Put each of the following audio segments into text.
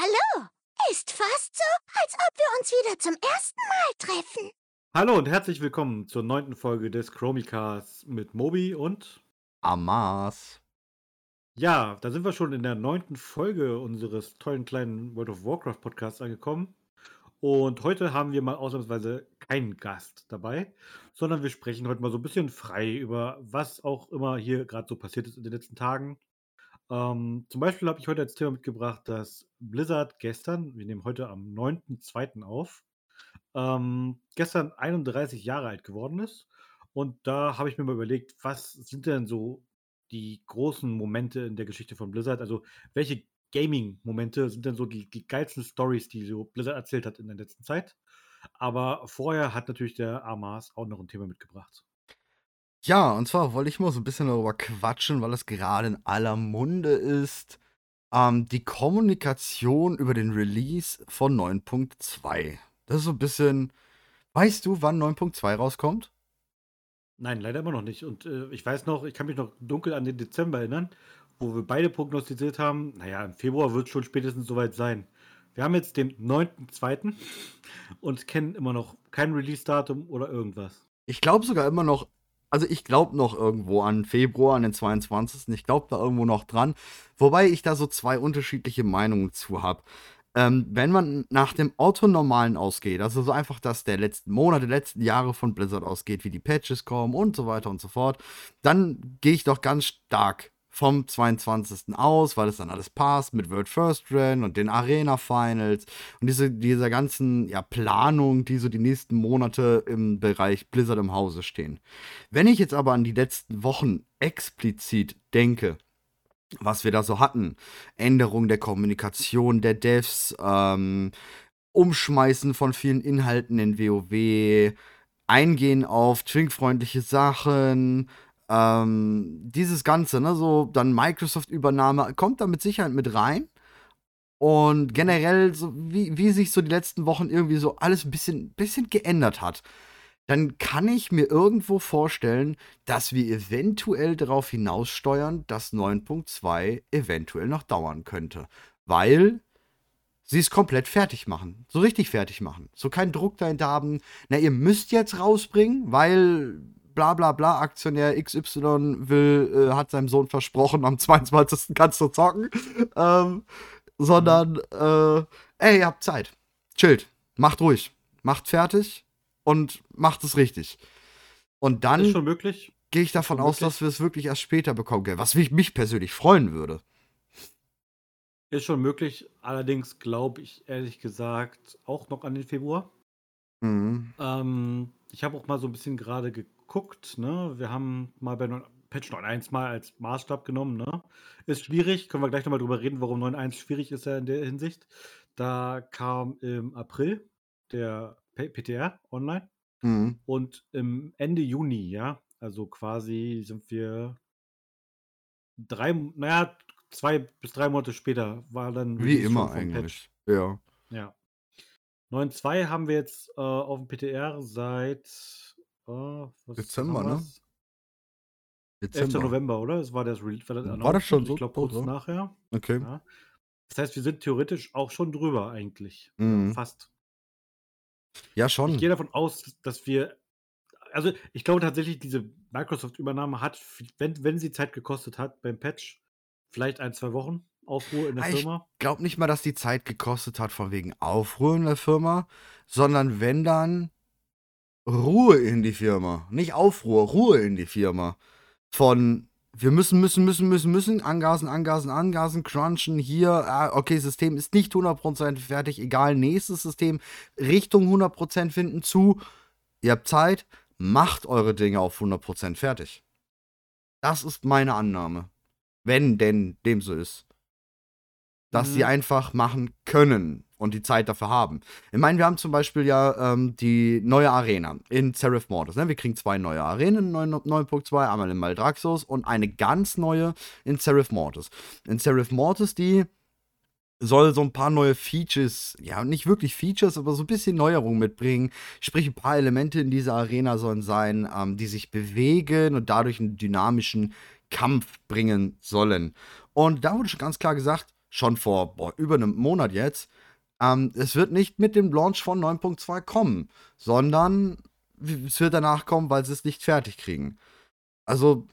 Hallo. Ist fast so, als ob wir uns wieder zum ersten Mal treffen. Hallo und herzlich willkommen zur neunten Folge des Chromicars mit Mobi und Amas. Ja, da sind wir schon in der neunten Folge unseres tollen kleinen World of Warcraft Podcasts angekommen. Und heute haben wir mal ausnahmsweise keinen Gast dabei, sondern wir sprechen heute mal so ein bisschen frei über was auch immer hier gerade so passiert ist in den letzten Tagen. Ähm, zum Beispiel habe ich heute als Thema mitgebracht, dass Blizzard gestern, wir nehmen heute am 9.2. auf, ähm, gestern 31 Jahre alt geworden ist. Und da habe ich mir mal überlegt, was sind denn so die großen Momente in der Geschichte von Blizzard? Also, welche Gaming-Momente sind denn so die, die geilsten Stories, die so Blizzard erzählt hat in der letzten Zeit? Aber vorher hat natürlich der Amas auch noch ein Thema mitgebracht. Ja, und zwar wollte ich mal so ein bisschen darüber quatschen, weil es gerade in aller Munde ist. Ähm, die Kommunikation über den Release von 9.2. Das ist so ein bisschen. Weißt du, wann 9.2 rauskommt? Nein, leider immer noch nicht. Und äh, ich weiß noch, ich kann mich noch dunkel an den Dezember erinnern, wo wir beide prognostiziert haben, naja, im Februar wird es schon spätestens soweit sein. Wir haben jetzt den 9.2. und kennen immer noch kein Release-Datum oder irgendwas. Ich glaube sogar immer noch, also ich glaube noch irgendwo an Februar, an den 22. Ich glaube da irgendwo noch dran. Wobei ich da so zwei unterschiedliche Meinungen zu habe. Ähm, wenn man nach dem Autonormalen ausgeht, also so einfach, dass der letzten Monate, letzten Jahre von Blizzard ausgeht, wie die Patches kommen und so weiter und so fort, dann gehe ich doch ganz stark vom 22. aus, weil es dann alles passt mit World First Run und den Arena Finals und diese, dieser ganzen ja, Planung, die so die nächsten Monate im Bereich Blizzard im Hause stehen. Wenn ich jetzt aber an die letzten Wochen explizit denke, was wir da so hatten, Änderung der Kommunikation der Devs, ähm, Umschmeißen von vielen Inhalten in WoW, Eingehen auf trinkfreundliche Sachen, ähm, dieses Ganze, ne, so dann Microsoft-Übernahme, kommt da mit Sicherheit mit rein. Und generell, so wie, wie sich so die letzten Wochen irgendwie so alles ein bisschen, bisschen geändert hat, dann kann ich mir irgendwo vorstellen, dass wir eventuell darauf hinaussteuern, dass 9.2 eventuell noch dauern könnte. Weil sie es komplett fertig machen. So richtig fertig machen. So keinen Druck dahinter haben, na, ihr müsst jetzt rausbringen, weil bla bla bla Aktionär XY will, äh, hat seinem Sohn versprochen, am 22. kannst du zocken. ähm, sondern, äh, ey, ihr habt Zeit. Chillt. Macht ruhig. Macht fertig und macht es richtig. Und dann ist schon möglich. Gehe ich davon aus, dass wir es wirklich erst später bekommen, was mich persönlich freuen würde. Ist schon möglich, allerdings glaube ich ehrlich gesagt auch noch an den Februar. Mhm. Ähm, ich habe auch mal so ein bisschen gerade geguckt guckt, ne, wir haben mal bei Patch 9.1 mal als Maßstab genommen, ne? Ist schwierig, können wir gleich nochmal drüber reden, warum 9.1 schwierig ist ja in der Hinsicht. Da kam im April der PTR online mhm. und im Ende Juni, ja, also quasi sind wir drei, naja, zwei bis drei Monate später war dann wie immer eigentlich. Patch. Ja. Ja. 9.2 haben wir jetzt äh, auf dem PTR seit Oh, Dezember, ne? Dezember. 11. November, oder? Das war das, war das, war das schon so? Ich glaube, kurz oder? nachher. Okay. Ja. Das heißt, wir sind theoretisch auch schon drüber, eigentlich. Mhm. Fast. Ja, schon. Ich gehe davon aus, dass wir. Also, ich glaube tatsächlich, diese Microsoft-Übernahme hat, wenn, wenn sie Zeit gekostet hat beim Patch, vielleicht ein, zwei Wochen Aufruhr in der ich Firma. Ich glaube nicht mal, dass die Zeit gekostet hat, von wegen Aufruhr in der Firma, sondern wenn dann Ruhe in die Firma. Nicht Aufruhr, Ruhe in die Firma. Von wir müssen, müssen, müssen, müssen, müssen, angasen, angasen, angasen, crunchen, hier, ah, okay, System ist nicht 100% fertig, egal, nächstes System, Richtung 100% finden zu, ihr habt Zeit, macht eure Dinge auf 100% fertig. Das ist meine Annahme. Wenn denn dem so ist. Dass mhm. sie einfach machen können und die Zeit dafür haben. Ich meine, wir haben zum Beispiel ja ähm, die neue Arena in Seraph Mortis. Ne? Wir kriegen zwei neue Arenen in 9.2, einmal in Maldraxos und eine ganz neue in Seraph Mortis. In Seraph Mortis, die soll so ein paar neue Features, ja, nicht wirklich Features, aber so ein bisschen Neuerungen mitbringen. Sprich, ein paar Elemente in dieser Arena sollen sein, ähm, die sich bewegen und dadurch einen dynamischen Kampf bringen sollen. Und da wurde schon ganz klar gesagt, schon vor boah, über einem Monat jetzt, ähm, es wird nicht mit dem Launch von 9.2 kommen, sondern es wird danach kommen, weil sie es nicht fertig kriegen. Also,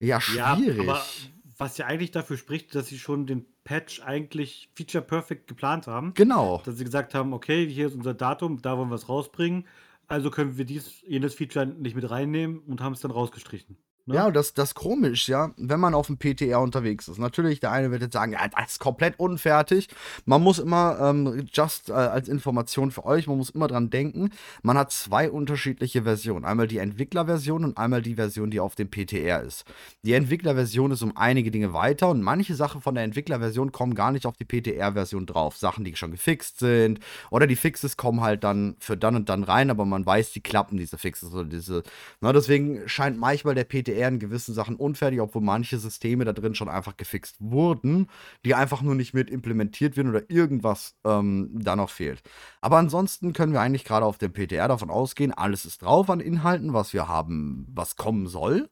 ja, schwierig. Ja, aber was ja eigentlich dafür spricht, dass sie schon den Patch eigentlich Feature Perfect geplant haben. Genau. Dass sie gesagt haben, okay, hier ist unser Datum, da wollen wir es rausbringen. Also können wir dies, jenes Feature nicht mit reinnehmen und haben es dann rausgestrichen. Ne? Ja, das, das ist komisch, ja, wenn man auf dem PTR unterwegs ist. Natürlich, der eine wird jetzt sagen, ja, das ist komplett unfertig. Man muss immer, ähm, just äh, als Information für euch, man muss immer dran denken, man hat zwei unterschiedliche Versionen. Einmal die Entwicklerversion und einmal die Version, die auf dem PTR ist. Die Entwicklerversion ist um einige Dinge weiter und manche Sachen von der Entwicklerversion kommen gar nicht auf die PTR-Version drauf. Sachen, die schon gefixt sind oder die Fixes kommen halt dann für dann und dann rein, aber man weiß, die klappen, diese Fixes oder diese. Na, deswegen scheint manchmal der PTR eher in gewissen Sachen unfertig, obwohl manche Systeme da drin schon einfach gefixt wurden, die einfach nur nicht mit implementiert werden oder irgendwas ähm, da noch fehlt. Aber ansonsten können wir eigentlich gerade auf dem PTR davon ausgehen, alles ist drauf an Inhalten, was wir haben, was kommen soll.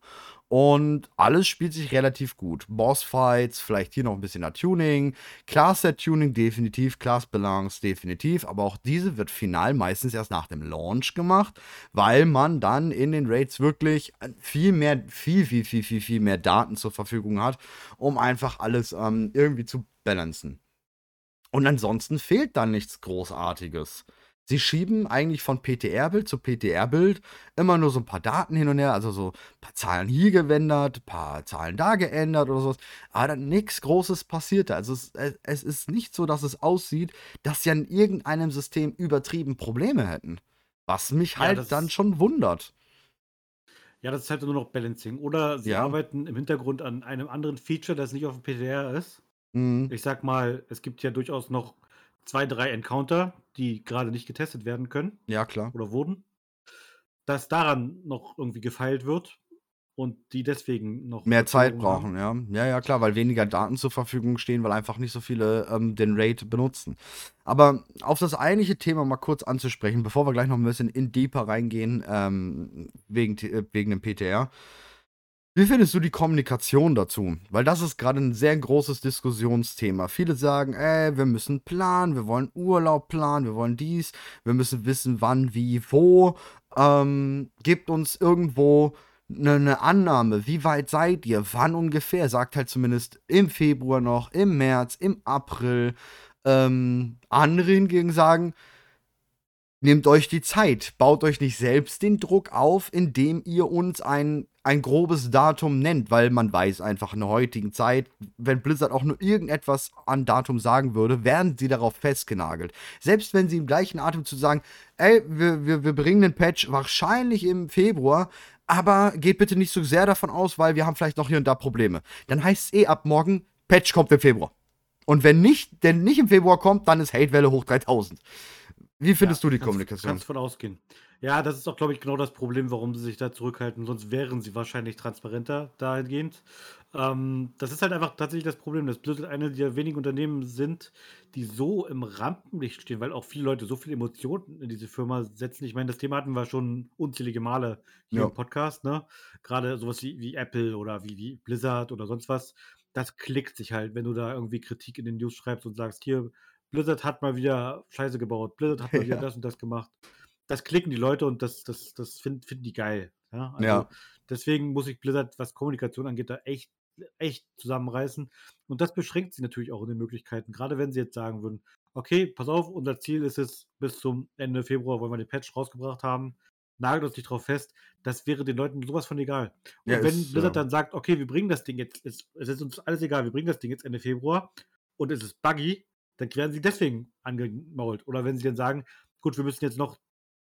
Und alles spielt sich relativ gut. Bossfights, vielleicht hier noch ein bisschen Tuning. Class-Set-Tuning definitiv, Class-Balance definitiv. Aber auch diese wird final meistens erst nach dem Launch gemacht, weil man dann in den Raids wirklich viel mehr, viel, viel, viel, viel, viel mehr Daten zur Verfügung hat, um einfach alles ähm, irgendwie zu balancen. Und ansonsten fehlt dann nichts Großartiges. Sie schieben eigentlich von PTR-Bild zu PTR-Bild immer nur so ein paar Daten hin und her, also so ein paar Zahlen hier geändert, ein paar Zahlen da geändert oder sowas. Aber dann nichts Großes passierte. Also es, es ist nicht so, dass es aussieht, dass sie an irgendeinem System übertrieben Probleme hätten. Was mich halt ja, dann schon wundert. Ja, das ist halt nur noch Balancing. Oder sie ja. arbeiten im Hintergrund an einem anderen Feature, das nicht auf dem PTR ist. Mhm. Ich sag mal, es gibt ja durchaus noch zwei, drei Encounter, die gerade nicht getestet werden können. Ja, klar. Oder wurden. Dass daran noch irgendwie gefeilt wird und die deswegen noch mehr Zeit brauchen, haben. ja. Ja, ja, klar, weil weniger Daten zur Verfügung stehen, weil einfach nicht so viele ähm, den Raid benutzen. Aber auf das eigentliche Thema mal kurz anzusprechen, bevor wir gleich noch ein bisschen in deeper reingehen, ähm, wegen, äh, wegen dem PTR. Wie findest du die Kommunikation dazu? Weil das ist gerade ein sehr großes Diskussionsthema. Viele sagen, ey, wir müssen planen, wir wollen Urlaub planen, wir wollen dies, wir müssen wissen, wann, wie, wo. Ähm, gebt uns irgendwo eine, eine Annahme, wie weit seid ihr, wann ungefähr. Sagt halt zumindest im Februar noch, im März, im April. Ähm, andere hingegen sagen, Nehmt euch die Zeit, baut euch nicht selbst den Druck auf, indem ihr uns ein, ein grobes Datum nennt, weil man weiß einfach in der heutigen Zeit, wenn Blizzard auch nur irgendetwas an Datum sagen würde, werden sie darauf festgenagelt. Selbst wenn sie im gleichen Atem zu sagen, ey, wir, wir, wir bringen den Patch wahrscheinlich im Februar, aber geht bitte nicht so sehr davon aus, weil wir haben vielleicht noch hier und da Probleme. Dann heißt es eh ab morgen, Patch kommt im Februar. Und wenn nicht, denn nicht im Februar kommt, dann ist Hatewelle hoch 3000. Wie findest ja, du die kannst, Kommunikation? Kannst von ausgehen. Ja, das ist auch, glaube ich, genau das Problem, warum sie sich da zurückhalten. Sonst wären sie wahrscheinlich transparenter dahingehend. Ähm, das ist halt einfach tatsächlich das Problem, dass Blizzard eine der wenigen Unternehmen sind, die so im Rampenlicht stehen, weil auch viele Leute so viele Emotionen in diese Firma setzen. Ich meine, das Thema hatten wir schon unzählige Male hier ja. im Podcast, ne? Gerade sowas wie, wie Apple oder wie, wie Blizzard oder sonst was. Das klickt sich halt, wenn du da irgendwie Kritik in den News schreibst und sagst, hier, Blizzard hat mal wieder Scheiße gebaut, Blizzard hat mal wieder das und das gemacht. Das klicken die Leute und das, das, das finden find die geil. Ja? Also ja. Deswegen muss ich Blizzard, was Kommunikation angeht, da echt, echt zusammenreißen. Und das beschränkt sie natürlich auch in den Möglichkeiten. Gerade wenn sie jetzt sagen würden, okay, pass auf, unser Ziel ist es, bis zum Ende Februar wollen wir den Patch rausgebracht haben. Nagelt uns nicht drauf fest. Das wäre den Leuten sowas von egal. Und ja, wenn ist, Blizzard ja. dann sagt, okay, wir bringen das Ding jetzt, es ist uns alles egal, wir bringen das Ding jetzt Ende Februar und es ist buggy, dann werden sie deswegen angemault. Oder wenn sie dann sagen, gut, wir müssen jetzt noch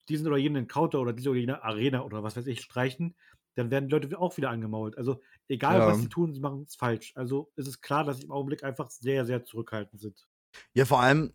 diesen oder jenen Encounter oder diese oder jene Arena oder was weiß ich streichen, dann werden die Leute auch wieder angemault. Also egal, ja. was sie tun, sie machen es falsch. Also ist es klar, dass sie im Augenblick einfach sehr, sehr zurückhaltend sind. Ja, vor allem,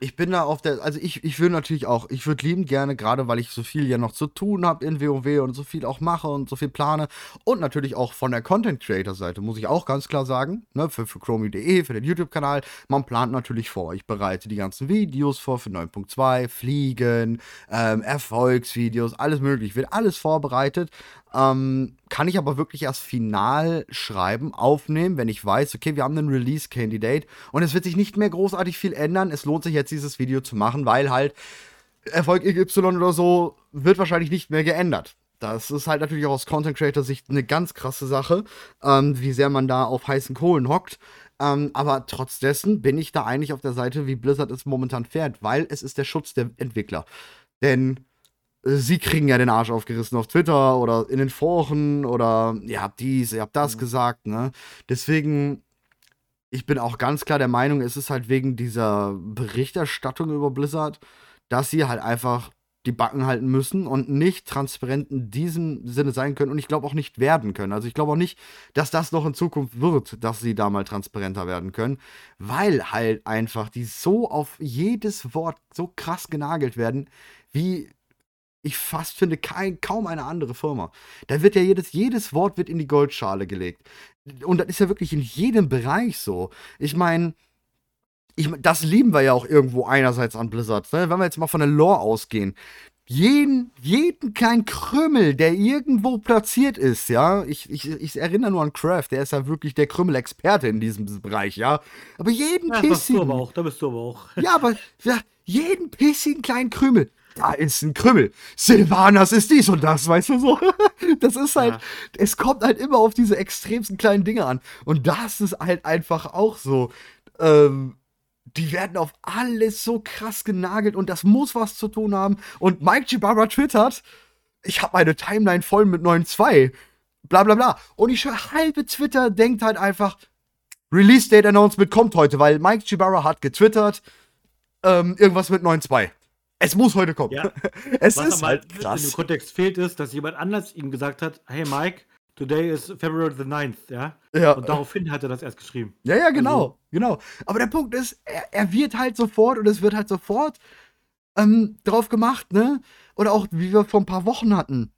ich bin da auf der, also ich, ich würde natürlich auch, ich würde lieben gerne, gerade weil ich so viel ja noch zu tun habe in WoW und so viel auch mache und so viel plane und natürlich auch von der Content Creator Seite, muss ich auch ganz klar sagen, ne, für, für Chromie.de, für den YouTube-Kanal, man plant natürlich vor. Ich bereite die ganzen Videos vor für 9.2, Fliegen, ähm, Erfolgsvideos, alles möglich, wird alles vorbereitet. Ähm, kann ich aber wirklich erst final schreiben, aufnehmen, wenn ich weiß, okay, wir haben einen Release-Candidate und es wird sich nicht mehr großartig viel ändern. Es lohnt sich jetzt, dieses Video zu machen, weil halt Erfolg XY oder so wird wahrscheinlich nicht mehr geändert. Das ist halt natürlich auch aus Content Creator Sicht eine ganz krasse Sache, ähm, wie sehr man da auf heißen Kohlen hockt. Ähm, aber trotz dessen bin ich da eigentlich auf der Seite, wie Blizzard es momentan fährt, weil es ist der Schutz der Entwickler. Denn sie kriegen ja den Arsch aufgerissen auf Twitter oder in den Foren oder ihr habt dies, ihr habt das mhm. gesagt, ne? Deswegen, ich bin auch ganz klar der Meinung, es ist halt wegen dieser Berichterstattung über Blizzard, dass sie halt einfach die Backen halten müssen und nicht transparent in diesem Sinne sein können und ich glaube auch nicht werden können. Also ich glaube auch nicht, dass das noch in Zukunft wird, dass sie da mal transparenter werden können, weil halt einfach die so auf jedes Wort so krass genagelt werden, wie ich fast finde kein, kaum eine andere Firma. Da wird ja jedes, jedes Wort wird in die Goldschale gelegt. Und das ist ja wirklich in jedem Bereich so. Ich meine, ich, das lieben wir ja auch irgendwo einerseits an Blizzard. Ne? Wenn wir jetzt mal von der Lore ausgehen. Jeden, jeden kleinen Krümmel, der irgendwo platziert ist, ja. Ich, ich, ich erinnere nur an Craft, der ist ja wirklich der Krümmel-Experte in diesem Bereich, ja. Aber jeden ja, Pissin. Da bist du aber auch, da bist du aber auch. Ja, aber ja, jeden Pissin kleinen Krümmel. Da ist ein Krümmel. Silvanas ist dies und das, weißt du so? Das ist halt, ja. es kommt halt immer auf diese extremsten kleinen Dinge an. Und das ist halt einfach auch so. Ähm, die werden auf alles so krass genagelt und das muss was zu tun haben. Und Mike Gibara twittert, ich habe meine Timeline voll mit 9.2. Bla bla bla. Und ich halbe Twitter denkt halt einfach, Release Date Announcement kommt heute, weil Mike Gibara hat getwittert, ähm, irgendwas mit 9.2. Es muss heute kommen. Ja. es was ist halt krass. dem Kontext fehlt, ist, dass jemand anders ihm gesagt hat, hey Mike, Today is February the 9th, ja? Ja. Und daraufhin hat er das erst geschrieben. Ja, ja, genau, also. genau. Aber der Punkt ist, er, er, wird halt sofort und es wird halt sofort ähm, drauf gemacht, ne? Oder auch, wie wir vor ein paar Wochen hatten,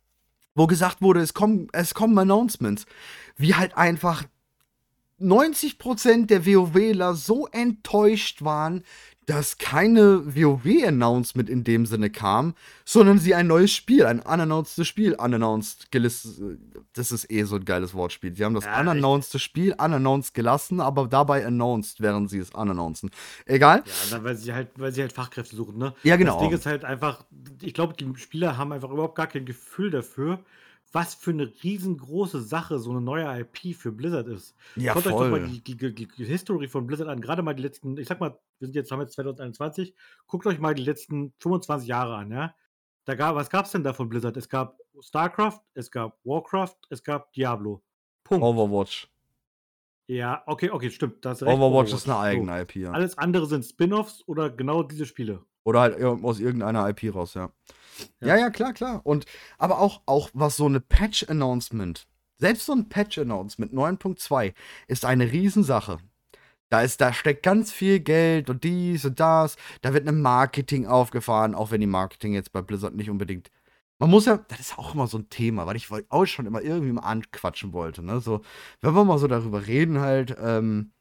wo gesagt wurde, es kommen, es kommen Announcements. Wie halt einfach 90% der WoWler so enttäuscht waren, dass keine WoW-Announcement in dem Sinne kam, sondern sie ein neues Spiel, ein unannouncedes Spiel, unannounced gelistet. Das ist eh so ein geiles Wortspiel. Sie haben das ja, unannounced Spiel unannounced gelassen, aber dabei announced, während sie es unannouncen. Egal. Ja, weil sie halt, weil sie halt Fachkräfte suchen, ne? Ja, genau. Das Ding ist halt einfach, ich glaube, die Spieler haben einfach überhaupt gar kein Gefühl dafür, was für eine riesengroße Sache so eine neue IP für Blizzard ist. Ja, Schaut voll. euch doch mal die, die, die, die History von Blizzard an. Gerade mal die letzten, ich sag mal, wir sind jetzt, haben jetzt 2021, guckt euch mal die letzten 25 Jahre an, ja. Da gab, was gab es denn da von Blizzard? Es gab StarCraft, es gab Warcraft, es gab Diablo. Punkt. Overwatch. Ja, okay, okay, stimmt. Das Overwatch, Overwatch, ist eine eigene IP, ja. Alles andere sind Spin-offs oder genau diese Spiele. Oder halt aus irgendeiner IP raus, ja. Ja, ja, klar, klar. Und aber auch, auch was so eine Patch-Announcement, selbst so ein Patch-Announcement 9.2 ist eine Riesensache. Da, ist, da steckt ganz viel Geld und dies und das. Da wird ein Marketing aufgefahren, auch wenn die Marketing jetzt bei Blizzard nicht unbedingt. Man muss ja, das ist auch immer so ein Thema, weil ich auch schon immer irgendwie mal anquatschen wollte. Ne? So, wenn wir mal so darüber reden, halt, ähm,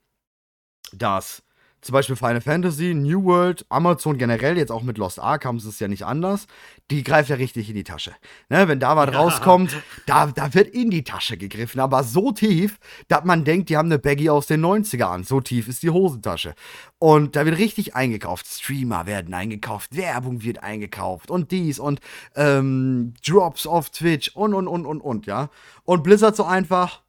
dass zum Beispiel Final Fantasy, New World, Amazon generell, jetzt auch mit Lost Ark haben sie es ja nicht anders, die greift ja richtig in die Tasche. Ne, wenn da was ja. rauskommt, da, da wird in die Tasche gegriffen, aber so tief, dass man denkt, die haben eine Baggy aus den 90er an. So tief ist die Hosentasche. Und da wird richtig eingekauft. Streamer werden eingekauft, Werbung wird eingekauft und dies und ähm, Drops auf Twitch und und und und und, ja. Und Blizzard so einfach,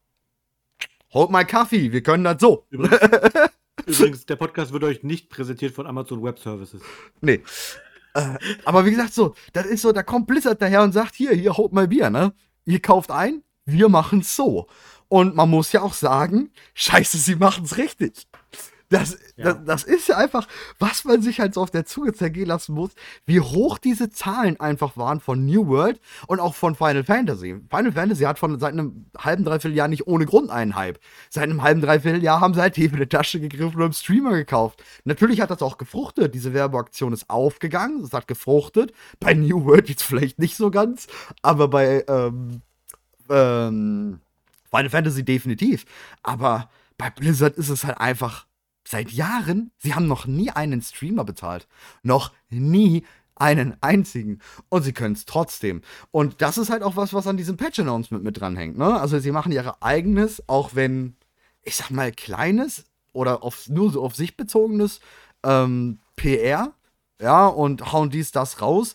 holt mal Kaffee, wir können das so. Übrigens, der Podcast wird euch nicht präsentiert von Amazon Web Services. Nee. Äh, aber wie gesagt, so, das ist so, da kommt Blizzard daher und sagt, hier, hier, haut mal Bier, ne? Ihr kauft ein, wir machen's so. Und man muss ja auch sagen, scheiße, sie machen's richtig. Das, ja. das, das, ist ja einfach, was man sich halt so auf der Zunge zergehen lassen muss, wie hoch diese Zahlen einfach waren von New World und auch von Final Fantasy. Final Fantasy hat von seit einem halben, dreiviertel Jahr nicht ohne Grund einen Hype. Seit einem halben, dreiviertel Jahr haben sie halt tief in die Tasche gegriffen und einen Streamer gekauft. Natürlich hat das auch gefruchtet. Diese Werbeaktion ist aufgegangen, es hat gefruchtet. Bei New World jetzt vielleicht nicht so ganz, aber bei ähm, ähm, Final Fantasy definitiv. Aber bei Blizzard ist es halt einfach seit Jahren, sie haben noch nie einen Streamer bezahlt. Noch nie einen einzigen. Und sie können es trotzdem. Und das ist halt auch was, was an diesem Patch-Announcement mit dranhängt. Ne? Also sie machen ihr eigenes, auch wenn, ich sag mal, kleines oder auf, nur so auf sich bezogenes ähm, PR, ja, und hauen dies, das raus.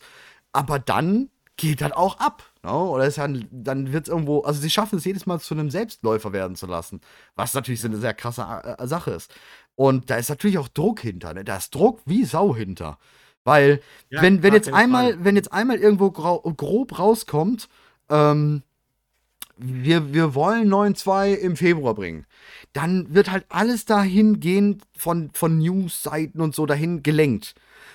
Aber dann geht das auch ab. Ne? Oder ist ja, dann wird es irgendwo, also sie schaffen es jedes Mal zu einem Selbstläufer werden zu lassen. Was natürlich so eine sehr krasse äh, Sache ist. Und da ist natürlich auch Druck hinter. Ne? Da ist Druck wie Sau hinter. Weil, ja, wenn, wenn, jetzt einmal, wenn jetzt einmal irgendwo grob rauskommt, ähm, wir, wir wollen 9.2 im Februar bringen, dann wird halt alles dahingehend von, von News-Seiten und so dahin gelenkt.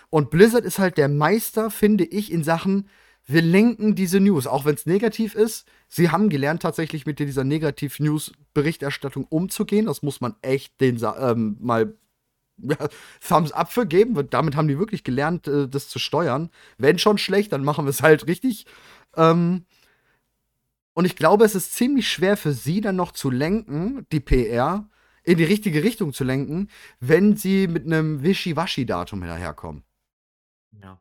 Und Blizzard ist halt der Meister, finde ich, in Sachen, wir lenken diese News, auch wenn es negativ ist. Sie haben gelernt, tatsächlich mit dieser Negativ-News-Berichterstattung umzugehen. Das muss man echt den ähm, mal ja, Thumbs up für geben. Damit haben die wirklich gelernt, äh, das zu steuern. Wenn schon schlecht, dann machen wir es halt richtig. Ähm, und ich glaube, es ist ziemlich schwer für sie dann noch zu lenken, die PR, in die richtige Richtung zu lenken, wenn sie mit einem Wischiwaschi-Datum hinterherkommen. Ja.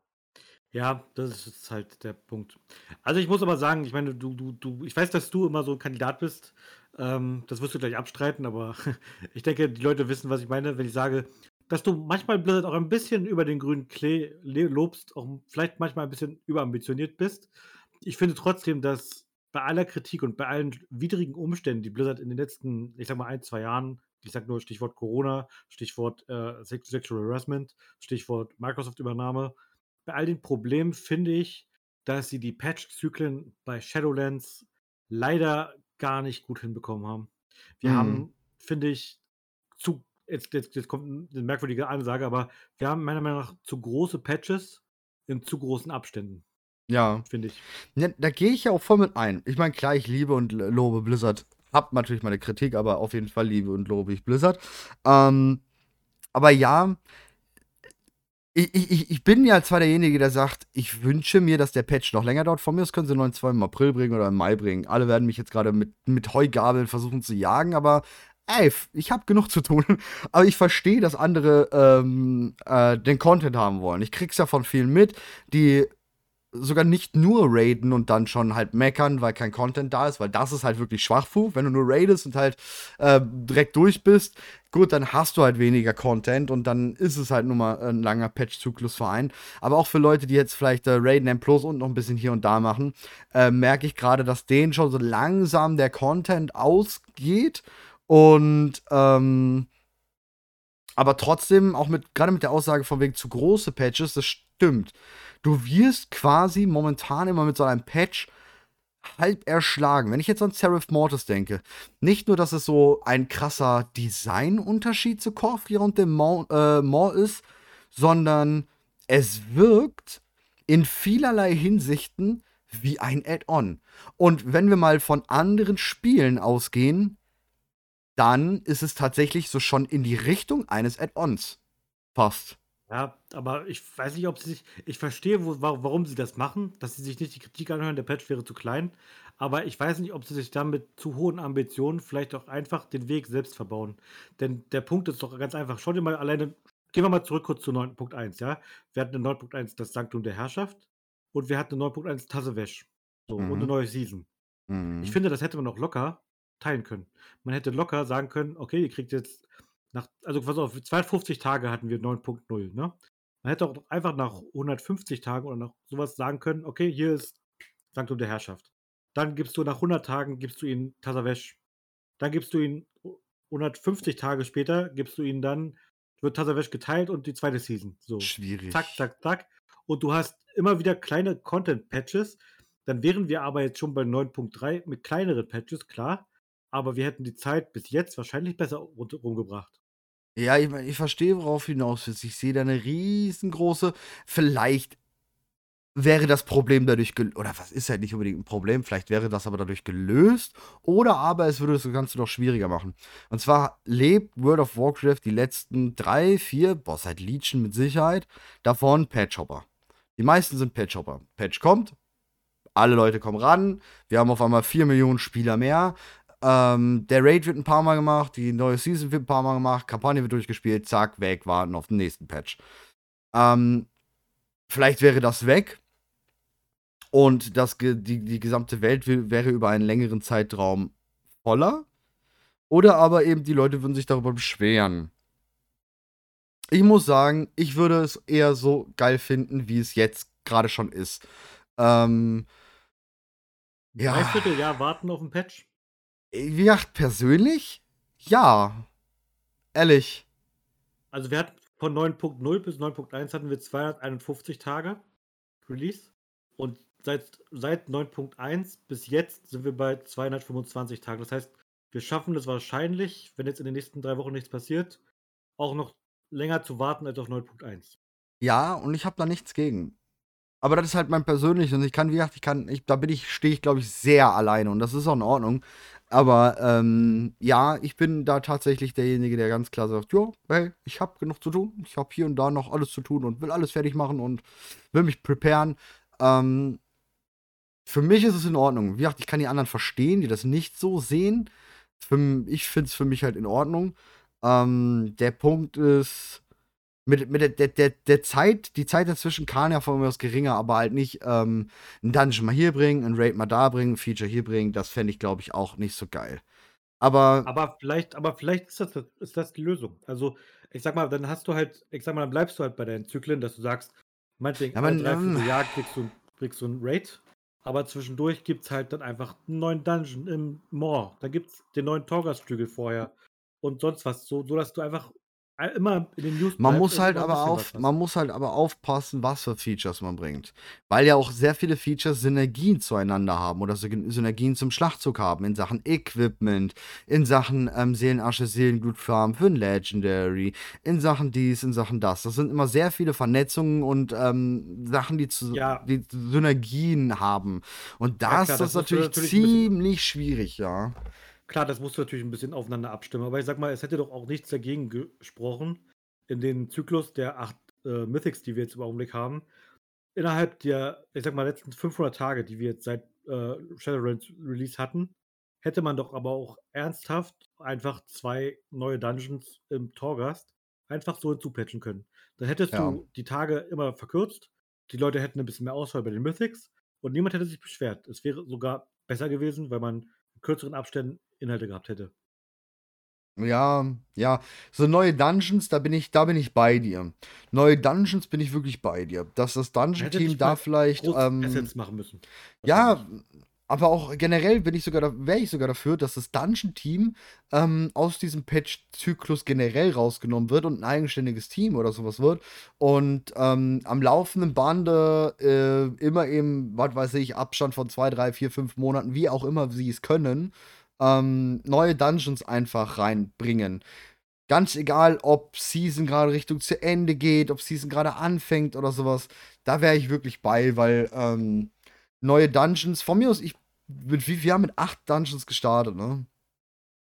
Ja, das ist halt der Punkt. Also ich muss aber sagen, ich meine, du, du, du, ich weiß, dass du immer so ein Kandidat bist. Ähm, das wirst du gleich abstreiten, aber ich denke, die Leute wissen, was ich meine, wenn ich sage, dass du manchmal Blizzard auch ein bisschen über den grünen Klee lobst, auch vielleicht manchmal ein bisschen überambitioniert bist. Ich finde trotzdem, dass bei aller Kritik und bei allen widrigen Umständen, die Blizzard in den letzten, ich sag mal, ein, zwei Jahren, ich sag nur Stichwort Corona, Stichwort äh, Sexual Harassment, Stichwort Microsoft-Übernahme, bei all den Problemen finde ich, dass sie die Patch-Zyklen bei Shadowlands leider gar nicht gut hinbekommen haben. Wir mhm. haben, finde ich, zu jetzt, jetzt, jetzt kommt eine merkwürdige Ansage, aber wir haben meiner Meinung nach zu große Patches in zu großen Abständen. Ja. Finde ich. Ja, da gehe ich ja auch voll mit ein. Ich meine, klar, ich liebe und lobe Blizzard. Hab natürlich meine Kritik, aber auf jeden Fall liebe und lobe ich Blizzard. Ähm, aber ja, ich, ich, ich bin ja zwar derjenige, der sagt, ich wünsche mir, dass der Patch noch länger dauert. Von mir aus können sie 9.2 im April bringen oder im Mai bringen. Alle werden mich jetzt gerade mit, mit Heugabeln versuchen zu jagen, aber ey, ich habe genug zu tun. Aber ich verstehe, dass andere ähm, äh, den Content haben wollen. Ich krieg's ja von vielen mit, die sogar nicht nur raiden und dann schon halt meckern, weil kein Content da ist, weil das ist halt wirklich Schwachfu. Wenn du nur raidest und halt äh, direkt durch bist, gut, dann hast du halt weniger Content und dann ist es halt nur mal ein langer Patch-Zyklus verein. Aber auch für Leute, die jetzt vielleicht äh, Raiden M Plus und noch ein bisschen hier und da machen, äh, merke ich gerade, dass denen schon so langsam der Content ausgeht und ähm, aber trotzdem auch mit gerade mit der Aussage von wegen zu große Patches, das stimmt. Du wirst quasi momentan immer mit so einem Patch halb erschlagen. Wenn ich jetzt an Seraph Mortis denke, nicht nur, dass es so ein krasser Designunterschied zu Corfrier und dem äh, Maw ist, sondern es wirkt in vielerlei Hinsichten wie ein Add-on. Und wenn wir mal von anderen Spielen ausgehen, dann ist es tatsächlich so schon in die Richtung eines Add-ons. Fast. Ja, aber ich weiß nicht, ob sie sich. Ich verstehe, wo, warum sie das machen, dass sie sich nicht die Kritik anhören, der Patch wäre zu klein. Aber ich weiß nicht, ob sie sich damit zu hohen Ambitionen vielleicht auch einfach den Weg selbst verbauen. Denn der Punkt ist doch ganz einfach. Schau dir mal alleine. Gehen wir mal zurück kurz zu 9.1, ja? Wir hatten in 9.1 das Sanktum der Herrschaft und wir hatten in 9.1 Tassewesch. So, mhm. und eine neue Season. Mhm. Ich finde, das hätte man auch locker teilen können. Man hätte locker sagen können, okay, ihr kriegt jetzt nach, also pass auf, 250 Tage hatten wir 9.0, ne? Man hätte auch einfach nach 150 Tagen oder nach sowas sagen können, okay, hier ist Sanktum der Herrschaft. Dann gibst du nach 100 Tagen, gibst du ihnen Tasavesh. Dann gibst du ihn 150 Tage später, gibst du ihnen dann, wird Tasavesh geteilt und die zweite Season. So. Schwierig. Zack, zack, zack. Und du hast immer wieder kleine Content-Patches. Dann wären wir aber jetzt schon bei 9.3 mit kleineren Patches, klar. Aber wir hätten die Zeit bis jetzt wahrscheinlich besser rumgebracht. Ja, ich, ich verstehe, worauf hinaus willst. Ich sehe da eine riesengroße. Vielleicht wäre das Problem dadurch gelöst. Oder was ist ja nicht unbedingt ein Problem, vielleicht wäre das aber dadurch gelöst. Oder aber es würde das Ganze noch schwieriger machen. Und zwar lebt World of Warcraft die letzten drei, vier, boah, seit Legion mit Sicherheit, davon Patchhopper. Die meisten sind Patchhopper. Patch kommt, alle Leute kommen ran, wir haben auf einmal 4 Millionen Spieler mehr, ähm, der Raid wird ein paar Mal gemacht, die neue Season wird ein paar Mal gemacht, Kampagne wird durchgespielt, zack, weg, warten auf den nächsten Patch. Ähm, vielleicht wäre das weg und das, die, die gesamte Welt wäre über einen längeren Zeitraum voller. Oder aber eben die Leute würden sich darüber beschweren. Ich muss sagen, ich würde es eher so geil finden, wie es jetzt gerade schon ist. Ähm, ja. Dreivierteljahr warten auf ein Patch? Wie gesagt, persönlich? Ja. Ehrlich. Also wir hatten von 9.0 bis 9.1 hatten wir 251 Tage Release. Und seit, seit 9.1 bis jetzt sind wir bei 225 Tagen. Das heißt, wir schaffen es wahrscheinlich, wenn jetzt in den nächsten drei Wochen nichts passiert, auch noch länger zu warten als auf 9.1. Ja, und ich habe da nichts gegen. Aber das ist halt mein persönliches. Und ich kann, wie gesagt, ich kann, ich, da bin ich, stehe ich, glaube ich, sehr alleine und das ist auch in Ordnung. Aber ähm, ja, ich bin da tatsächlich derjenige, der ganz klar sagt, ja, hey, ich habe genug zu tun. Ich habe hier und da noch alles zu tun und will alles fertig machen und will mich preparen. Ähm, für mich ist es in Ordnung. Wie gesagt, ich kann die anderen verstehen, die das nicht so sehen. Ich finde es für mich halt in Ordnung. Ähm, der Punkt ist, mit, mit der, der, der, Zeit, die Zeit dazwischen kann ja von mir aus geringer, aber halt nicht ähm, ein Dungeon mal hier bringen, ein Raid mal da bringen, ein Feature hier bringen, das fände ich, glaube ich, auch nicht so geil. Aber. Aber vielleicht, aber vielleicht ist das, ist das die Lösung. Also, ich sag mal, dann hast du halt, ich sag mal, dann bleibst du halt bei deinen Zyklen, dass du sagst, meinetwegen, ja, alle drei, vier Jahre kriegst du, kriegst du ein Raid, aber zwischendurch gibt es halt dann einfach einen neuen Dungeon im Moor. Da gibt es den neuen Torgas-Flügel vorher und sonst was, so, so dass du einfach immer in den News man muss halt aber auf, man muss halt aber aufpassen, was für Features man bringt, weil ja auch sehr viele Features Synergien zueinander haben oder Synergien zum Schlachtzug haben in Sachen Equipment, in Sachen ähm, Seelenasche, Seelenglutfarm für ein Legendary, in Sachen dies, in Sachen das. Das sind immer sehr viele Vernetzungen und ähm, Sachen, die, zu, ja. die Synergien haben und das, ja, klar, das ist natürlich, natürlich ziemlich schwierig, ja. Klar, das musst du natürlich ein bisschen aufeinander abstimmen, aber ich sag mal, es hätte doch auch nichts dagegen gesprochen, in den Zyklus der acht äh, Mythics, die wir jetzt im Augenblick haben, innerhalb der, ich sag mal, letzten 500 Tage, die wir jetzt seit äh, Shadowlands Release hatten, hätte man doch aber auch ernsthaft einfach zwei neue Dungeons im Torgast einfach so hinzupatchen können. Dann hättest ja. du die Tage immer verkürzt, die Leute hätten ein bisschen mehr Auswahl bei den Mythics und niemand hätte sich beschwert. Es wäre sogar besser gewesen, weil man in kürzeren Abständen Inhalte gehabt hätte. Ja, ja, so neue Dungeons, da bin ich, da bin ich bei dir. Neue Dungeons bin ich wirklich bei dir. Dass das Dungeon-Team da vielleicht. Ähm, Essenz machen müssen. Ja, aber auch generell bin ich sogar, wäre ich sogar dafür, dass das Dungeon-Team ähm, aus diesem Patch-Zyklus generell rausgenommen wird und ein eigenständiges Team oder sowas wird. Und ähm, am laufenden Bande äh, immer im, was weiß ich, Abstand von zwei, drei, vier, fünf Monaten, wie auch immer sie es können, ähm, neue Dungeons einfach reinbringen. Ganz egal, ob Season gerade Richtung zu Ende geht, ob Season gerade anfängt oder sowas. Da wäre ich wirklich bei, weil ähm, neue Dungeons, von mir aus, ich mit wir haben mit acht Dungeons gestartet, ne?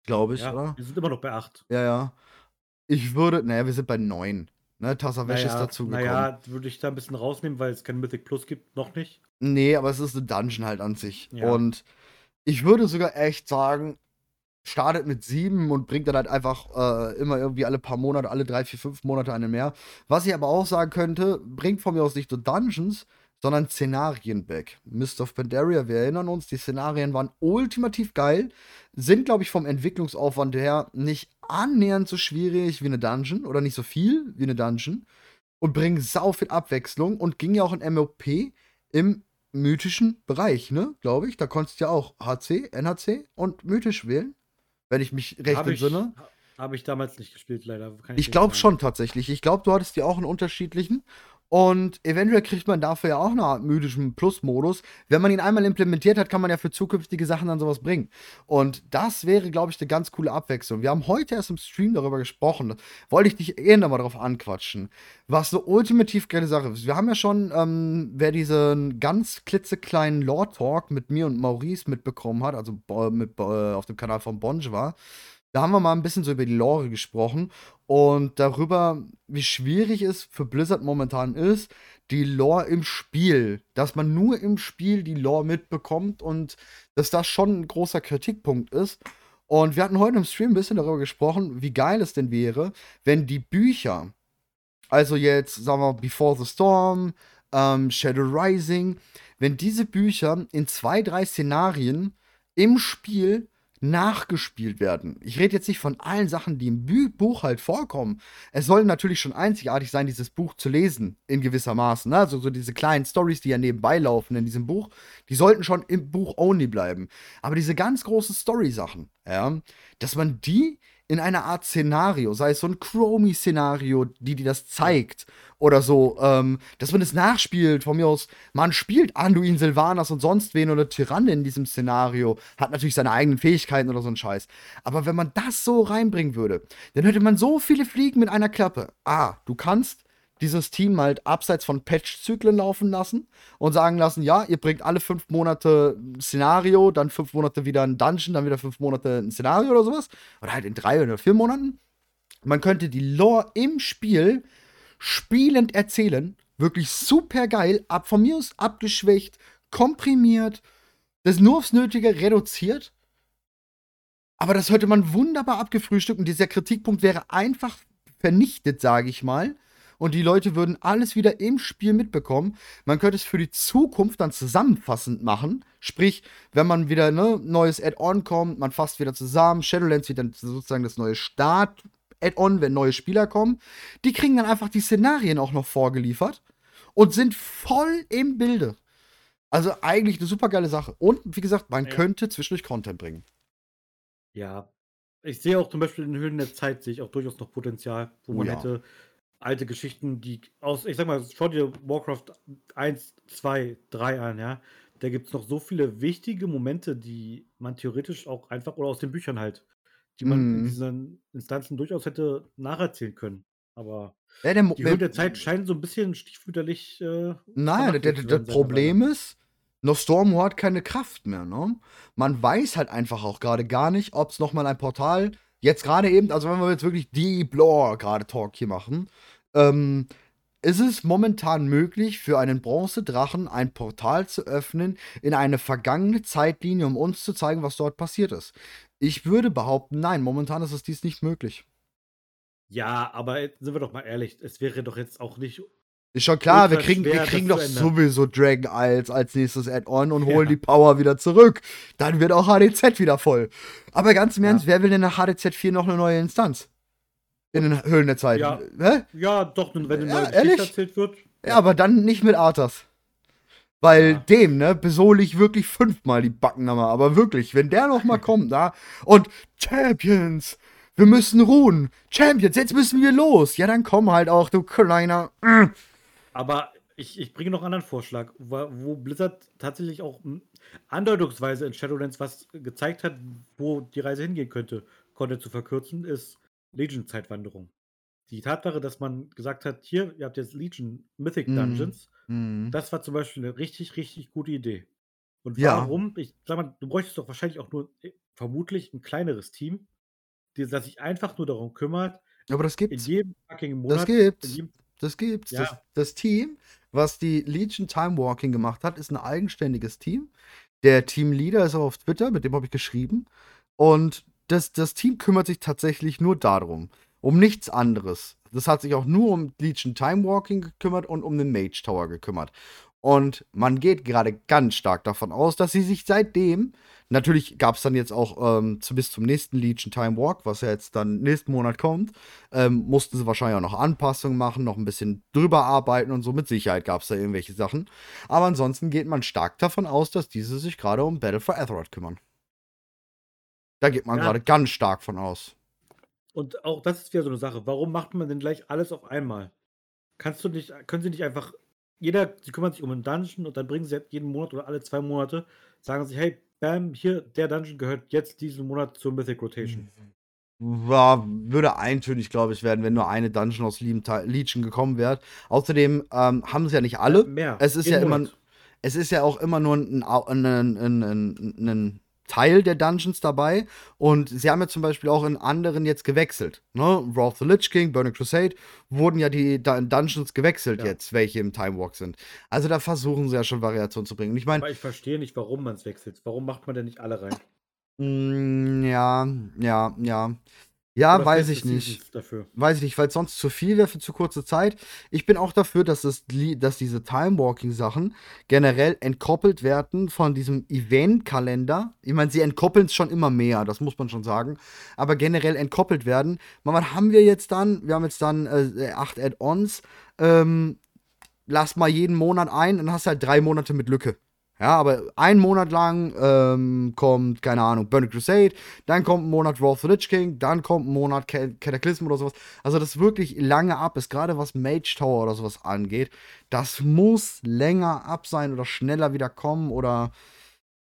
Glaube ich, ja, oder? Wir sind immer noch bei acht. Ja, ja. Ich würde, naja, wir sind bei neun. Ne, Tassawäsche naja, ist dazu gekommen. Naja, würde ich da ein bisschen rausnehmen, weil es kein Mythic Plus gibt, noch nicht. Nee, aber es ist eine Dungeon halt an sich. Ja. Und ich würde sogar echt sagen, startet mit sieben und bringt dann halt einfach äh, immer irgendwie alle paar Monate, alle drei, vier, fünf Monate eine mehr. Was ich aber auch sagen könnte, bringt von mir aus nicht nur Dungeons, sondern Szenarien back. Mist of Pandaria, wir erinnern uns, die Szenarien waren ultimativ geil, sind, glaube ich, vom Entwicklungsaufwand her nicht annähernd so schwierig wie eine Dungeon oder nicht so viel wie eine Dungeon und bringen sau viel Abwechslung und ging ja auch in MOP im mythischen Bereich, ne? Glaube ich. Da konntest du ja auch HC, NHC und mythisch wählen, wenn ich mich recht hab entsinne. Habe ich damals nicht gespielt, leider. ich, ich glaube schon tatsächlich. Ich glaube, du hattest ja auch einen unterschiedlichen. Und eventuell kriegt man dafür ja auch eine Art mythischen Plus-Modus. Wenn man ihn einmal implementiert hat, kann man ja für zukünftige Sachen dann sowas bringen. Und das wäre, glaube ich, eine ganz coole Abwechslung. Wir haben heute erst im Stream darüber gesprochen. Wollte ich dich eher nochmal drauf anquatschen. Was eine ultimativ geile Sache ist. Wir haben ja schon, ähm, wer diesen ganz klitzekleinen Lore-Talk mit mir und Maurice mitbekommen hat, also mit, äh, auf dem Kanal von Bonge war, da haben wir mal ein bisschen so über die Lore gesprochen und darüber, wie schwierig es für Blizzard momentan ist, die Lore im Spiel, dass man nur im Spiel die Lore mitbekommt und dass das schon ein großer Kritikpunkt ist. Und wir hatten heute im Stream ein bisschen darüber gesprochen, wie geil es denn wäre, wenn die Bücher, also jetzt, sagen wir, Before the Storm, ähm, Shadow Rising, wenn diese Bücher in zwei, drei Szenarien im Spiel nachgespielt werden. Ich rede jetzt nicht von allen Sachen, die im Buch halt vorkommen. Es soll natürlich schon einzigartig sein, dieses Buch zu lesen, in gewisser Maßen. Ne? Also so diese kleinen Stories, die ja nebenbei laufen in diesem Buch, die sollten schon im Buch only bleiben. Aber diese ganz großen Story-Sachen, ja, dass man die in einer Art Szenario, sei es so ein Chromie-Szenario, die dir das zeigt, oder so, ähm, dass man es nachspielt, von mir aus, man spielt Anduin Silvanas und sonst wen oder Tyranne in diesem Szenario, hat natürlich seine eigenen Fähigkeiten oder so ein Scheiß. Aber wenn man das so reinbringen würde, dann hätte man so viele Fliegen mit einer Klappe. Ah, du kannst dieses Team halt abseits von Patch-Zyklen laufen lassen und sagen lassen, ja, ihr bringt alle fünf Monate ein Szenario, dann fünf Monate wieder ein Dungeon, dann wieder fünf Monate ein Szenario oder sowas. Oder halt in drei oder vier Monaten. Man könnte die Lore im Spiel spielend erzählen. Wirklich super geil. Ab, von mir aus abgeschwächt, komprimiert, das nur aufs Nötige reduziert. Aber das hätte man wunderbar abgefrühstückt und dieser Kritikpunkt wäre einfach vernichtet, sage ich mal und die Leute würden alles wieder im Spiel mitbekommen. Man könnte es für die Zukunft dann zusammenfassend machen. Sprich, wenn man wieder ne, neues Add-on kommt, man fasst wieder zusammen. Shadowlands wird dann sozusagen das neue Start-Add-on, wenn neue Spieler kommen. Die kriegen dann einfach die Szenarien auch noch vorgeliefert und sind voll im Bilde. Also eigentlich eine super geile Sache. Und wie gesagt, man ja. könnte zwischendurch Content bringen. Ja, ich sehe auch zum Beispiel in den Höhlen der Zeit, sehe ich auch durchaus noch Potenzial, wo oh, man ja. hätte alte Geschichten, die aus, ich sag mal, schau dir Warcraft 1, 2, 3 an, ja. Da gibt es noch so viele wichtige Momente, die man theoretisch auch einfach, oder aus den Büchern halt, die man mm. in mhm. diesen Instanzen durchaus hätte nacherzählen können. Aber ja, der, die Höhe der Zeit scheint so ein bisschen stiefmütterlich. Äh, Nein, das Problem ist, noch Stormward hat keine Kraft mehr, ne? Man weiß halt einfach auch gerade gar nicht, ob es nochmal ein Portal, jetzt gerade eben, also wenn wir jetzt wirklich Deep Lore gerade Talk hier machen, ähm, ist es momentan möglich, für einen Bronzedrachen ein Portal zu öffnen in eine vergangene Zeitlinie, um uns zu zeigen, was dort passiert ist? Ich würde behaupten, nein, momentan ist es dies nicht möglich. Ja, aber sind wir doch mal ehrlich, es wäre doch jetzt auch nicht. Ist schon klar, wir kriegen, wir kriegen doch sowieso Dragon Isles als nächstes Add-on und holen ja. die Power wieder zurück. Dann wird auch HDZ wieder voll. Aber ganz im Ernst, ja. wer will denn nach HDZ 4 noch eine neue Instanz? In den Höhlen der Zeit. Ja, Hä? ja doch, wenn eine neue ja, Geschichte erzählt wird. Ja, aber dann nicht mit Arthas. Weil ja. dem, ne, besohl ich wirklich fünfmal die Backen Aber wirklich, wenn der noch mal kommt, da und Champions, wir müssen ruhen. Champions, jetzt müssen wir los. Ja, dann komm halt auch, du kleiner. Mm. Aber ich, ich bringe noch einen anderen Vorschlag, wo, wo Blizzard tatsächlich auch andeutungsweise in Shadowlands was gezeigt hat, wo die Reise hingehen könnte, konnte zu verkürzen, ist Legion-Zeitwanderung. Die Tatsache, dass man gesagt hat, hier, ihr habt jetzt Legion Mythic mhm. Dungeons, mm. das war zum Beispiel eine richtig, richtig gute Idee. Und warum? Ja. Ich sag mal, du bräuchtest doch wahrscheinlich auch nur äh, vermutlich ein kleineres Team, das sich einfach nur darum kümmert. Aber das gibt's. In jedem fucking Monat. Das gibt's. Das gibt's. Ja. Das, das, Team, was die Legion Time Walking gemacht hat, ist ein eigenständiges Team. Der Teamleader ist auch auf Twitter, mit dem habe ich geschrieben. Und das, das Team kümmert sich tatsächlich nur darum. Um nichts anderes. Das hat sich auch nur um Legion Time Walking gekümmert und um den Mage Tower gekümmert. Und man geht gerade ganz stark davon aus, dass sie sich seitdem, natürlich gab es dann jetzt auch ähm, zu, bis zum nächsten Legion Time Walk, was ja jetzt dann nächsten Monat kommt, ähm, mussten sie wahrscheinlich auch noch Anpassungen machen, noch ein bisschen drüber arbeiten und so. Mit Sicherheit gab es da irgendwelche Sachen. Aber ansonsten geht man stark davon aus, dass diese sich gerade um Battle for Azeroth kümmern. Da geht man ja. gerade ganz stark von aus. Und auch das ist wieder so eine Sache. Warum macht man denn gleich alles auf einmal? Kannst du nicht, können sie nicht einfach, jeder, sie kümmern sich um einen Dungeon und dann bringen sie jeden Monat oder alle zwei Monate, sagen sie, hey, bam, hier, der Dungeon gehört jetzt diesen Monat zur Mythic Rotation. War, würde eintönig, glaube ich, werden, wenn nur eine Dungeon aus Legion gekommen wäre. Außerdem ähm, haben sie ja nicht alle. Mehr. Es ist ja Monat. immer, es ist ja auch immer nur ein, ein, ein, ein Teil der Dungeons dabei. Und sie haben ja zum Beispiel auch in anderen jetzt gewechselt. Ne? Wrath the Lich King, Burning Crusade, wurden ja die Dungeons gewechselt ja. jetzt, welche im Time Walk sind. Also da versuchen sie ja schon Variationen zu bringen. Ich meine. Aber ich verstehe nicht, warum man es wechselt. Warum macht man denn nicht alle rein? Mm, ja, ja, ja. Ja, Oder weiß ich nicht. Dafür. Weiß ich nicht, weil es sonst zu viel wäre für zu kurze Zeit. Ich bin auch dafür, dass, das, dass diese Time-Walking-Sachen generell entkoppelt werden von diesem Event-Kalender. Ich meine, sie entkoppeln es schon immer mehr, das muss man schon sagen. Aber generell entkoppelt werden. Mal, was haben wir jetzt dann? Wir haben jetzt dann äh, acht Add-ons. Ähm, lass mal jeden Monat ein, dann hast du halt drei Monate mit Lücke. Ja, aber einen Monat lang ähm, kommt, keine Ahnung, Burning Crusade, dann kommt ein Monat Wrath of the Lich King, dann kommt ein Monat Ca- Cataclysm oder sowas. Also das wirklich lange ab ist, gerade was Mage Tower oder sowas angeht. Das muss länger ab sein oder schneller wieder kommen oder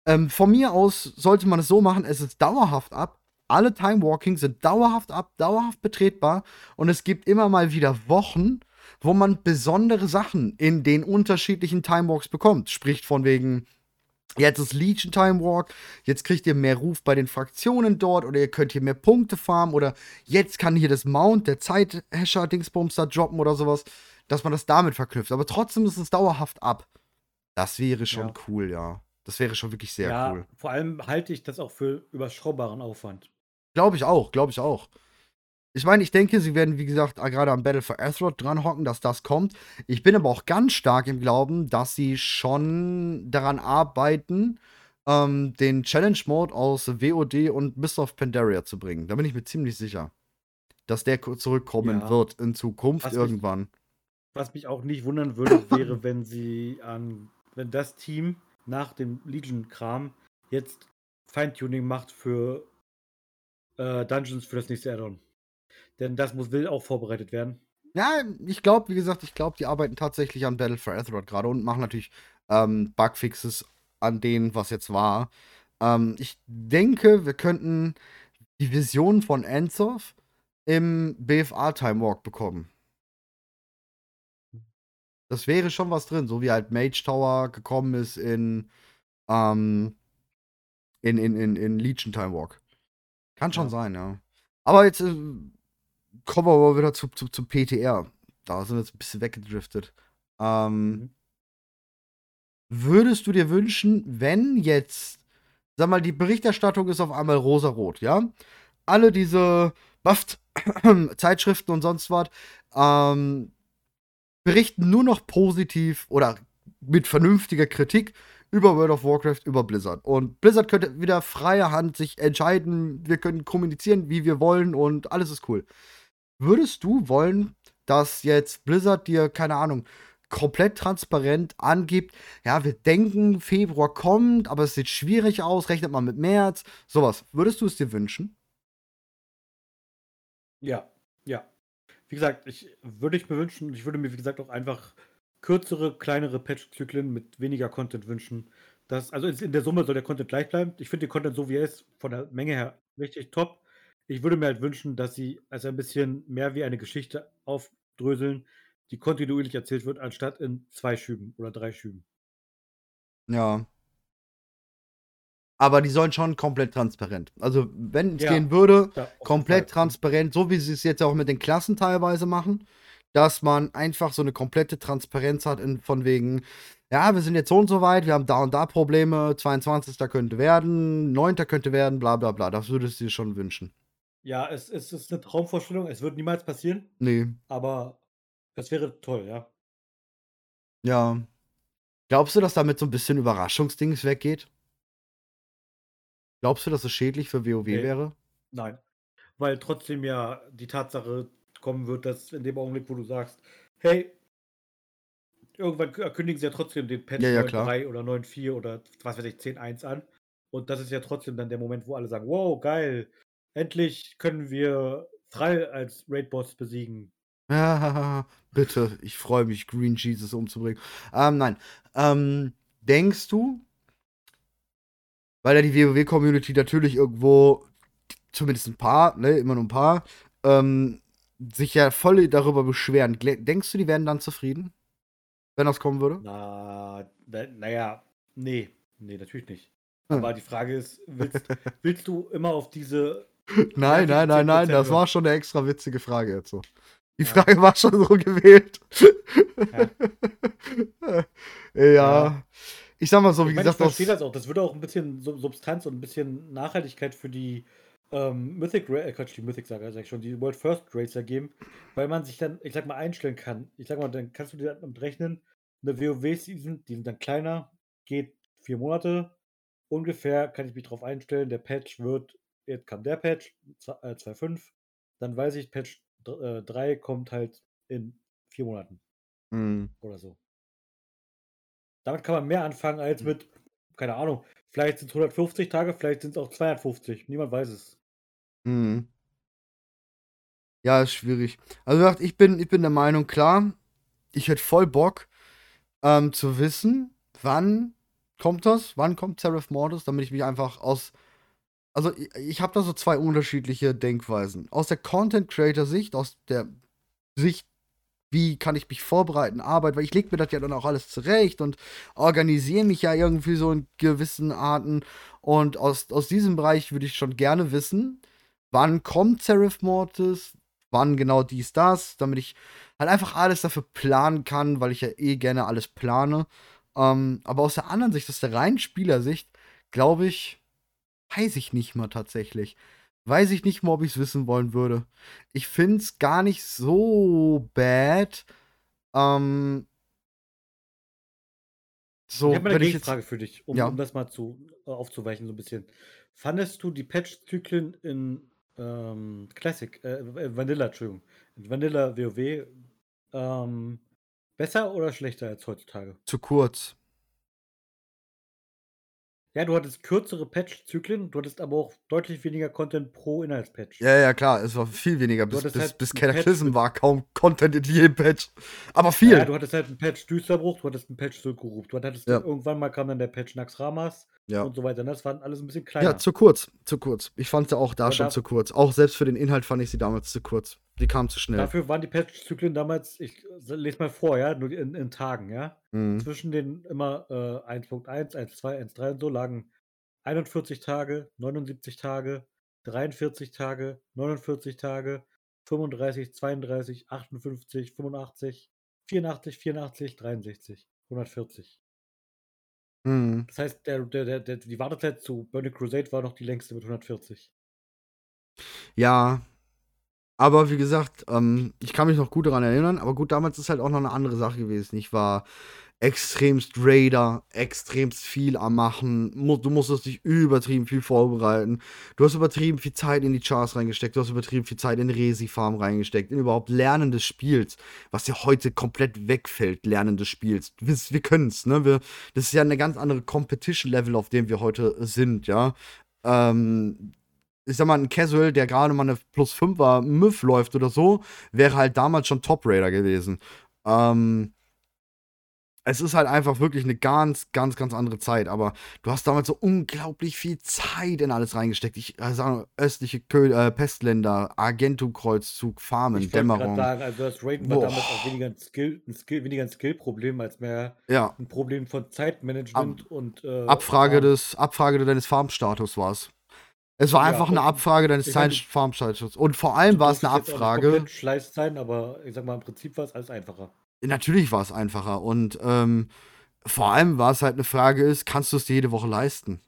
ähm, von mir aus sollte man es so machen, es ist dauerhaft ab. Alle Time Walking sind dauerhaft ab, dauerhaft betretbar und es gibt immer mal wieder Wochen, wo man besondere Sachen in den unterschiedlichen Time Walks bekommt. Spricht von wegen, jetzt ist Legion Time Walk, jetzt kriegt ihr mehr Ruf bei den Fraktionen dort oder ihr könnt hier mehr Punkte farmen oder jetzt kann hier das Mount, der Zeithasher Dingsbums da droppen oder sowas, dass man das damit verknüpft. Aber trotzdem ist es dauerhaft ab. Das wäre schon Ja. cool, ja. Das wäre schon wirklich sehr ja, cool. vor allem halte ich das auch für überschaubaren Aufwand. Glaube ich auch, glaube ich auch. Ich meine, ich denke, sie werden, wie gesagt, gerade am Battle for Azeroth dran hocken, dass das kommt. Ich bin aber auch ganz stark im Glauben, dass sie schon daran arbeiten, ähm, den Challenge-Mode aus WOD und Mist of Pandaria zu bringen. Da bin ich mir ziemlich sicher, dass der ko- zurückkommen Ja. wird in Zukunft Was mich- irgendwann. Was mich auch nicht wundern würde, wäre, wenn sie an, wenn das Team nach dem Legion-Kram jetzt Feintuning macht für äh, Dungeons für das nächste Add-on. Denn das muss will auch vorbereitet werden. Ja, ich glaube, wie gesagt, ich glaube, die arbeiten tatsächlich an Battle for Azeroth gerade und machen natürlich ähm, Bugfixes an denen, was jetzt war. Ähm, ich denke, wir könnten die Vision von Ensof im BFA Time Walk bekommen. Das wäre schon was drin, so wie halt Mage Tower gekommen ist in, ähm, in, in, in, in Legion Time Walk. Kann schon Ja. sein, ja. Aber jetzt äh, kommen wir aber wieder zu, zu, zum PTR. Da sind wir jetzt ein bisschen weggedriftet. Ähm, Mhm. Würdest du dir wünschen, wenn jetzt, sag mal, die Berichterstattung ist auf einmal rosarot, ja? Alle diese Buffed Zeitschriften und sonst was ähm, berichten nur noch positiv oder mit vernünftiger Kritik über World of Warcraft, über Blizzard. Und Blizzard könnte wieder freie Hand sich entscheiden, wir können kommunizieren, wie wir wollen und alles ist cool. Würdest du wollen, dass jetzt Blizzard dir, keine Ahnung, komplett transparent angibt, ja, wir denken, Februar kommt, aber es sieht schwierig aus, rechnet man mit März, sowas. Würdest du es dir wünschen? Ja, ja. Wie gesagt, ich würde ich mir wünschen, ich würde mir, wie gesagt, auch einfach kürzere, kleinere Patch-Zyklen mit weniger Content wünschen. Das, also in der Summe soll der Content gleich bleiben. Ich finde den Content so wie er ist, von der Menge her richtig top. Ich würde mir halt wünschen, dass sie also ein bisschen mehr wie eine Geschichte aufdröseln, die kontinuierlich erzählt wird, anstatt in zwei Schüben oder drei Schüben. Ja. Aber die sollen schon komplett transparent. Also, wenn es Ja. gehen würde, Ja, komplett transparent, so wie sie es jetzt auch mit den Klassen teilweise machen, dass man einfach so eine komplette Transparenz hat in, von wegen, ja, wir sind jetzt so und so weit, wir haben da und da Probleme, 22. könnte werden, 9. könnte werden, bla bla bla. Das würdest du dir schon wünschen. Ja, es, es ist eine Traumvorstellung. Es wird niemals passieren, Nee, aber das wäre toll, ja. ja. Glaubst du, dass damit so ein bisschen Überraschungsdings weggeht? Glaubst du, dass es schädlich für WoW Nee. wäre? Nein. Weil trotzdem ja die Tatsache kommen wird, dass in dem Augenblick, wo du sagst, hey, irgendwann kü- kündigen sie ja trotzdem den Patch Ja, ja, klar. 9.3 oder 9.4 oder was weiß ich, 10.1 an. Und das ist ja trotzdem dann der Moment, wo alle sagen, wow, geil, endlich können wir Thrall als Raid-Boss besiegen. Ja, bitte, ich freue mich, Green Jesus umzubringen. Ähm, nein. Ähm, denkst du, weil ja die WoW-Community natürlich irgendwo, zumindest ein paar, ne, immer nur ein paar, ähm, sich ja voll darüber beschweren, denkst du, die wären dann zufrieden? Wenn das kommen würde? Na, na, naja, nee, nee, natürlich nicht. Hm. Aber die Frage ist, willst, willst du immer auf diese Nein, Ja, nein, nein, nein, 10% das war schon eine extra witzige Frage jetzt so. Die Ja. Frage war schon so gewählt. Ja. Ja. Ich sag mal so, wie ich meine, ich gesagt, das, verstehe das auch. Das würde auch ein bisschen Sub- Substanz und ein bisschen Nachhaltigkeit für die ähm, Mythic, äh, Quatsch, die Mythic Saga, sag ich schon, die World First Racer geben, weil man sich dann, ich sag mal, einstellen kann. Ich sag mal, dann kannst du dir damit rechnen, eine WoW-Season, die sind dann kleiner, geht vier Monate. Ungefähr kann ich mich drauf einstellen, der Patch wird, jetzt kam der Patch, z- äh, 2.5, dann weiß ich, Patch 3 kommt halt in vier Monaten Mhm. oder so. Damit kann man mehr anfangen als Mhm. mit, keine Ahnung, vielleicht sind es 150 Tage, vielleicht sind es auch 250, niemand weiß es. Mhm. Ja, ist schwierig. Also, gesagt, ich bin, ich bin der Meinung, klar, ich hätte voll Bock ähm, zu wissen, wann kommt das, wann kommt Seraph Mortis, damit ich mich einfach aus. Also, ich, ich habe da so zwei unterschiedliche Denkweisen. Aus der Content-Creator-Sicht, aus der Sicht, wie kann ich mich vorbereiten, Arbeit, weil ich lege mir das ja dann auch alles zurecht und organisiere mich ja irgendwie so in gewissen Arten. Und aus, aus diesem Bereich würde ich schon gerne wissen, wann kommt Seraph Mortis, wann genau dies, das, damit ich halt einfach alles dafür planen kann, weil ich ja eh gerne alles plane. Ähm, aber aus der anderen Sicht, aus der reinen Spielersicht, glaube ich, weiß ich nicht mal tatsächlich. Weiß ich nicht mal, ob ich es wissen wollen würde. Ich finde es gar nicht so bad. Ähm, so, ich habe eine jetzt. Gegenfrage für dich, um, Ja. um das mal zu, äh, aufzuweichen, so ein bisschen. Fandest du die Patch-Zyklen in ähm, Classic, äh, äh, Vanilla, Entschuldigung, in Vanilla WoW ähm, besser oder schlechter als heutzutage? Zu kurz. Ja, du hattest kürzere Patch-Zyklen, du hattest aber auch deutlich weniger Content pro Inhaltspatch. Ja, ja, klar, es war viel weniger. Bis, bis, halt bis Cataclysm war kaum Content in jedem Patch. Aber viel. Ja, du hattest halt einen Patch Düsterbruch, du hattest einen Patch Sulkurub, du hattest Ja. irgendwann mal kam dann der Patch Naxramas Ja. und so weiter. Das waren alles ein bisschen kleiner. Ja, zu kurz, zu kurz. Ich fand sie auch da Aber schon zu kurz. Auch selbst für den Inhalt fand ich sie damals zu kurz. Die kam zu schnell. Dafür waren die Patch-Zyklen damals, ich lese mal vor, ja, nur in, in Tagen, ja. Mhm. Zwischen den immer äh, 1.1, 1.2, 1.3 und so lagen 41 Tage, 79 Tage, 43 Tage, 49 Tage, 35, 32, 58, 85, 84, 84, 63, 140. Mhm. Das heißt, der, der, der, die Wartezeit zu Burning Crusade war noch die längste mit 140. Ja. Aber wie gesagt, ähm, ich kann mich noch gut daran erinnern. Aber gut, damals ist halt auch noch eine andere Sache gewesen. Ich war extremst Raider, extremst viel am Machen. Du musstest dich übertrieben viel vorbereiten. Du hast übertrieben viel Zeit in die Chars reingesteckt. Du hast übertrieben viel Zeit in Resi-Farm reingesteckt. In überhaupt Lernen des Spiels. Was ja heute komplett wegfällt, Lernen des Spiels. Wir, wir können es, ne? Wir, das ist ja eine ganz andere Competition-Level, auf dem wir heute sind, ja. Ähm, ich sag mal, ein Casual, der gerade mal eine plus 5er Myth läuft oder so, wäre halt damals schon Top Raider gewesen. Ähm, es ist halt einfach wirklich eine ganz, ganz, ganz andere Zeit. Aber du hast damals so unglaublich viel Zeit in alles reingesteckt. Ich äh, sage, östliche Kö äh, Pestländer, Argentum-Kreuzzug, Farmen, Ich Dämmerung. sagen, also das Raiden war damals auch weniger ein Skill, ein Skill, weniger ein Skill-Problem als mehr Ja, ein Problem von Zeitmanagement und äh, Abfrage, Farm. des, Abfrage deines Farmstatus war es. Es war Ja, einfach eine Abfrage deines Farmstatus. Und vor allem war es eine Abfrage. Schleiß sein, aber ich sag mal, im Prinzip war es alles einfacher. Natürlich war es einfacher. Und ähm, vor allem war es halt eine Frage ist, kannst du es dir jede Woche leisten?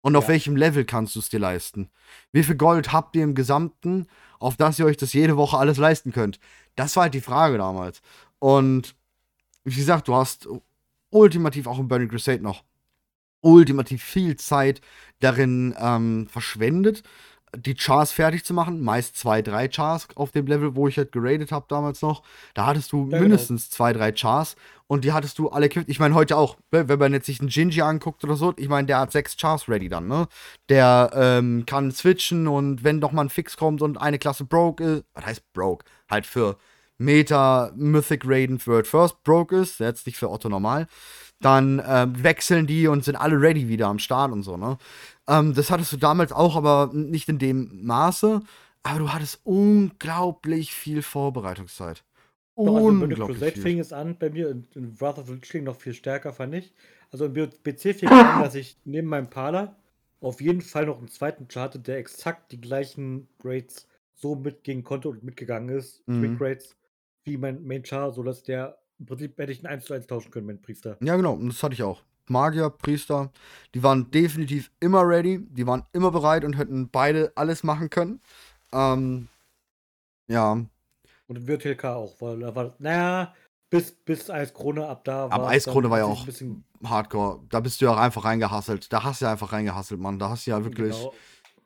Und auf Ja. welchem Level kannst du es dir leisten? Wie viel Gold habt ihr im Gesamten, auf das ihr euch das jede Woche alles leisten könnt? Das war halt die Frage damals. Und wie gesagt, du hast ultimativ auch im Burning Crusade noch ultimativ viel Zeit darin ähm, verschwendet, die Chars fertig zu machen. Meist zwei, drei Chars auf dem Level, wo ich halt geradet habe damals noch. Da hattest du genau. mindestens zwei, drei Chars und die hattest du alle equipped. Ich meine, heute auch, wenn wenn man jetzt sich einen Gingy anguckt oder so, ich meine, der hat sechs Chars ready dann, ne? Der ähm, kann switchen und wenn doch mal ein Fix kommt und eine Klasse broke ist, was heißt broke? Halt für Meta Mythic Raiden World First broke ist, jetzt nicht für Otto normal, dann ähm, wechseln die und sind alle ready wieder am Start und so, ne? Ähm, das hattest du damals auch, aber nicht in dem Maße. Aber du hattest unglaublich viel Vorbereitungszeit. Doch, also Unglaublich Crusade viel. fing es an, bei mir in, Wrath of the Lich King noch viel stärker, fand ich. Also im BC fing es an, dass ich neben meinem Parler auf jeden Fall noch einen zweiten Chart hatte, der exakt die gleichen Grades so mitgehen konnte und mitgegangen ist, Mhm. Grades, wie mein Main Char, sodass der im Prinzip hätte ich einen 1 zu 1 tauschen können, mein Priester. Ja, genau, und das hatte ich auch. Magier, Priester, die waren definitiv immer ready, die waren immer bereit und hätten beide alles machen können. Ähm, ja. Und wird TLK auch, weil da war, naja, bis, bis Eiskrone ab da Aber war Eiskrone war ja ein auch bisschen Hardcore. Da bist du ja auch einfach reingehasselt. Da hast du ja einfach reingehasselt, Mann. Da hast du ja wirklich. genau,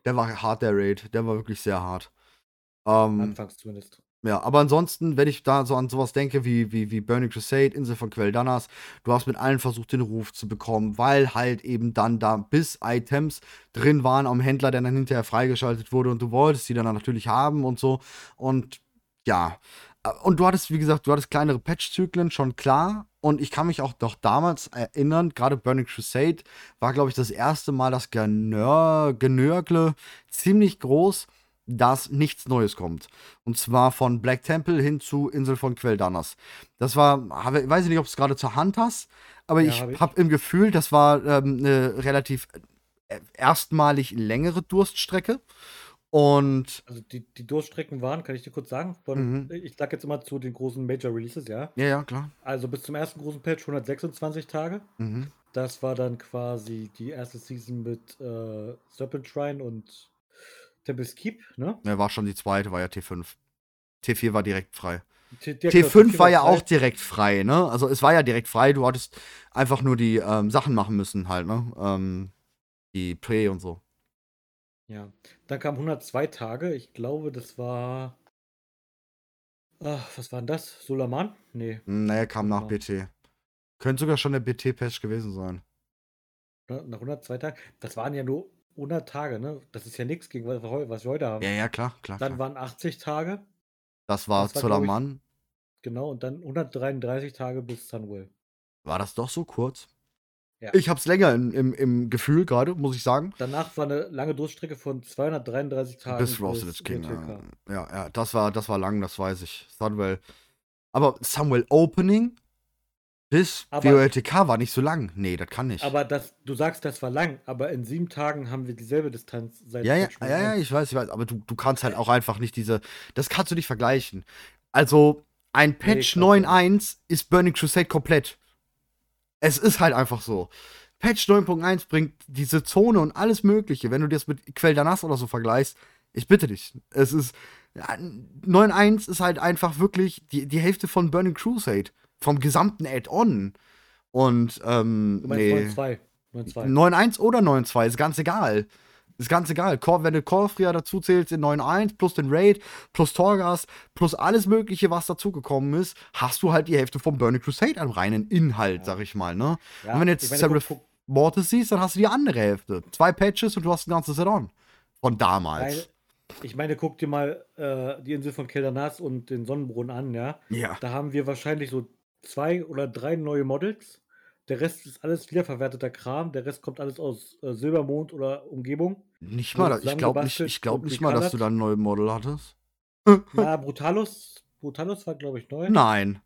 Der war hart, der Raid. Der war wirklich sehr hart. Ähm, anfangs zumindest. Ja, aber ansonsten, wenn ich da so an sowas denke wie, wie, wie Burning Crusade, Insel von Quel'Danas, du hast mit allen versucht, den Ruf zu bekommen, weil halt eben dann da bis Items drin waren am Händler, der dann hinterher freigeschaltet wurde und du wolltest die dann natürlich haben und so. Und ja. Und du hattest, wie gesagt, du hattest kleinere Patch-Zyklen, schon klar. Und ich kann mich auch noch damals erinnern, gerade Burning Crusade war, glaube ich, das erste Mal das Genör Genörgle ziemlich groß dass nichts Neues kommt. Und zwar von Black Temple hin zu Insel von Quel'Danas. Das war, ich weiß nicht, ob du es gerade zur Hand hast, aber Ja, ich hab habe im Gefühl, das war ähm, eine relativ äh, erstmalig längere Durststrecke. Und Also die, die Durchstrecken waren, kann ich dir kurz sagen, von, Mhm. ich sag jetzt immer zu den großen Major Releases, ja. ja, ja, klar. Also bis zum ersten großen Patch 126 Tage. Mhm. Das war dann quasi die erste Season mit äh, Serpent Shrine und Tempest Keep, ne? Ja, war schon die zweite, war ja T5. T4 war direkt frei. T ja, genau, T5 war ja frei. auch direkt frei, ne? Also es war ja direkt frei, du hattest einfach nur die ähm, Sachen machen müssen halt, ne? Ähm, die Pre und so. Ja. Dann kam 102 Tage. Ich glaube, das war. Ach, was war denn das? Solaman? Nee. Hm, Naja, kam nach Genau. BT. Könnte sogar schon der BT-Patch gewesen sein. Nach 102 Tagen. Das waren ja nur 100 Tage, ne? Das ist ja nichts gegen was was wir heute haben. Ja, ja, klar, klar. Dann klar. waren 80 Tage, Das war das war, ich- Zolaman. genau, und dann 133 Tage bis Sunwell. War das doch so kurz? Ja. Ich hab's länger im, im, im Gefühl gerade, muss ich sagen. Danach war eine lange Durchstrecke von 233 Tagen. Bis Roasted King. Ja, ja, das war, das war lang, das weiß ich. Sunwell. Aber Sunwell Opening bis Aber- WOLTK war nicht so lang. Nee, das kann nicht. Aber das, du sagst, das war lang, aber in sieben Tagen haben wir dieselbe Distanz seit Ja, ja, ja, ja, 1. ich weiß, ich weiß, aber du, du kannst halt auch einfach nicht diese, das kannst du nicht vergleichen. Also, ein Patch nicht. 9.1 ist Burning Crusade komplett. Es ist halt einfach so. Patch 9.1 bringt diese Zone und alles Mögliche, wenn du das mit Quel'Danas oder so vergleichst, ich bitte dich. Es ist, ja, 9.1 ist halt einfach wirklich die, die Hälfte von Burning Crusade. Vom gesamten Add-on. Und, ähm, Du meinst nee. 9.2. 9.2. 9.1 oder 9.2, ist ganz egal. Ist ganz egal. Wenn du Core dazu zählst in 9.1 plus den Raid, plus Torgas, plus alles Mögliche, was dazugekommen ist, hast du halt die Hälfte vom Burning Crusade an reinen Inhalt, Ja. sag ich mal, ne? Ja, und wenn du jetzt Seraph Mortis siehst, dann hast du die andere Hälfte. Zwei Patches und du hast ein ganzes Add-on. Von damals. Ich meine, guck dir mal äh, die Insel von Keldanas und den Sonnenbrunnen an, ja. Ja. Da haben wir wahrscheinlich so zwei oder drei neue Models. Der Rest ist alles wiederverwerteter Kram. Der Rest kommt alles aus äh, Silbermond oder Umgebung. Nicht mal, ich glaube nicht, ich glaub nicht mal, dass du da ein neues Model hattest. Na, Brutalus. Brutalus war, glaube ich, neu. Nein.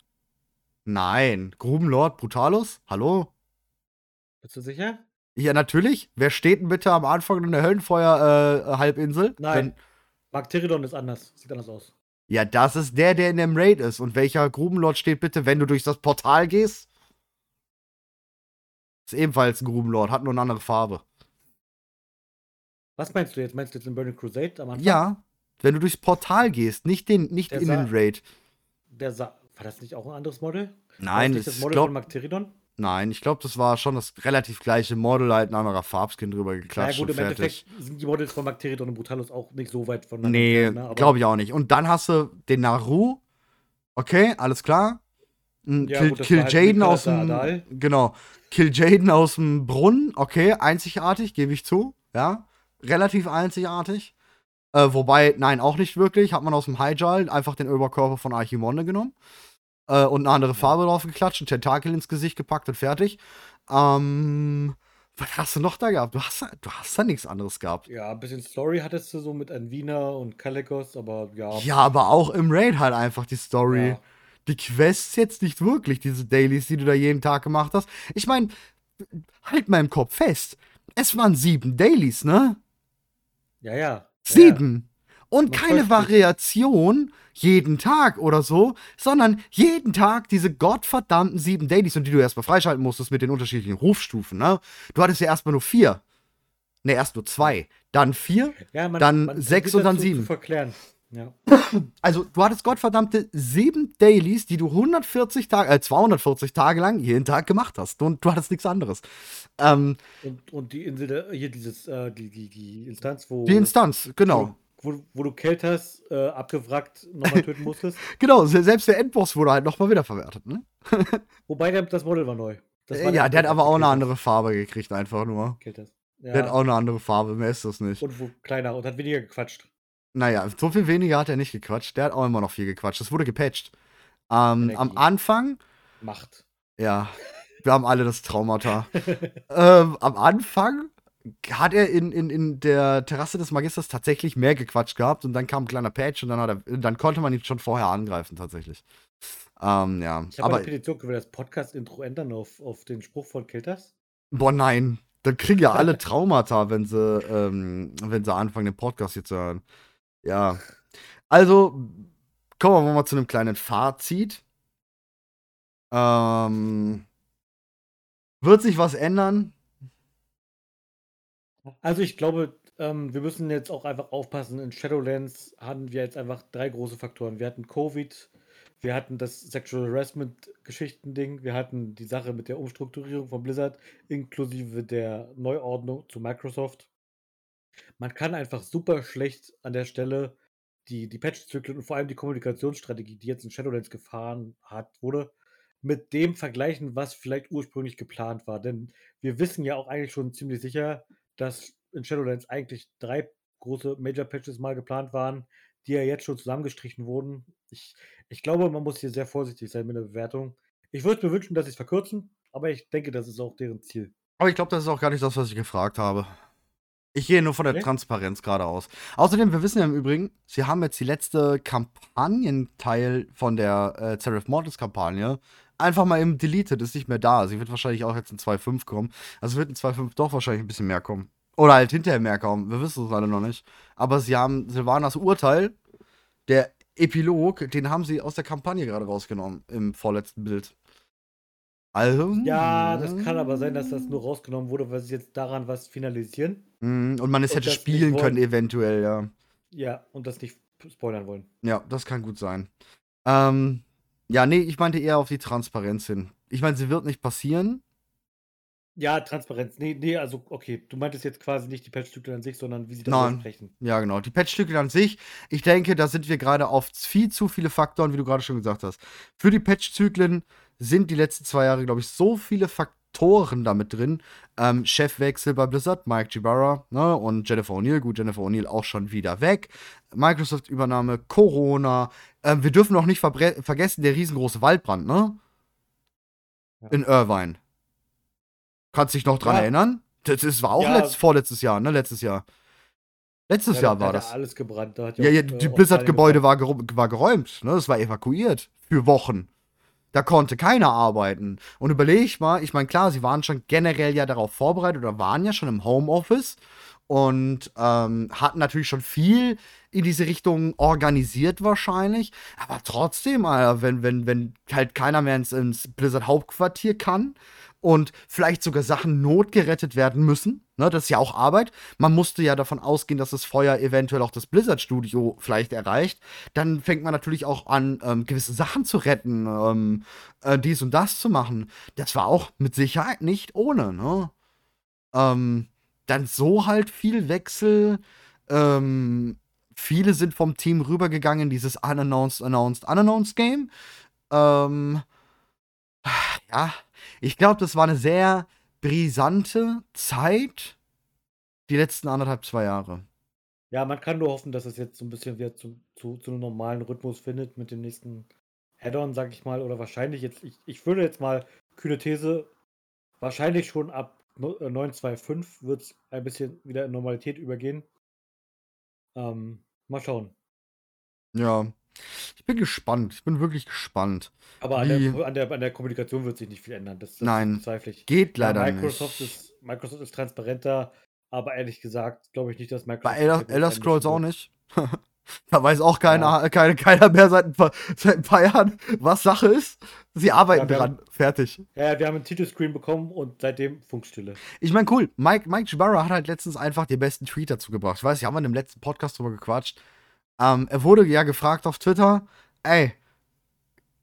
Nein. Grubenlord Brutalus? Hallo? Bist du sicher? Ja, natürlich. Wer steht denn bitte am Anfang in der Höllenfeuer-Halbinsel? Nein. Magteridon ist anders. Sieht anders aus. Ja, das ist der, der in dem Raid ist. Und welcher Grubenlord steht bitte, wenn du durch das Portal gehst? Ist ebenfalls ein Grubenlord, hat nur eine andere Farbe. Was meinst du jetzt? Meinst du jetzt in Burning Crusade am Anfang? Ja, wenn du durchs Portal gehst, nicht, den, nicht Der in den Raid. Der sah, war das nicht auch ein anderes Model? Nein, das das nicht das ist, Model glaub, von Magteridon? Nein, ich glaube, das war schon das relativ gleiche Model, halt ein anderer Farbskin drüber Na ja, geklatscht gut, im fertig. Endeffekt sind die Models von Magteridon und Brutalus auch nicht so weit voneinander Nee, ne? Glaube ich auch nicht. Und dann hast du den Naru. Okay, alles klar. Ja, Kill, gut, Kill halt Jaden aus dem. Genau. Kill Jaden aus dem Brunnen. Okay, einzigartig, gebe ich zu. Ja. Relativ einzigartig. Äh, wobei, nein, auch nicht wirklich. Hat man aus dem Hyjal einfach den Oberkörper von Archimonde genommen. Äh, und eine andere Farbe drauf geklatscht, ein Tentakel ins Gesicht gepackt und fertig. Ähm. Was hast du noch da gehabt? Du hast, du hast da nichts anderes gehabt. Ja, ein bisschen Story hattest du so mit Anvina und Kalikos, aber ja. Ja, aber auch im Raid halt einfach die Story. Ja. Die Quests jetzt nicht wirklich, diese Dailies, die du da jeden Tag gemacht hast. Ich meine, halt mal im Kopf fest. Es waren sieben Dailies, ne? Ja. Ja, Sieben. Und keine. Variation jeden Tag oder so, sondern jeden Tag diese gottverdammten sieben Dailies und die du erstmal freischalten musstest mit den unterschiedlichen Rufstufen, ne? Du hattest ja erstmal nur vier. Ne, erst nur zwei. Dann vier. Ja, man, Dann man sechs und dann sieben. Ja. Also, du hattest gottverdammte sieben Dailies, die du 140 Tage, äh, 240 Tage lang jeden Tag gemacht hast. Und du hattest nichts anderes. Ähm, Und, und die Insel, hier dieses, äh, die, die, die Instanz, wo, die Instanz, genau. Wo, wo du Kelters äh, abgewrackt nochmal töten musstest. Genau, se- selbst der Endboss wurde halt nochmal wiederverwertet, ne? Wobei der, das Model war neu. Das Äh, war ja, der hat aber auch eine andere Farbe gekriegt, einfach nur. Kelters. Der hat Ja, auch eine andere Farbe, mehr ist das nicht. und wo kleiner und hat weniger gequatscht. Naja, so viel weniger hat er nicht gequatscht. Der hat auch immer noch viel gequatscht. Das wurde gepatcht. Ähm, am. Anfang, Macht. ja, wir haben alle das Traumata. ähm, am Anfang hat er in, in, in der Terrasse des Magisters tatsächlich mehr gequatscht gehabt und dann kam ein kleiner Patch und dann, hat er, dann konnte man ihn schon vorher angreifen, tatsächlich. Ähm, ja, Ich habe eine Petition gewählt, das Podcast-Intro ändern auf, auf den Spruch von Kelters. boah, nein. Dann kriegen ja alle Traumata, wenn sie, ähm, wenn sie anfangen, den Podcast hier zu hören. Ja. Also, kommen wir mal zu einem kleinen Fazit. Ähm, wird sich was ändern? Also ich glaube, ähm, wir müssen jetzt auch einfach aufpassen. In Shadowlands hatten wir jetzt einfach drei große Faktoren. Wir hatten Covid, wir hatten das Sexual Harassment-Geschichten-Ding, wir hatten die Sache mit der Umstrukturierung von Blizzard, inklusive der Neuordnung zu Microsoft. Man kann einfach super schlecht an der Stelle die, die Patch-Zyklen und vor allem die Kommunikationsstrategie, die jetzt in Shadowlands gefahren hat, wurde, mit dem vergleichen, was vielleicht ursprünglich geplant war. Denn wir wissen ja auch eigentlich schon ziemlich sicher, dass in Shadowlands eigentlich drei große Major-Patches mal geplant waren, die ja jetzt schon zusammengestrichen wurden. Ich, ich glaube, man muss hier sehr vorsichtig sein mit der Bewertung. Ich würde mir wünschen, dass sie es verkürzen, aber ich denke, das ist auch deren Ziel. Aber ich glaube, das ist auch gar nicht das, was ich gefragt habe. Ich gehe nur von der Nee? Transparenz gerade aus. Außerdem, wir wissen ja im Übrigen, sie haben jetzt die letzte Kampagnenteil von der äh, Seraph Mortis Kampagne einfach mal eben deleted, ist nicht mehr da. Sie wird wahrscheinlich auch jetzt in 2.5 kommen. Also wird in 2.5 doch wahrscheinlich ein bisschen mehr kommen. Oder halt hinterher mehr kommen. Wir wissen es alle noch nicht. Aber sie haben Silvanas Urteil, der Epilog, den haben sie aus der Kampagne gerade rausgenommen im vorletzten Bild. Also. Ja, das kann aber sein, dass das nur rausgenommen wurde, weil sie jetzt daran was finalisieren. Mhm, Und man es hätte spielen können, eventuell, ja. Ja, und das nicht spoilern wollen. Ja, das kann gut sein. Ähm, ja, nee, ich meinte eher auf die Transparenz hin. Ich meine, sie wird nicht passieren. Ja, Transparenz. Nee, nee, also okay, du meintest jetzt quasi nicht die Patch-Zyklen an sich, sondern wie sie Nein. darüber sprechen. Ja, genau. Die Patchstücke an sich, ich denke, da sind wir gerade auf viel zu viele Faktoren, wie du gerade schon gesagt hast. Für die Patchzyklen sind die letzten zwei Jahre, glaube ich, so viele Faktoren damit drin. Ähm, Chefwechsel bei Blizzard, Mike Gibarra, ne, und Jennifer O'Neill. Gut, Jennifer O'Neill auch schon wieder weg. Microsoft-Übernahme, Corona. Ähm, wir dürfen auch nicht vergessen, der riesengroße Waldbrand, ne? Ja. In Irvine. Kannst dich noch dran Ja. erinnern? Das, das war auch Ja. letzt, vorletztes Jahr, ne? Letztes Jahr. Letztes Ja, Jahr war das. alles gebrannt. Da Ja, ja, die äh, Blizzard-Gebäude war, war geräumt, ne? Das war evakuiert. Für Wochen. Da konnte keiner arbeiten. Und überleg mal, ich meine, klar, sie waren schon generell ja darauf vorbereitet oder waren ja schon im Homeoffice und ähm, hatten natürlich schon viel in diese Richtung organisiert wahrscheinlich. Aber trotzdem, Alter, wenn, wenn, wenn halt keiner mehr ins, ins Blizzard-Hauptquartier kann und vielleicht sogar Sachen notgerettet werden müssen, ne, das ist ja auch Arbeit. Man musste ja davon ausgehen, dass das Feuer eventuell auch das Blizzard-Studio vielleicht erreicht. Dann fängt man natürlich auch an, ähm, gewisse Sachen zu retten, ähm, äh, dies und das zu machen. Das war auch mit Sicherheit nicht ohne, ne? Ähm, dann so halt viel Wechsel. Ähm, viele sind vom Team rübergegangen dieses Unannounced, Announced, Unannounced Game. Ähm, ja, ich glaube, das war eine sehr brisante Zeit. Die letzten anderthalb, zwei Jahre. Ja, man kann nur hoffen, dass es jetzt so ein bisschen wieder zu, zu, zu einem normalen Rhythmus findet mit dem nächsten Add-on, sag ich mal. Oder wahrscheinlich jetzt, ich, ich würde jetzt mal, kühne These, wahrscheinlich schon ab no- äh, 9.2.5 wird es ein bisschen wieder in Normalität übergehen. Ähm, mal schauen. Ja. Ich bin gespannt. Ich bin wirklich gespannt. Aber an Wie- der, an, der, an der Kommunikation wird sich nicht viel ändern. Das, das Nein. ich. Geht Ja, leider Microsoft, nicht. Ist, Microsoft ist transparenter, aber ehrlich gesagt glaube ich nicht, dass Microsoft. Bei Elder, Elder Scrolls auch nicht. Da weiß auch keiner, keine, keiner mehr seit ein, paar, seit ein paar Jahren, was Sache ist. Sie arbeiten Ja, dran. Fertig. Ja, wir haben einen Titelscreen bekommen und seitdem Funkstille. Ich meine, cool. Mike, Mike Jbarra hat halt letztens einfach den besten Tweet dazu gebracht. Ich weiß, wir haben in dem letzten Podcast drüber gequatscht. Ähm, er wurde ja gefragt auf Twitter, ey,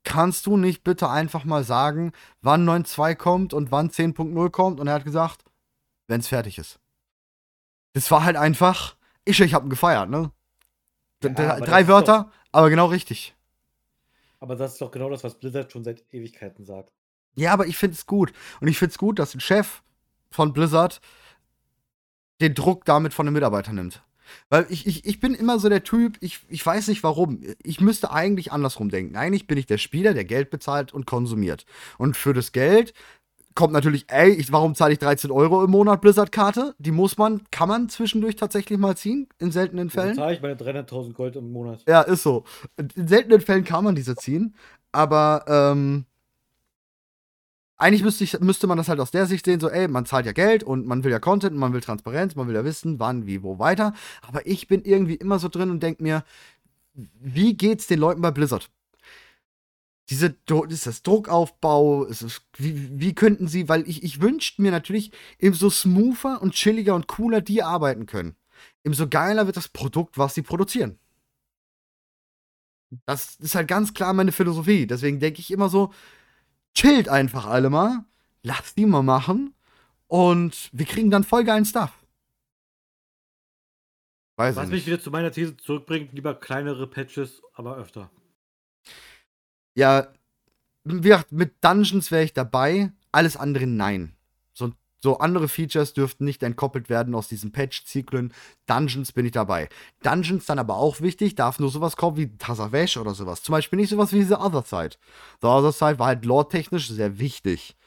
kannst du nicht bitte einfach mal sagen, wann 9.2 kommt und wann 10.0 kommt? Und er hat gesagt, wenn es fertig ist. Das war halt einfach, ich, ich hab ihn gefeiert, ne? Ja, Drei Wörter, aber genau richtig. Aber das ist doch genau das, was Blizzard schon seit Ewigkeiten sagt. Ja, aber ich finde es gut. Und ich finde es gut, dass ein Chef von Blizzard den Druck damit von den Mitarbeitern nimmt. Weil ich, ich, ich bin immer so der Typ, ich, ich weiß nicht warum. Ich müsste eigentlich andersrum denken. Eigentlich bin ich der Spieler, der Geld bezahlt und konsumiert. Und für das Geld kommt natürlich, ey, ich, warum zahle ich 13 Euro im Monat Blizzard-Karte? Die muss man, kann man zwischendurch tatsächlich mal ziehen, in seltenen Fällen. zahle ich meine 300.000 Gold im Monat. Ja, ist so. In seltenen Fällen kann man diese ziehen, aber ähm, eigentlich müsste, ich, müsste man das halt aus der Sicht sehen, so, ey, man zahlt ja Geld und man will ja Content, und man will Transparenz, man will ja wissen, wann, wie, wo weiter. Aber ich bin irgendwie immer so drin und denke mir, wie geht's den Leuten bei Blizzard? Diese, ist das Druckaufbau, ist es, wie, wie könnten sie, weil ich, ich wünschte mir natürlich, eben so smoother und chilliger und cooler die arbeiten können. Umso geiler wird das Produkt, was sie produzieren. Das ist halt ganz klar meine Philosophie. Deswegen denke ich immer so, chillt einfach alle mal, lasst die mal machen und wir kriegen dann voll geilen Stuff. Weiß Was ich mich wieder zu meiner These zurückbringt, lieber kleinere Patches, aber öfter. Ja, wie gesagt, mit Dungeons wäre ich dabei, alles andere nein. So, so andere Features dürften nicht entkoppelt werden aus diesen Patch-Zyklen. Dungeons bin ich dabei. Dungeons dann aber auch wichtig, darf nur sowas kommen wie Tazavesh oder sowas. Zum Beispiel nicht sowas wie The Other Side. The Other Side war halt lore-technisch sehr wichtig.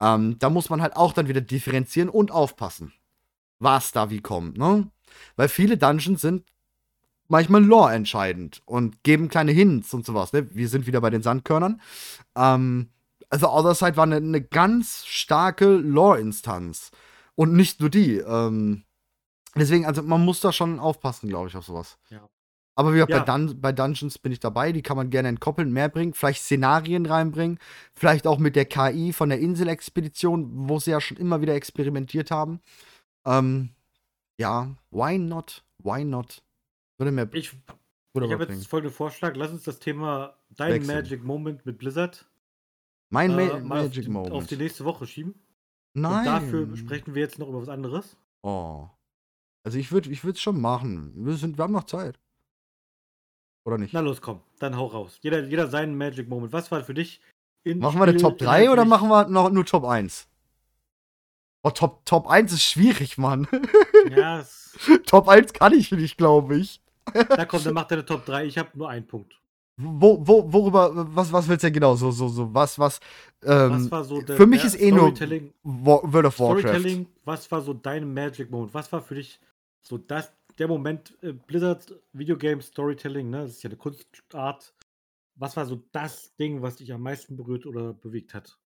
Ähm, da muss man halt auch dann wieder differenzieren und aufpassen, was da wie kommt, ne? Weil viele Dungeons sind manchmal Lore entscheidend und geben kleine Hints und sowas. Ne? Wir sind wieder bei den Sandkörnern. Ähm, also Other Side war eine, eine ganz starke Lore-Instanz. Und nicht nur die. Ähm, deswegen, also man muss da schon aufpassen, glaube ich, auf sowas. Ja. Aber wie gesagt, Ja. bei, Dun bei Dungeons bin ich dabei. Die kann man gerne entkoppeln, mehr bringen. Vielleicht Szenarien reinbringen. Vielleicht auch mit der KI von der Inselexpedition, wo sie ja schon immer wieder experimentiert haben. Ähm, ja, why not? Why not? Würde mir Ich, ich habe jetzt folgenden Vorschlag. Lass uns das Thema Dein Wechseln. Magic Moment mit Blizzard Mein äh, Ma Magic auf, die, Moment. auf die nächste Woche schieben. Nein. Und dafür sprechen wir jetzt noch über was anderes. Oh. Also ich würde ich es schon machen. Wir, sind, wir haben noch Zeit. Oder nicht? Na los, komm, dann hau raus. Jeder, jeder seinen Magic Moment. Was war für dich in machen wir eine Spiel Top 3 oder machen wir noch nur Top 1? Oh, Top, Top 1 ist schwierig, Mann. Ja, es, Top 1 kann ich nicht, glaube ich. da kommt, dann macht er eine Top 3. Ich habe nur einen Punkt. Wo, wo, worüber, was, was willst du denn genau? So, so, so, was, was, ähm, Was war so der, für mich ist eh nur World of Warcraft. Storytelling, was war so dein Magic Moment? Was war für dich so das, der Moment, äh, Blizzard Videogame Storytelling, ne? Das ist ja eine Kunstart. Was war so das Ding, was dich am meisten berührt oder bewegt hat?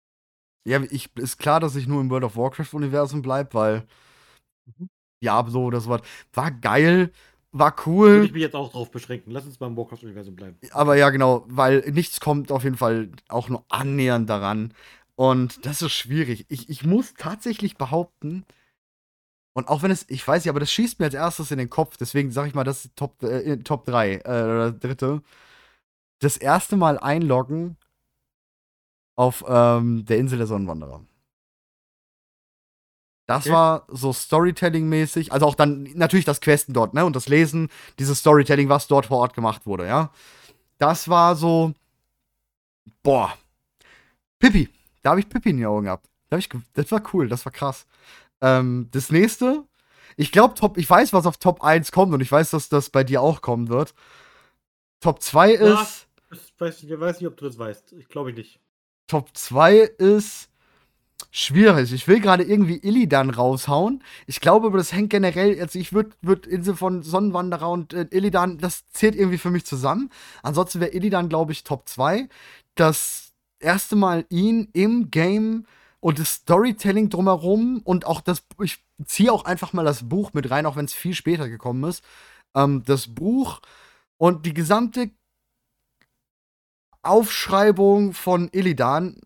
Ja, ich, ist klar, dass ich nur im World of Warcraft-Universum bleibe, weil Mhm. Diablo oder sowas war geil, war Würde cool. ich mich jetzt auch drauf beschränken. Lass uns beim Warcraft-Universum bleiben. Aber ja, genau, weil nichts kommt auf jeden Fall auch nur annähernd daran. Und das ist schwierig. Ich, ich muss tatsächlich behaupten, und auch wenn es, ich weiß nicht, aber das schießt mir als erstes in den Kopf, deswegen sage ich mal, das ist Top, äh, Top 3, äh, oder dritte. Das erste Mal einloggen auf ähm, der Insel der Sonnenwanderer. Das Okay. war so Storytelling-mäßig, also auch dann natürlich das Questen dort, ne, und das Lesen, dieses Storytelling, was dort vor Ort gemacht wurde, ja. Das war so, boah, Pippi, da habe ich Pippi in die Augen gehabt. Da ich, das war cool, das war krass. Ähm, das nächste, ich glaube, Top, ich weiß, was auf Top 1 kommt und ich weiß, dass das bei dir auch kommen wird. Top 2 Ja. ist, Ich weiß, nicht- ich weiß nicht, ob du das weißt. Ich glaube nicht. Top 2 ist schwierig. Ich will gerade irgendwie Illidan raushauen. Ich glaube, aber das hängt generell, also ich würde würd Insel von Sonnenwanderer und äh, Illidan, das zählt irgendwie für mich zusammen. Ansonsten wäre Illidan, glaube ich, Top 2. Das erste Mal ihn im Game und das Storytelling drumherum und auch das, ich ziehe auch einfach mal das Buch mit rein, auch wenn es viel später gekommen ist. Ähm, das Buch Und die gesamte Aufschreibung von Illidan.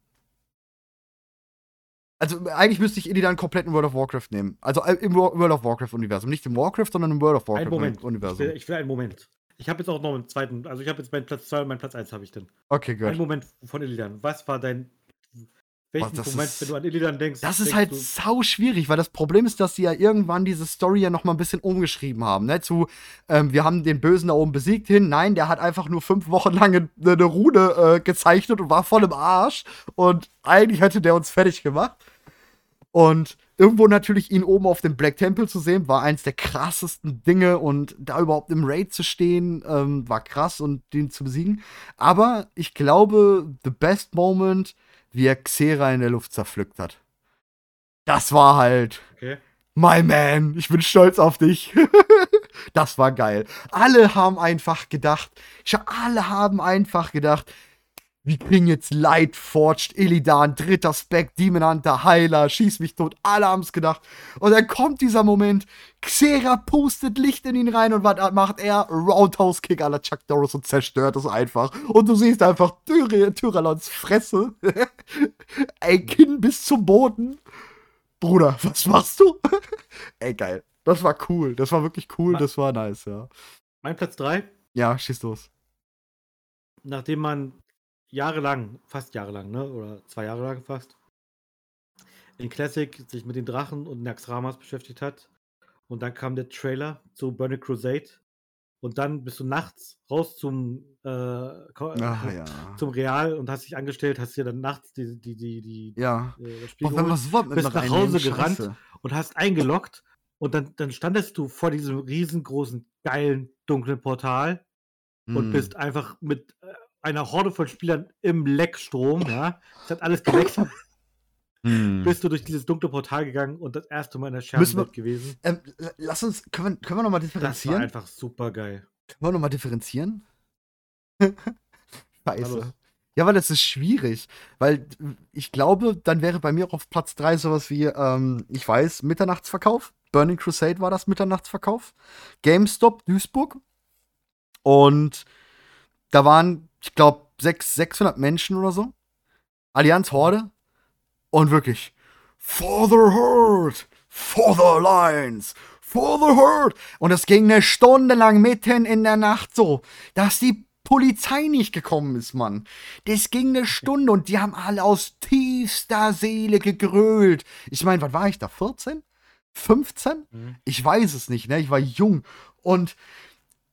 Also eigentlich müsste ich Illidan komplett in World of Warcraft nehmen. Also äh, im Wo- World of Warcraft-Universum. Nicht im Warcraft, sondern im World of Moment. Ich Warcraft-Universum. will, ich will einen Moment. Ich habe jetzt auch noch einen zweiten. Also ich habe jetzt meinen Platz 2 und meinen Platz 1 habe ich dann. Okay, Einen gut. Moment von Illidan. Was war dein. Welchen das Moment, ist- wenn du an Illidan denkst? Das ist denkst halt sau schwierig, weil das Problem ist, dass sie ja irgendwann diese Story ja noch mal ein bisschen umgeschrieben haben. Ne? Zu, ähm, wir haben den Bösen da oben besiegt hin. Nein, der hat einfach nur fünf Wochen lang eine, eine Rune äh, gezeichnet und war voll im Arsch. Und eigentlich hätte der uns fertig gemacht. Und irgendwo natürlich ihn oben auf dem Black Temple zu sehen, war eins der krassesten Dinge. Und da überhaupt im Raid zu stehen, ähm, war krass und den zu besiegen. Aber ich glaube, the best moment, wie er Xera in der Luft zerpflückt hat. Das war halt, Okay. my man, ich bin stolz auf dich. das war geil. Alle haben einfach gedacht, alle haben einfach gedacht, wir kriegen jetzt Lightforged, Illidan, dritter Spec, Demon Hunter, Heiler, schieß mich tot. Alle haben es gedacht. Und dann kommt dieser Moment, Xera pustet Licht in ihn rein und was macht er? Roundhouse Kick la Chuck Norris und zerstört es einfach. Und du siehst einfach Tyr Tyralons Fresse. Ey, Kinn bis zum Boden. Bruder, was machst du? Ey, geil. Das war cool. Das war wirklich cool. Das war nice, ja. Mein Platz 3, Ja, schieß los. nachdem man jahrelang, fast jahrelang, ne? Oder zwei Jahre lang fast, in Classic sich mit den Drachen und Naxxramas beschäftigt hat. Und dann kam der Trailer zu Burning Crusade. Und dann bist du nachts raus zum, äh, Ach äh, ja. zum Real und hast dich angestellt, hast dir dann nachts die, die, die, die, Ja. äh, das Spiel Und geholt bist nach Hause gerannt. scheiße. und hast eingeloggt und dann, dann standest du vor diesem riesengroßen, geilen, dunklen Portal und Hm. bist einfach mit äh, einer Horde von Spielern im Leckstrom, ja, es hat alles geleckt, Hm. bist du durch dieses dunkle Portal gegangen und das erste Mal in der Scherbenwelt gewesen. Ähm, lass uns, können wir, können wir nochmal Das war differenzieren? einfach super geil. Können wir nochmal differenzieren? Scheiße. Ja, weil das ist schwierig. Weil ich glaube, dann wäre bei mir auch auf Platz 3 sowas wie, ähm, ich weiß, Mitternachtsverkauf. Burning Crusade war das Mitternachtsverkauf. GameStop Duisburg. Und da waren, ich glaube, 600 Menschen oder so. Allianz Horde. Und wirklich, for the herd, for the alliance, for the herd. Und das ging eine Stunde lang mitten in der Nacht so, dass die Polizei nicht gekommen ist, Mann. Das ging eine Stunde und die haben alle aus tiefster Seele gegrölt. Ich meine, was war ich da? 14? 15? Mhm. Ich weiß es nicht, ne? Ich war jung. Und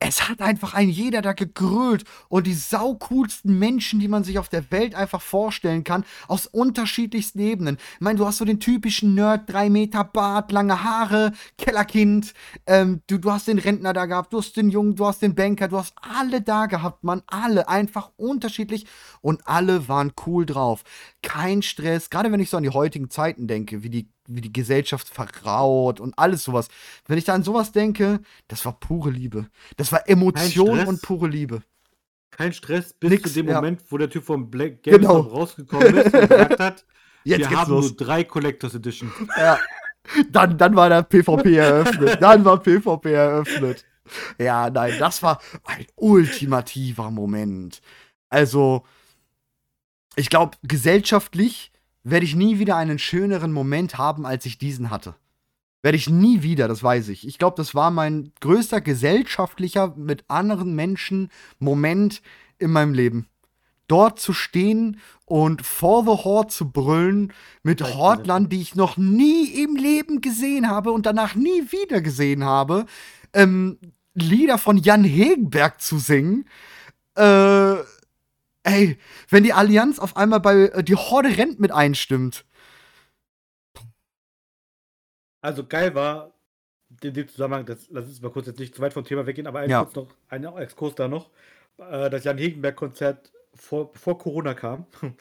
es hat einfach ein jeder da gegrölt und die saucoolsten Menschen, die man sich auf der Welt einfach vorstellen kann, aus unterschiedlichsten Ebenen. Ich meine, du hast so den typischen Nerd, drei Meter Bart, lange Haare, Kellerkind, ähm, du, du hast den Rentner da gehabt, du hast den Jungen, du hast den Banker, du hast alle da gehabt, man, alle, einfach unterschiedlich und alle waren cool drauf. Kein Stress, gerade wenn ich so an die heutigen Zeiten denke, wie die wie die Gesellschaft verraut und alles sowas. Wenn ich da an sowas denke, das war pure Liebe. Das war Emotion und pure Liebe. Kein Stress bis Nix, zu dem ja. Moment, wo der Typ vom Black Genau. GameStop rausgekommen ist und gesagt hat, Jetzt wir haben los. nur drei Collectors Edition. Ja. Dann, dann war der PvP eröffnet. Dann war PvP eröffnet. Ja, nein, das war ein ultimativer Moment. Also, ich glaube, gesellschaftlich werde ich nie wieder einen schöneren Moment haben, als ich diesen hatte. Werde ich nie wieder, das weiß ich. Ich glaube, das war mein größter gesellschaftlicher mit anderen Menschen Moment in meinem Leben. Dort zu stehen und for the Horde zu brüllen mit. Hordlern, die ich noch nie im Leben gesehen habe und danach nie wieder gesehen habe, ähm, Lieder von Jan Hegenberg zu singen. Äh, ey, wenn die Allianz auf einmal bei äh, die Horde rennt mit einstimmt. Also geil war, in dem Zusammenhang, das, lass uns mal kurz jetzt nicht zu weit vom Thema weggehen, aber ein Ja. kurz noch, ein Exkurs da noch, äh, das Jan Hegenberg-Konzert vor, bevor Corona kam,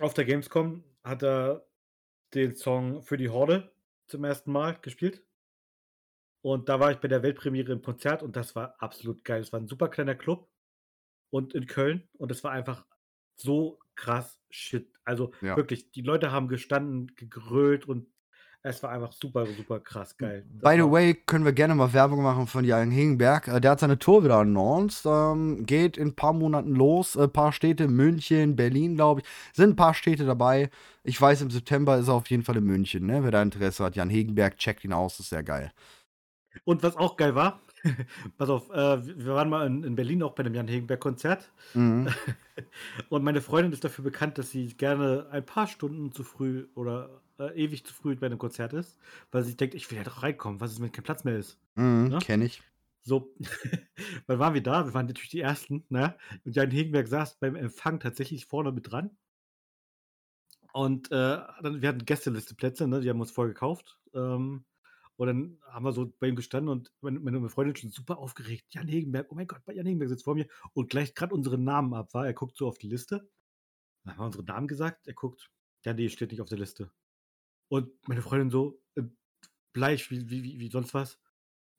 auf der Gamescom hat er den Song für die Horde zum ersten Mal gespielt. Und da war ich bei der Weltpremiere im Konzert und das war absolut geil. Es war ein super kleiner Club und in Köln und es war einfach so krass shit. Also Ja. wirklich, die Leute haben gestanden, gegrölt und Es war einfach super, super krass geil. Das By the way, können wir gerne mal Werbung machen von Jan Hingenberg. Äh, Der hat seine Tour wieder announced. Ähm, geht in ein paar Monaten los. Ein paar Städte, München, Berlin, glaube ich. Sind ein paar Städte dabei. Ich weiß, im September ist er auf jeden Fall in München. Ne? Wer da Interesse hat, Jan Hegenberg, checkt ihn aus, ist sehr geil. Und was auch geil war, pass auf, äh, wir waren mal in, in Berlin auch bei einem Jan Hegenberg-Konzert. Mhm. Und meine Freundin ist dafür bekannt, dass sie gerne ein paar Stunden zu früh oder äh, ewig zu früh bei einem Konzert ist, weil sie denkt, ich will ja doch reinkommen. Was ist, wenn kein Platz mehr ist? Mhm, Ne? Kenn ich. So, wann waren wir da? Wir waren natürlich die Ersten, ne? Und Jan Hegenberg saß beim Empfang tatsächlich vorne mit dran. Und äh, dann, wir hatten Gästelisteplätze, ne? Die haben uns vorher gekauft. Ähm, und dann haben wir so bei ihm gestanden und meine, Freundin schon super aufgeregt. Jan Hegenberg, oh mein Gott, Jan Hegenberg sitzt vor mir und gleicht gerade unsere Namen ab, war. Er guckt so auf die Liste. Dann haben wir unsere Namen gesagt. Er guckt, ja, nee, steht nicht auf der Liste. Und meine Freundin so äh, bleich wie, wie, wie, sonst was.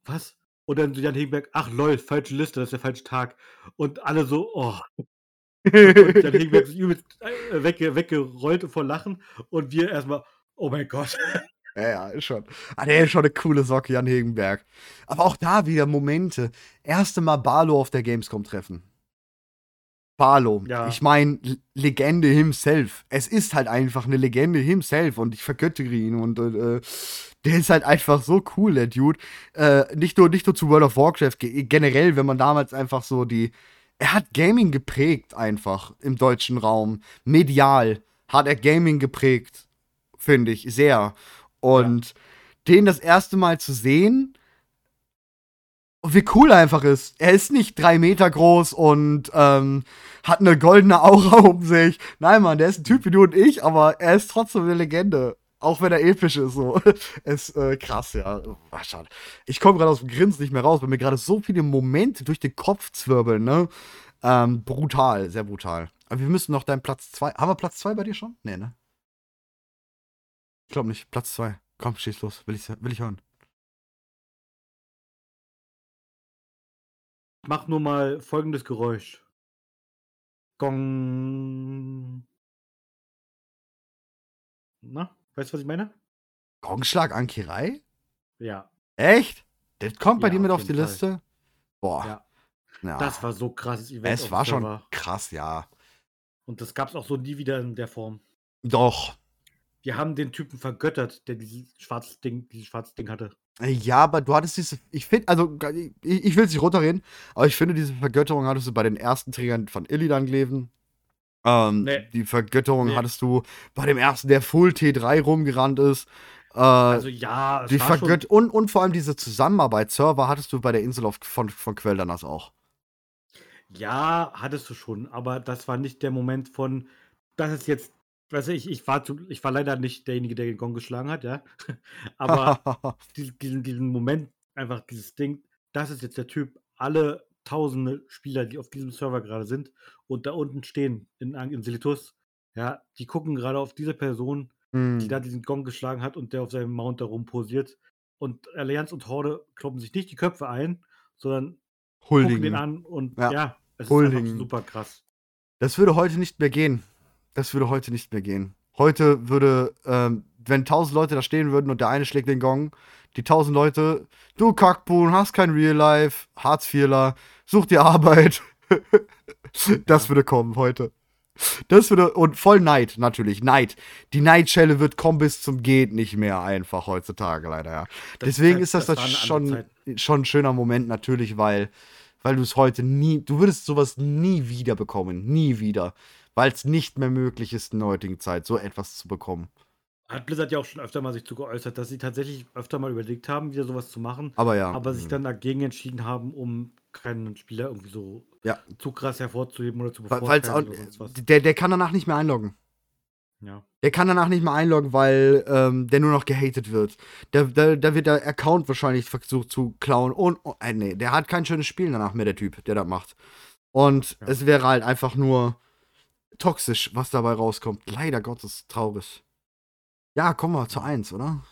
Was? Und dann so Jan Hegenberg, ach lol, falsche Liste, das ist der falsche Tag. Und alle so, oh. Und Jan Hegenberg ist übelst äh, wegge weggerollt vor Lachen. Und wir erstmal, oh mein Gott. Ja, ja, ist schon. Ah, der ist schon eine coole Socke, Jan Hegenberg. Aber auch da wieder Momente. Erste Mal Barlo auf der Gamescom treffen. Barlo. Ja. Ich meine, Legende himself. Es ist halt einfach eine Legende himself und ich vergöttere ihn und äh, der ist halt einfach so cool, der Dude. Äh, nicht, nur, nicht nur zu World of Warcraft, ge- generell, wenn man damals einfach so die. Er hat Gaming geprägt, einfach im deutschen Raum. Medial hat er Gaming geprägt, finde ich, sehr. Und den das erste Mal zu sehen, wie cool er einfach ist. Er ist nicht drei Meter groß und ähm, hat eine goldene Aura um sich. Nein, Mann, der ist ein Typ wie du und ich, aber er ist trotzdem eine Legende. Auch wenn er episch ist, so. ist äh, krass, ja. Ach, schade. Ich komme gerade aus dem Grinsen nicht mehr raus, weil mir gerade so viele Momente durch den Kopf zwirbeln, ne? Ähm, brutal, sehr brutal. Aber wir müssen noch deinen Platz 2. Haben wir Platz 2 bei dir schon? Nee, ne? Ich glaube nicht. Platz 2. Komm, schieß los. Will ich, will ich hören. Mach nur mal folgendes Geräusch. Gong. Na, weißt du, was ich meine? Gongschlag Ankerei? Ja, Echt? Das kommt bei Ja, dir mit auf auf die Fall. Liste? Boah. ja. Ja. Das war so krasses Event. es war schon krass, ja. Und das gab es auch so nie wieder in der Form. Doch. Wir haben den Typen vergöttert, der dieses schwarzes Ding, dieses schwarzes Ding hatte. Ja, aber du hattest diese. Ich finde, also, ich, ich will es nicht runterreden, aber ich finde, diese Vergötterung hattest du bei den ersten Trägern von Illidan gelesen. Ähm, Nee. Die Vergötterung Nee. hattest du bei dem ersten, der Full T3 rumgerannt ist. Äh, Also ja, es die war schon, Vergött und, und vor allem diese Zusammenarbeit, Server, hattest du bei der Insel auf, von, von Queldanas auch. ja, hattest du schon, aber das war nicht der Moment von, das ist jetzt, weiß ich, ich war zu, ich war leider nicht derjenige, der den Gong geschlagen hat, ja. aber diesen, diesen, diesen Moment, einfach dieses Ding, das ist jetzt der Typ, alle tausende Spieler, die auf diesem Server gerade sind und da unten stehen in, in Silitus, ja, die gucken gerade auf diese Person, die Hm. da diesen Gong geschlagen hat und der auf seinem Mount da rumposiert. Und Allianz und Horde kloppen sich nicht die Köpfe ein, sondern gucken den an und Ja. ja, es ist Huldigen. einfach super krass. Das würde heute nicht mehr gehen. Das würde heute nicht mehr gehen. Heute würde, ähm, wenn tausend Leute da stehen würden und der eine schlägt den Gong, die tausend Leute, du Kackbuhn, hast kein Real Life, Hartz-Vierler, such dir Arbeit. das würde kommen heute. Das würde, und voll Neid, natürlich, Neid. Die Neidschelle wird kommen bis zum Geht nicht mehr einfach heutzutage, leider, ja. Das Deswegen halt- ist das, das das, schon, schon ein schöner Moment, natürlich, weil, weil du es heute nie, du würdest sowas nie wieder bekommen. Nie wieder. Weil es nicht mehr möglich ist in der heutigen Zeit, so etwas zu bekommen. Hat Blizzard ja auch schon öfter mal sich zu geäußert, dass sie tatsächlich öfter mal überlegt haben, wieder sowas zu machen, Aber ja. aber sich mhm. dann dagegen entschieden haben, um keinen Spieler irgendwie so Ja. zu krass hervorzuheben oder zu weil's auch, oder der, der kann danach nicht mehr einloggen. Ja. Der kann danach nicht mehr einloggen, weil ähm, der nur noch gehatet wird. Da der, der wird der Account wahrscheinlich versucht zu klauen. Und, oh, äh, nee, der hat kein schönes Spiel danach mehr, der Typ, der das macht. Und Ja. es wäre halt einfach nur toxisch, was dabei rauskommt. Leider Gottes traurig. Ja, kommen wir zu eins, oder?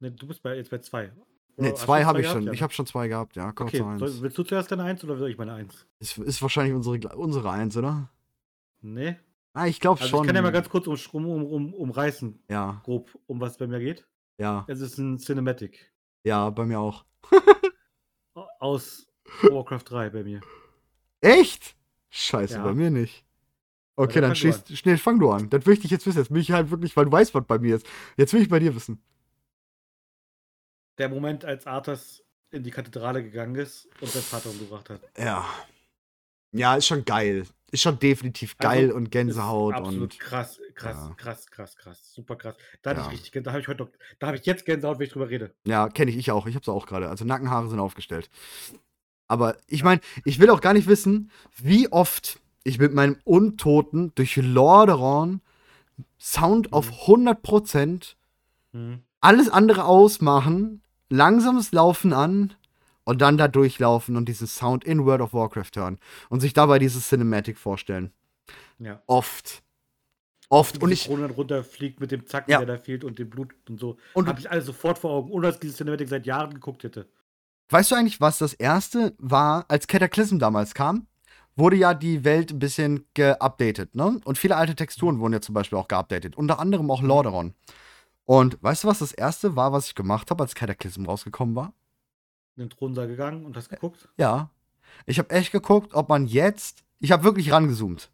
Ne, du bist bei, jetzt bei zwei. Ne, zwei habe ich gehabt? schon. Ja, Ich ne? habe schon zwei gehabt, ja. Kommen Okay, zu eins. soll, willst du zuerst deine Eins oder soll ich meine Eins? Ist, ist wahrscheinlich unsere, unsere eins, oder? Nee. Ah, ich glaube Also schon. ich kann ja mal ganz kurz um, um, um, um, umreißen, Ja. grob, um was bei mir geht. Ja, Es ist ein Cinematic ja, bei mir auch. aus Warcraft 3 bei mir. Echt? Scheiße, Ja. bei mir nicht. Okay, dann dann fang du schließ, schnell fang du an. Das möchte ich jetzt wissen. Jetzt will ich halt wirklich, weil du weißt, was bei mir ist. Jetzt will ich bei dir wissen. Der Moment, als Arthas in die Kathedrale gegangen ist und sein Vater umgebracht hat. Ja. Ja, ist schon geil. Ist schon definitiv Also, geil und Ist Gänsehaut absolut und. krass, krass, Ja. krass, krass, krass. Super krass. Da Ja. ich richtig, da habe ich heute noch, da habe ich jetzt Gänsehaut, wenn ich drüber rede. Ja, kenne ich, ich auch. Ich hab's auch gerade. Also Nackenhaare sind aufgestellt. Aber ich meine, ich will auch gar nicht wissen, wie oft ich mit meinem Untoten durch Lordaeron Sound auf 100% Mhm. alles andere ausmachen, langsames Laufen an und dann da durchlaufen und diesen Sound in World of Warcraft hören und sich dabei dieses Cinematic vorstellen. Ja. Oft. Oft. Und die ich. Krone dann runterfliegt mit dem Zacken, Ja. der da fehlt und dem Blut und so. Und habe ich alles sofort vor Augen, ohne dass ich dieses Cinematic seit Jahren geguckt hätte. weißt du eigentlich, was das erste war, als Cataclysm damals kam? Wurde ja die Welt ein bisschen geupdatet, ne? Und viele alte Texturen wurden ja zum Beispiel auch geupdatet. Unter anderem auch Lordaeron. Und weißt du, was das erste war, was ich gemacht habe, als Cataclysm rausgekommen war? In den Thronsaal gegangen und hast geguckt. Ja. Ich habe echt geguckt, ob man jetzt. Ich habe wirklich rangezoomt.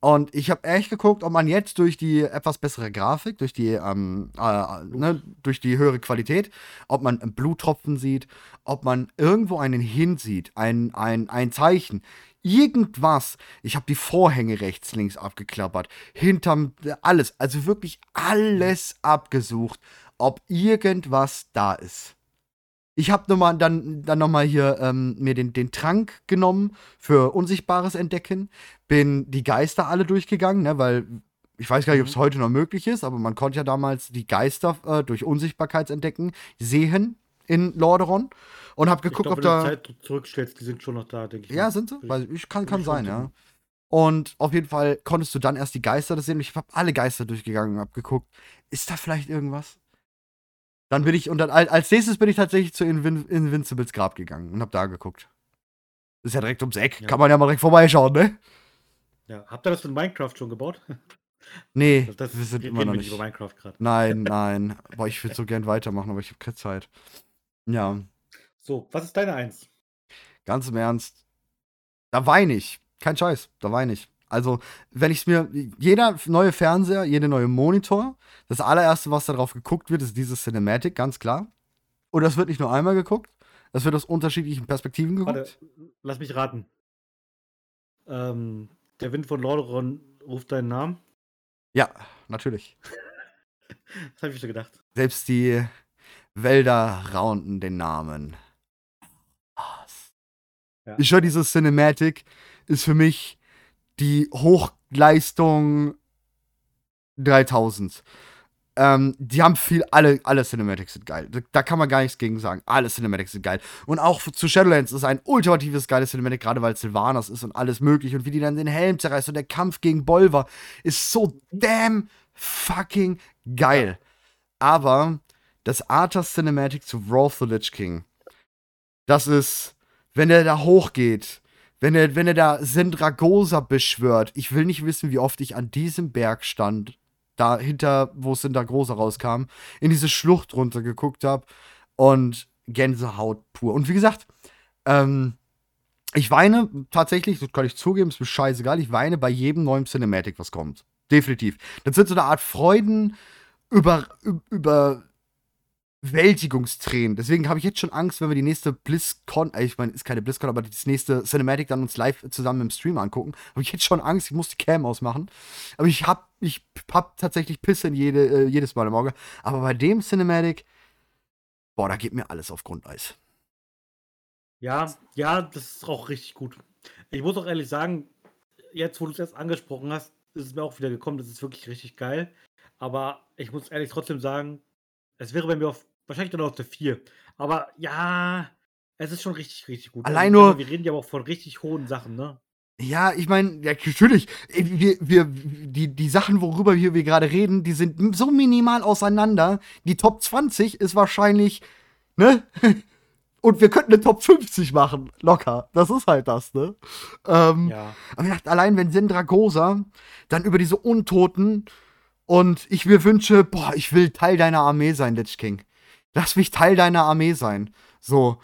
Und ich habe echt geguckt, ob man jetzt durch die etwas bessere Grafik, durch die, ähm, äh, ne, durch die höhere Qualität, ob man Bluttropfen sieht, ob man irgendwo einen Hin sieht, ein, ein, ein Zeichen, irgendwas. Ich habe die Vorhänge rechts, links abgeklappert, hinterm, alles, also wirklich alles abgesucht, ob irgendwas da ist. Ich habe noch mal dann, dann nochmal hier ähm, mir den, den Trank genommen für Unsichtbares entdecken. Bin die Geister alle durchgegangen, ne, weil ich weiß gar nicht, ob es Mhm. heute noch möglich ist, aber man konnte ja damals die Geister äh, durch Unsichtbarkeitsentdecken sehen in Lordaeron und habe geguckt, glaub, ob wenn da. du die Zeit zurückstellst, die sind schon noch da, denke ich. Ja, mal. sind sie? Weil ich kann, kann sein, ja. Und auf jeden Fall konntest du dann erst die Geister das sehen. Ich habe alle Geister durchgegangen und habe geguckt, ist da vielleicht irgendwas? Dann bin ich, und dann al- als nächstes bin ich tatsächlich zu Invin Invincibles Grab gegangen und habe da geguckt. Ist ja direkt ums Eck. Ja. Kann man ja mal direkt vorbeischauen, ne? Ja. Habt ihr das in Minecraft schon gebaut? Nee, Das, das wir sind immer noch nicht. über Minecraft. Nein, nein. Boah, ich würde so gern weitermachen, aber ich habe keine Zeit. Ja, So, was ist deine Eins? ganz im Ernst. Da weine ich. Kein Scheiß, da weine ich. Also, wenn ich es mir, jeder neue Fernseher, jede neue Monitor, das allererste, was darauf geguckt wird, ist dieses Cinematic, ganz klar. Und das wird nicht nur einmal geguckt, das wird aus unterschiedlichen Perspektiven geguckt. Warte, lass mich raten. Ähm, der Wind von Lordaeron ruft deinen Namen? Ja, natürlich. Das habe ich schon gedacht. Selbst die Wälder raunten den Namen. Was? Ja. Ich höre, dieses Cinematic ist für mich die Hochleistung 3000. Ähm, die haben viel, alle, alle Cinematics sind geil. Da, da kann man gar nichts gegen sagen. Alle Cinematics sind geil. Und auch zu Shadowlands ist ein ultimatives geiles Cinematic, gerade weil es Sylvanas ist und alles möglich. Und wie die dann den Helm zerreißt und der Kampf gegen Bolver ist so damn fucking geil. Aber das Arthas Cinematic zu Wrath the Lich King, das ist, wenn er da hochgeht, wenn er, wenn er da Sindragosa beschwört, ich will nicht wissen, wie oft ich an diesem Berg stand, da hinter, wo Sindragosa rauskam, in diese Schlucht runtergeguckt habe und Gänsehaut pur. Und wie gesagt, ähm, ich weine tatsächlich, das kann ich zugeben, ist mir scheißegal, ich weine bei jedem neuen Cinematic, was kommt. Definitiv. Das wird so eine Art Freuden über, über Bewältigungstränen. Deswegen habe ich jetzt schon Angst, wenn wir die nächste BlizzCon, äh, ich meine, ist keine BlizzCon, aber das nächste Cinematic dann uns live zusammen im Stream angucken, habe ich jetzt schon Angst, ich muss die Cam ausmachen. Aber ich habe ich hab tatsächlich Pisse in jede, äh, jedes Mal im Auge. Aber bei dem Cinematic, boah, da geht mir alles auf Grundeis. Ja, ja, das ist auch richtig gut. Ich muss auch ehrlich sagen, jetzt, wo du es erst angesprochen hast, ist es mir auch wieder gekommen, das ist wirklich richtig geil. Aber ich muss ehrlich trotzdem sagen, es wäre bei mir auf, wahrscheinlich dann auf der 4. Aber ja, es ist schon richtig, richtig gut. Allein ich nur- Wir reden ja auch von richtig hohen Sachen, ne? Ja, ich meine, ja, natürlich, äh, wir, wir, die, die Sachen, worüber wir, wir gerade reden, die sind so minimal auseinander. Die Top 20 ist wahrscheinlich, ne? Und wir könnten eine Top 50 machen, locker. Das ist halt das, ne? Ähm, Ja. aber ich dachte, allein wenn Sindragosa dann über diese Untoten und ich mir wünsche, boah, ich will Teil deiner Armee sein, Lich King. Lass mich Teil deiner Armee sein. So,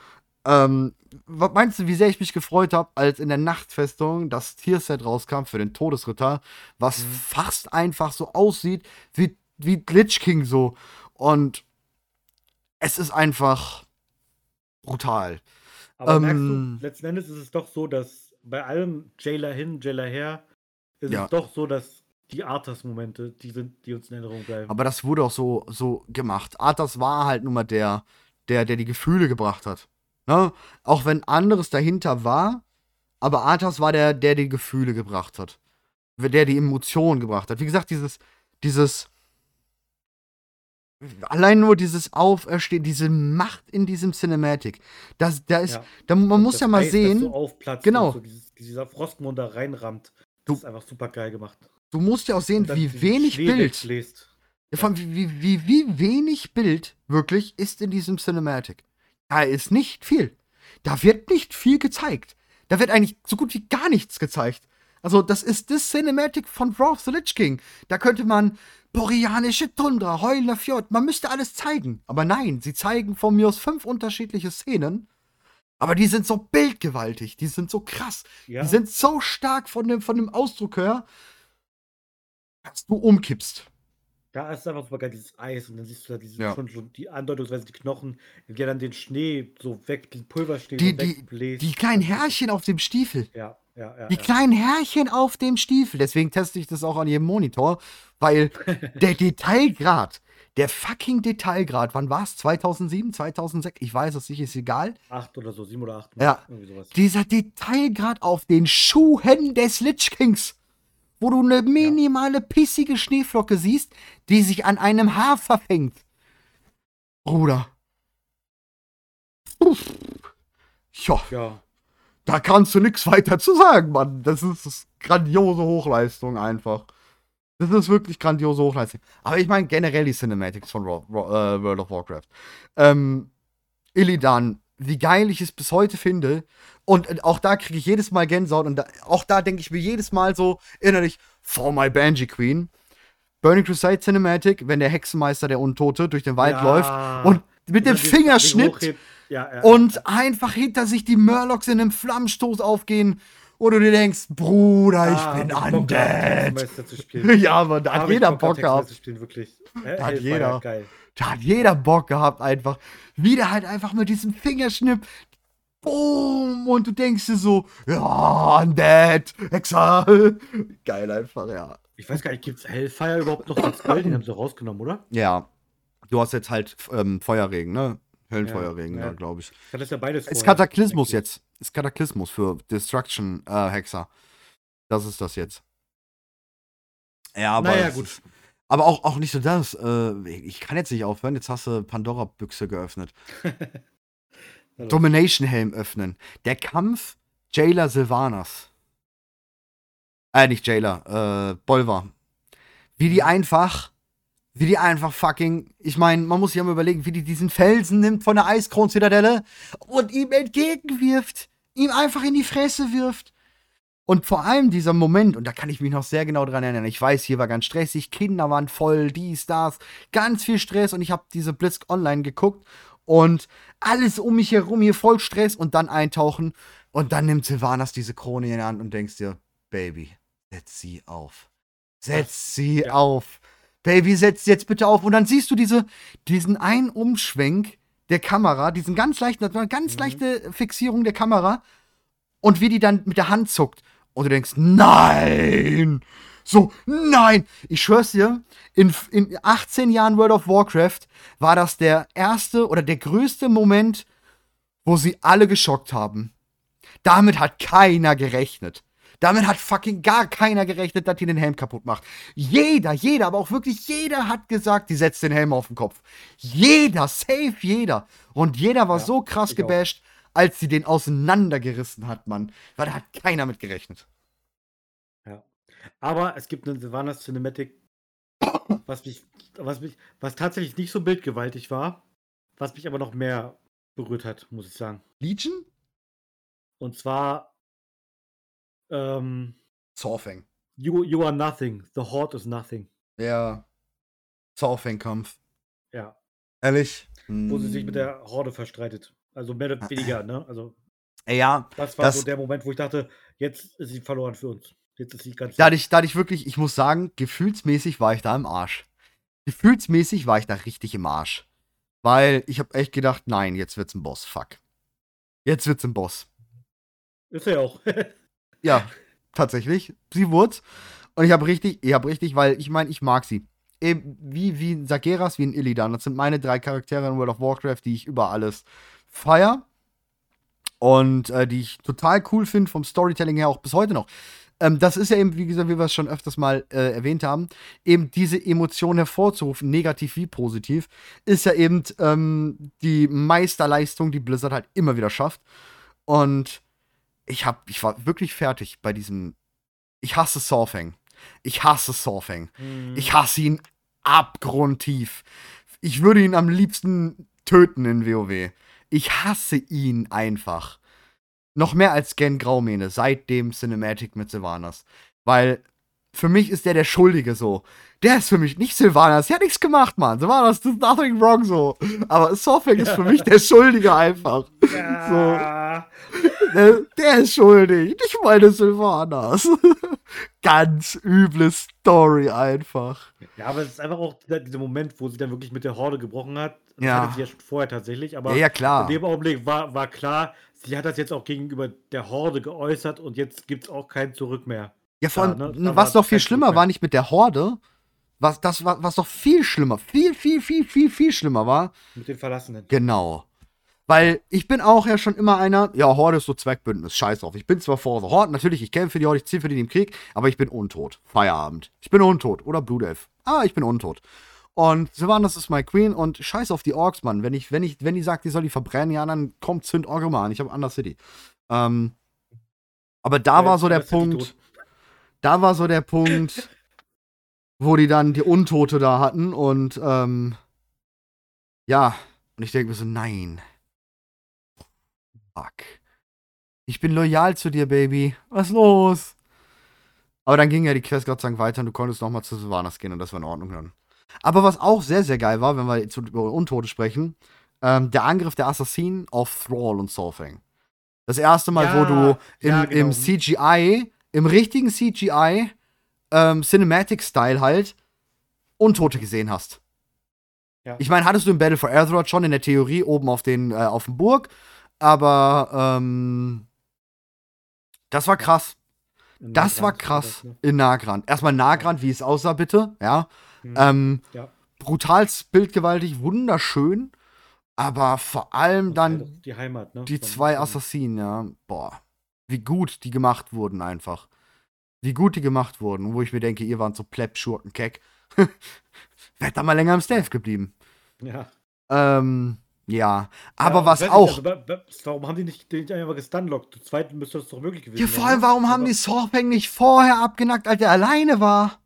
ähm, was meinst du, wie sehr ich mich gefreut habe, als in der Nachtfestung das Tierset rauskam für den Todesritter, was Mhm. fast einfach so aussieht wie, wie Lich King so. Und es ist einfach brutal. Aber merkst Ähm. du, letzten Endes ist es doch so, dass bei allem Jailer hin, Jailer her, ist Ja. es doch so, dass die Arthas-Momente, die sind, die uns in Erinnerung bleiben. Aber das wurde auch so, so gemacht. Arthas war halt nun mal der, der, der die Gefühle gebracht hat. Ne? Auch wenn anderes dahinter war, aber Arthas war der, der die Gefühle gebracht hat. Der die Emotionen gebracht hat. Wie gesagt, dieses, dieses, allein nur dieses Auferstehen, diese Macht in diesem Cinematic. Das, da ist, Ja. da, man muss ja mal Eis, sehen, Genau. So dieses, dieser Frostmond da reinrammt. Du- Das ist einfach super geil gemacht. Du musst ja auch sehen, wie wenig Bild. wegbläst. Ja, vor allem, wie, wie, wie, wenig Bild wirklich ist in diesem Cinematic. Da ist nicht viel. Da wird nicht viel gezeigt. Da wird eigentlich so gut wie gar nichts gezeigt. Also, das ist das Cinematic von Wrath the Lich King. Da könnte man boreanische Tundra, heulender Fjord, man müsste alles zeigen. Aber nein, sie zeigen von mir aus fünf unterschiedliche Szenen. Aber die sind so bildgewaltig, die sind so krass, Ja. die sind so stark von dem, von dem Ausdruck her, dass du umkippst. Da ist einfach super geil, dieses Eis und dann siehst du da diese, Ja. schon, schon die andeutungsweise die Knochen, die dann den Schnee so weg, den Pulverschnee Die- so die- wegbläst. Die kleinen Härchen auf dem Stiefel. Ja, ja, ja. Die ja. kleinen Härchen auf dem Stiefel. Deswegen teste ich das auch an jedem Monitor, weil der Detailgrad, der fucking Detailgrad, wann war es? 2007, 2006? Ich weiß es nicht, ist egal. Acht oder so, sieben oder acht. Ja. Dieser Detailgrad auf den Schuhen des Lich Kings, wo du eine minimale pissige Schneeflocke siehst, die sich an einem Haar verfängt. Bruder. Uff. Ja. Ja. Da kannst du nichts weiter zu sagen, Mann. Das ist, das ist grandiose Hochleistung einfach. Das ist wirklich grandiose Hochleistung. Aber ich meine generell die Cinematics von äh, World of Warcraft. Ähm, Illidan, wie geil ich es bis heute finde. Und äh, auch da kriege ich jedes Mal Gänsehaut. Und da, auch da denke ich mir jedes Mal so innerlich, for my Banshee Queen. Burning Crusade Cinematic, wenn der Hexenmeister, der Untote, durch den Wald Ja. läuft und mit dem er Fingerschnitt hochhebt. Ja, ja, und einfach hinter sich die Murlocs in einem Flammenstoß aufgehen, wo du dir denkst, Bruder, ich Ah, bin Bock undead. Hexenmeister zu spielen. ja, aber da hat jeder Bock Bock gehabt. zu spielen, wirklich. Da hat jeder. Geil. Da hat jeder Bock gehabt einfach. Wieder halt einfach mit diesem Fingerschnipp. Boom! Und du denkst dir so, ja, undead, Hexer. Geil einfach, ja. Ich weiß gar nicht, gibt's Hellfire überhaupt noch als Gold? Den haben sie rausgenommen, oder? Ja. Du hast jetzt halt ähm, Feuerregen, ne? Höllenfeuerregen, Ja, ja. glaube ich. Das ja beides Ist vorher, Kataklysmus eigentlich. jetzt. Ist Kataklysmus für Destruction äh, Hexer. Das ist das jetzt. Ja, aber. Naja, gut. Ist, aber auch, auch nicht so das. Äh, ich kann jetzt nicht aufhören. Jetzt hast du Pandora-Büchse geöffnet. Domination-Helm öffnen. Der Kampf Jailer Sylvanas. Äh, nicht Jailer, äh, Bolvar. Wie die einfach, wie die einfach fucking, ich meine, man muss sich ja mal überlegen, wie die diesen Felsen nimmt von der Eiskron-Zitadelle und ihm entgegenwirft. Ihm einfach in die Fresse wirft. Und vor allem dieser Moment, und da kann ich mich noch sehr genau dran erinnern, ich weiß, hier war ganz stressig, Kinder waren voll, dies, das, ganz viel Stress und ich habe diese Blitz online geguckt und alles um mich herum hier voll Stress und dann eintauchen und dann nimmt Sylvanas diese Krone in die Hand und denkst dir, Baby, setz sie auf. Setz sie Ja. auf. Baby, setz sie jetzt bitte auf. Und dann siehst du diese, diesen einen Umschwenk der Kamera, diesen ganz leichten, ganz Mhm. leichte Fixierung der Kamera und wie die dann mit der Hand zuckt. Und du denkst, nein! So, nein! Ich schwör's dir, in, in 18 Jahren World of Warcraft war das der erste oder der größte Moment, wo sie alle geschockt haben. Damit hat keiner gerechnet. Damit hat fucking gar keiner gerechnet, dass die den Helm kaputt macht. Jeder, jeder, aber auch wirklich jeder hat gesagt, die setzt den Helm auf den Kopf. Jeder, safe jeder. Und jeder war Ja, so krass ich auch. Als sie den auseinandergerissen hat, Mann. Weil da hat keiner mit gerechnet. Ja. Aber es gibt eine Sylvanas Cinematic, was mich, was mich, was tatsächlich nicht so bildgewaltig war, was mich aber noch mehr berührt hat, muss ich sagen. Legion? Und zwar ähm, Zorfeng. you, you are nothing, the Horde is nothing. Der Zorfeng-Kampf. Ja. Ehrlich? wo sie sich mit Hm. der Horde verstreitet. Also mehr oder weniger, ne? Also Ja, das war Das- so der Moment, wo ich dachte, jetzt ist sie verloren für uns. Jetzt ist sie ganz. da hatte, ich, wirklich, ich muss sagen, gefühlsmäßig war ich da im Arsch. Gefühlsmäßig war ich da richtig im Arsch. Weil ich habe echt gedacht, nein, jetzt wird's ein Boss. Fuck. Jetzt wird's ein Boss. Ist er ja auch. Ja, tatsächlich. Sie wurde. Und ich habe richtig, ich habe richtig, weil ich meine, ich mag sie. Eben wie, wie ein Sageras, wie ein Illidan. Das sind meine drei Charaktere in World of Warcraft, die ich über alles feier. Und äh, die ich total cool finde, vom Storytelling her auch bis heute noch. Ähm, das ist ja eben, wie gesagt, wie wir es schon öfters mal äh, erwähnt haben, eben diese Emotion hervorzurufen, negativ wie positiv, ist ja eben ähm, die Meisterleistung, die Blizzard halt immer wieder schafft. Und ich hab, ich war wirklich fertig bei diesem. Ich hasse Surfing. Ich hasse Surfing. Hm. Ich hasse ihn abgrundtief. Ich würde ihn am liebsten töten in WoW. Ich hasse ihn einfach. Noch mehr als Gen Graumähne seit dem Cinematic mit Sylvanas. Weil für mich ist der der Schuldige so. Der ist für mich nicht Sylvanas. Der hat nichts gemacht, Mann. Sylvanas, does nothing wrong so. Aber Surfing ist für mich der Schuldige einfach. ja. Der, der ist schuldig. Nicht meine Sylvanas. Ganz üble Story einfach. ja, aber es ist einfach auch dieser, dieser Moment, wo sie dann wirklich mit der Horde gebrochen hat. Das Ja. hatte sie ja schon vorher tatsächlich, aber Ja, ja, klar. in dem Augenblick war, war klar, sie hat das jetzt auch gegenüber der Horde geäußert und jetzt gibt es auch kein Zurück mehr. Ja, vor allem, Ja, ne, was doch viel schlimmer war, nicht mit der Horde. Was, das war, was doch viel schlimmer, viel, viel, viel, viel, viel schlimmer war. Mit den Verlassenen. Genau. Weil ich bin auch ja schon immer einer, ja, Horde ist so Zweckbündnis, scheiß drauf. Ich bin zwar vor der Horde, natürlich, ich kämpfe für die Horde, ich ziehe für die im Krieg, aber ich bin untot. Feierabend. Ich bin untot. Oder Blutelf. Ah, ich bin untot. Und Sylvanas ist my Queen und scheiß auf die Orks, Mann. Wenn ich, wenn ich, wenn die sagt, die soll die verbrennen, ja, dann kommt Zünd Orgrimmar an. Ich habe Under City. Ähm, aber da Ja, war so der Punkt. Da war so der Punkt, wo die dann die Untote da hatten und ähm, ja, und ich denke mir so, nein. Fuck. Ich bin loyal zu dir, Baby. Was los? Aber dann ging ja die Quest Gott sei Dank weiter und du konntest nochmal zu Sylvanas gehen und das war in Ordnung dann. Aber was auch sehr, sehr geil war, wenn wir jetzt über Untote sprechen, ähm, der Angriff der Assassinen auf Thrall und Solfang. Das erste Mal, Ja, wo du im, ja, genau. im CGI, im richtigen CGI, ähm, Cinematic-Style halt, Untote gesehen hast. Ja. Ich meine, hattest du im Battle for Azeroth schon in der Theorie oben auf den äh, auf dem Burg, aber ähm, das war krass. In Das war krass das, ne? in Nagrand. Erstmal Nagrand, wie es aussah, bitte. Ja. Hm. Ähm, ja. brutal bildgewaltig, wunderschön. Aber vor allem halt dann die Heimat, ne? die zwei Assassinen, ja. Boah. Wie gut die gemacht wurden, einfach. Wie gut die gemacht wurden. Wo ich mir denke, ihr wart so Pleb-Schurken, Keck. Wärt da mal länger im Stealth geblieben. Ja. Ähm, ja. Aber Ja, was auch. also, wa- wa- warum haben die nicht nicht einfach gestunlockt? Zu zweit müsste das doch möglich gewesen Ja, sein. vor allem, ne? warum haben Aber- die Sorpeng nicht vorher abgenackt, als er alleine war?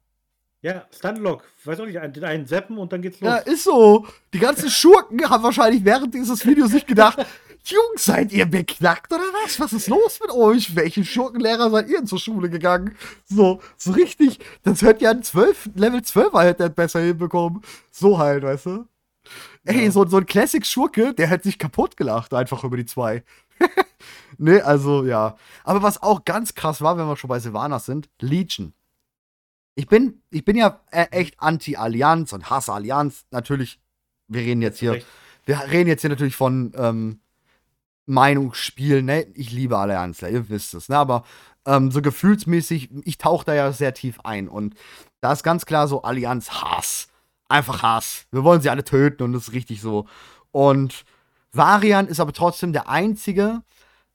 Ja, Stunlock. Weiß auch nicht, einen- den einen zappen und dann geht's los. Ja, ist so. Die ganzen Schurken haben wahrscheinlich während dieses Videos sich gedacht, Jungs, seid ihr beknackt oder was? Was ist los mit euch? Welche Schurkenlehrer seid ihr zur Schule gegangen? So, so richtig. Das hört ja ein 12, Level 12er hätte er besser hinbekommen. So halt, weißt du? Ey, Ja. so, so ein Classic-Schurke, der hätte sich kaputt gelacht, einfach über die zwei. ne, also, ja. Aber was auch ganz krass war, wenn wir schon bei Sylvanas sind, Legion. Ich bin, ich bin ja äh, echt anti-Allianz und hasse Allianz. Natürlich, wir reden jetzt hier, wir reden jetzt hier natürlich von ähm, Meinungsspielen. Ne? Ich liebe Allianzler, ihr wisst es. Ne? Aber ähm, so gefühlsmäßig, ich tauche da ja sehr tief ein. Und da ist ganz klar so Allianz-Hass. Einfach Hass. Wir wollen sie alle töten und das ist richtig so. Und Varian ist aber trotzdem der einzige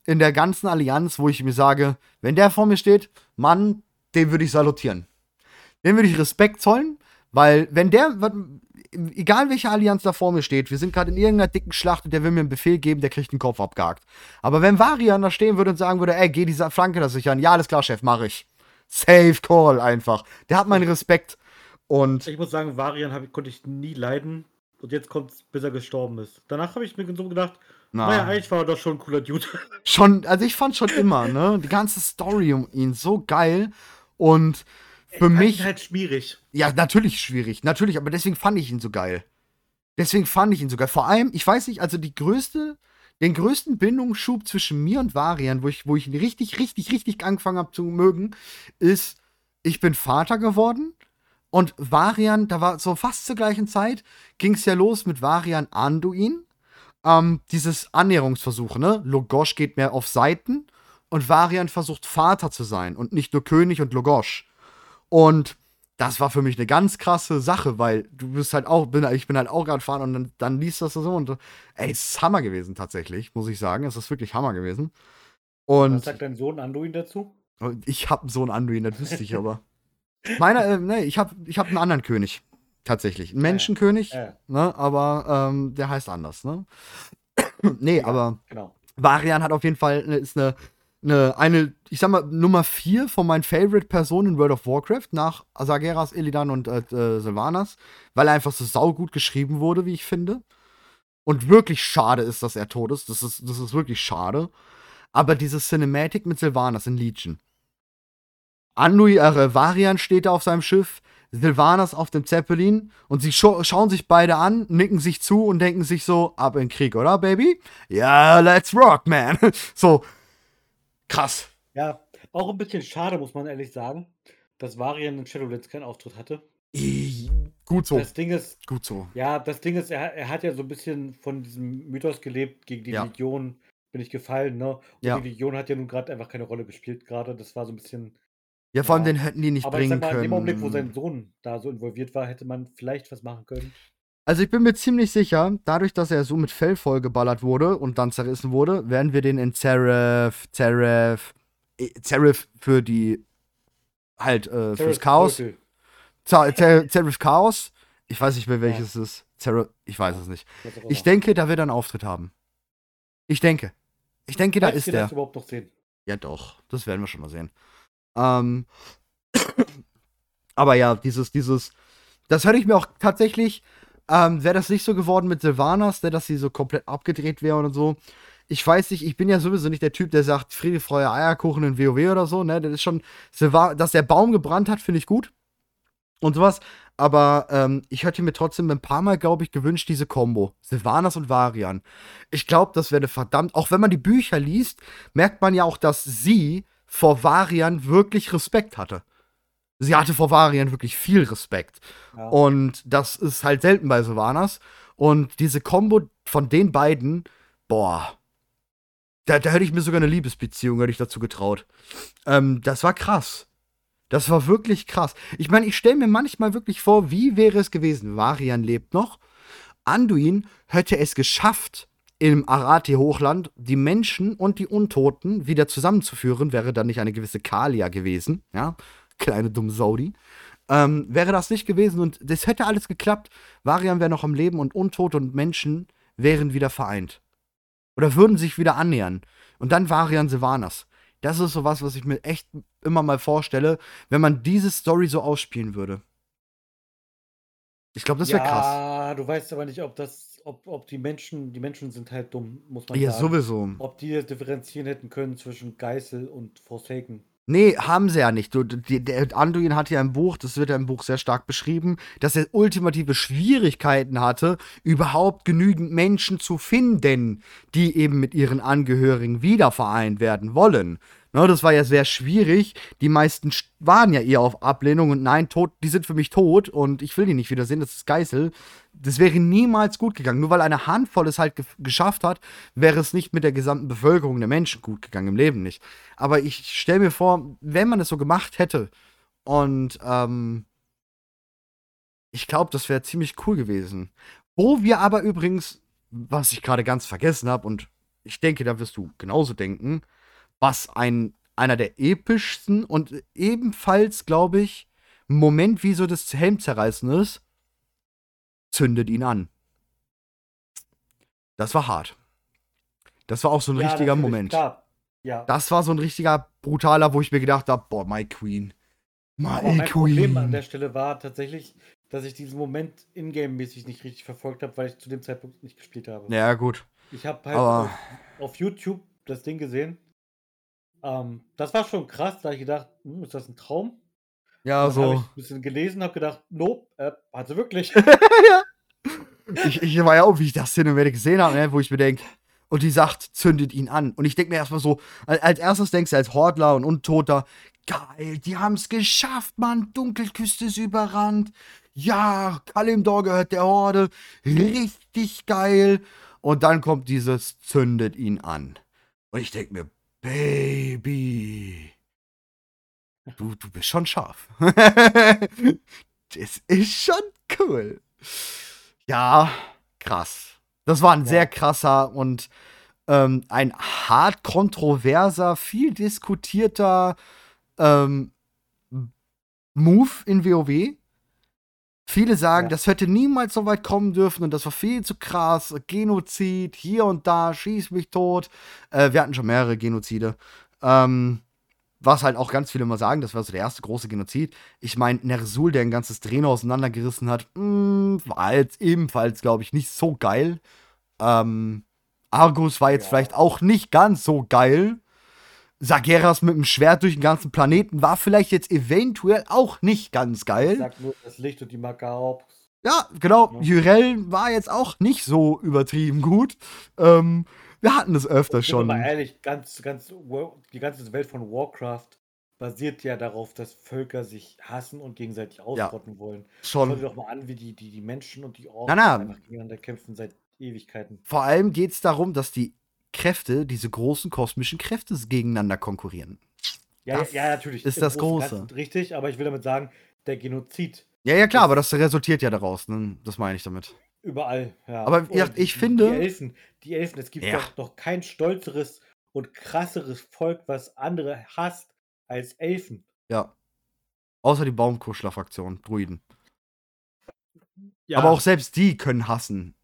in der ganzen Allianz, wo ich mir sage, wenn der vor mir steht, Mann, den würde ich salutieren. Dem würde ich Respekt zollen, weil wenn der, egal welche Allianz da vor mir steht, wir sind gerade in irgendeiner dicken Schlacht und der will mir einen Befehl geben, der kriegt den Kopf abgehakt. Aber wenn Varian da stehen würde und sagen würde, ey, geh diese Flanke da sichern, ja, alles klar, Chef, mach ich. Safe Call einfach. Der hat meinen Respekt. Und Ich muss sagen, Varian hab, konnte ich nie leiden. Und jetzt kommt's, bis er gestorben ist. Danach habe ich mir so gedacht, na, naja, eigentlich war er doch schon ein cooler Dude. schon, also ich fand schon immer, ne, die ganze Story um ihn so geil. Und für Fand mich, ihn halt schwierig. ja, natürlich schwierig, natürlich, aber deswegen fand ich ihn so geil. Deswegen fand ich ihn sogar. Vor allem, ich weiß nicht, also die größte, den größten Bindungsschub zwischen mir und Varian, wo ich, wo ich ihn richtig, richtig, richtig angefangen habe zu mögen, ist, ich bin Vater geworden und Varian, da war so fast zur gleichen Zeit, ging es ja los mit Varian Anduin. Ähm, dieses Annäherungsversuch, ne? Logosh geht mehr auf Seiten und Varian versucht Vater zu sein und nicht nur König und Logosh. Und das war für mich eine ganz krasse Sache, weil du bist halt auch, bin, ich bin halt auch gerade fahren und dann, dann liest das so und ey, es ist Hammer gewesen tatsächlich, muss ich sagen. Es ist wirklich Hammer gewesen. Und Was sagt dein Sohn Anduin dazu? ich habe einen Sohn Anduin, das wüsste ich aber. Meiner, äh, nee, ich habe ich hab einen anderen König. Tatsächlich. Einen Menschenkönig, Ja, ne? Aber ähm, der heißt anders, ne? nee, Ja. aber genau. Varian hat auf jeden Fall ne, ist eine, eine, eine, ich sag mal, Nummer 4 von meinen Favorite-Personen in World of Warcraft nach Asageras, Illidan und äh, äh, Sylvanas, weil er einfach so saugut geschrieben wurde, wie ich finde. Und wirklich schade ist, dass er tot ist. Das ist, das ist wirklich schade. Aber diese Cinematic mit Sylvanas in Legion. Anduin, äh, Varian steht da auf seinem Schiff, Sylvanas auf dem Zeppelin und sie scha schauen sich beide an, nicken sich zu und denken sich so, ab in den Krieg, oder, Baby? Ja, let's rock, man. so, krass. Ja, auch ein bisschen schade, muss man ehrlich sagen, dass Varian in Shadowlands keinen Auftritt hatte. I- Gut so, Das Ding ist, gut so. ja, das Ding ist, er, er hat ja so ein bisschen von diesem Mythos gelebt, gegen die Ja. Legion bin ich gefallen, ne? Und Ja. die Legion hat ja nun gerade einfach keine Rolle gespielt, gerade. Das war so ein bisschen. Ja, vor allem Ja. den hätten die nicht Aber ich bringen sag mal, in dem Augenblick, wo sein können. Sohn da so involviert war, hätte man vielleicht was machen können. Also ich bin mir ziemlich sicher, dadurch, dass er so mit Fell vollgeballert wurde und dann zerrissen wurde, werden wir den in Zeref, Zeref, äh, Zeref für die halt äh, fürs Chaos. Zeref Chaos. Ich weiß nicht mehr welches es ist. Zeref, ich weiß es nicht. Ich denke, da wird er einen Auftritt haben. Ich denke. Ich denke, da ist der. überhaupt noch sehen. Ja, doch. Das werden wir schon mal sehen. Ähm, aber ja, dieses, dieses, das hätte ich mir auch tatsächlich, ähm, wäre das nicht so geworden mit Sylvanas, der, dass sie so komplett abgedreht wäre und so. Ich weiß nicht, ich bin ja sowieso nicht der Typ, der sagt, Friede, Freude, Eierkuchen in WoW oder so, ne? Das ist schon, dass der Baum gebrannt hat, finde ich gut. Und sowas. Aber ähm, ich hätte mir trotzdem ein paar Mal, glaube ich, gewünscht, diese Combo. Sylvanas und Varian. Ich glaube, das wäre eine verdammt. Auch wenn man die Bücher liest, merkt man ja auch, dass sie vor Varian wirklich Respekt hatte. Sie hatte vor Varian wirklich viel Respekt. Ja. Und das ist halt selten bei Sylvanas. Und diese Combo von den beiden, boah. Da, da hätte ich mir sogar eine Liebesbeziehung, hätte ich dazu getraut. Ähm, das war krass. Das war wirklich krass. Ich meine, ich stelle mir manchmal wirklich vor, wie wäre es gewesen? Varian lebt noch. Anduin hätte es geschafft, im Arati-Hochland die Menschen und die Untoten wieder zusammenzuführen, wäre dann nicht eine gewisse Kalia gewesen, ja, kleine dumme Saudi. Ähm, wäre das nicht gewesen und das hätte alles geklappt, Varian wäre noch am Leben und Untote und Menschen wären wieder vereint. Oder würden sich wieder annähern. Und dann Varian Sylvanas. Das ist sowas, was ich mir echt immer mal vorstelle, wenn man diese Story so ausspielen würde. Ich glaube, das wäre ja, krass. du weißt aber nicht, ob das, ob, ob die Menschen, die Menschen sind halt dumm, muss man Ja, sagen. sowieso. Ob die differenzieren hätten können zwischen Geißel und Forsaken. Nee, haben sie ja nicht. Du, die, der Anduin hat ja im Buch, das wird ja im Buch sehr stark beschrieben, dass er ultimative Schwierigkeiten hatte, überhaupt genügend Menschen zu finden, die eben mit ihren Angehörigen wieder vereint werden wollen. Ne, das war ja sehr schwierig. Die meisten st- waren ja eher auf Ablehnung und nein, tot, die sind für mich tot und ich will die nicht wiedersehen, das ist Geißel. Das wäre niemals gut gegangen. Nur weil eine Handvoll es halt ge geschafft hat, wäre es nicht mit der gesamten Bevölkerung der Menschen gut gegangen, im Leben nicht. Aber ich stelle mir vor, wenn man es so gemacht hätte und ähm, ich glaube, das wäre ziemlich cool gewesen. Wo wir aber übrigens, was ich gerade ganz vergessen habe und ich denke, da wirst du genauso denken, was ein einer der epischsten und ebenfalls, glaube ich, Moment wie so das Helmzerreißen ist, zündet ihn an. Das war hart. Das war auch so ein Ja, richtiger Moment. Klar. Ja. Das war so ein richtiger brutaler, wo ich mir gedacht habe, boah, my Queen. Aber My mein Problem an Queen. der Stelle war tatsächlich, dass ich diesen Moment ingame-mäßig nicht richtig verfolgt habe, weil ich zu dem Zeitpunkt nicht gespielt habe. Ja, gut. Ich habe halt auf, auf YouTube das Ding gesehen. Ähm, das war schon krass, da ich gedacht, hm, ist das ein Traum? Ja, Dann habe ich so. ein bisschen gelesen, habe gedacht, nope, äh, hat sie wirklich. ja. ich, ich war ja auch, wie ich das Cinematic gesehen habe, ne, wo ich mir denke, und die sagt, zündet ihn an. Und ich denke mir erstmal so, als, als erstes denkst du als Hordler und Untoter, geil, die haben es geschafft, Mann, Dunkelküste ist überrannt. Ja, Kalimdor gehört der Horde, richtig geil. Und dann kommt dieses, zündet ihn an. Und ich denke mir, Baby, du, du bist schon scharf. das ist schon cool. Ja, krass. Das war ein Ja. sehr krasser und ähm, ein hart kontroverser, viel diskutierter ähm, Move in WoW. Viele sagen, Ja. das hätte niemals so weit kommen dürfen und das war viel zu krass. Genozid, hier und da, schieß mich tot. Äh, wir hatten schon mehrere Genozide. Ähm, was halt auch ganz viele immer sagen, das war so der erste große Genozid. Ich meine, Nersul, der ein ganzes Drehner auseinandergerissen hat, mh, war jetzt ebenfalls, glaube ich, nicht so geil. Ähm, Argus war jetzt Ja. vielleicht auch nicht ganz so geil. Sageras mit dem Schwert durch den ganzen Planeten war vielleicht jetzt eventuell auch nicht ganz geil. Sagt nur das Licht und die Marke Haupt. Ja, genau. Ja. Jurel war jetzt auch nicht so übertrieben gut. Ähm, wir hatten es öfter schon. mal ehrlich, ganz, ganz, die ganze Welt von Warcraft basiert ja darauf, dass Völker sich hassen und gegenseitig ausrotten wollen. Schau dir Schon. doch mal an, wie die, die, die Menschen und die Orks Na, na. einfach gegeneinander kämpfen seit Ewigkeiten. Vor allem geht es darum, dass die Kräfte, diese großen kosmischen Kräfte gegeneinander konkurrieren. Ja, Das ja, ja, natürlich. ist im das Große. Richtig, aber ich will damit sagen, der Genozid Ja, ja, klar, aber das resultiert ja daraus. Ne? Das meine ich damit. Überall. Ja. Aber die- ich die, finde- Die Elfen, die Elfen, es gibt Ja. doch, doch kein stolzeres und krasseres Volk, was andere hasst, als Elfen. Ja. Außer die Baumkuschler-Fraktion, Druiden. Ja, Aber auch selbst die können hassen.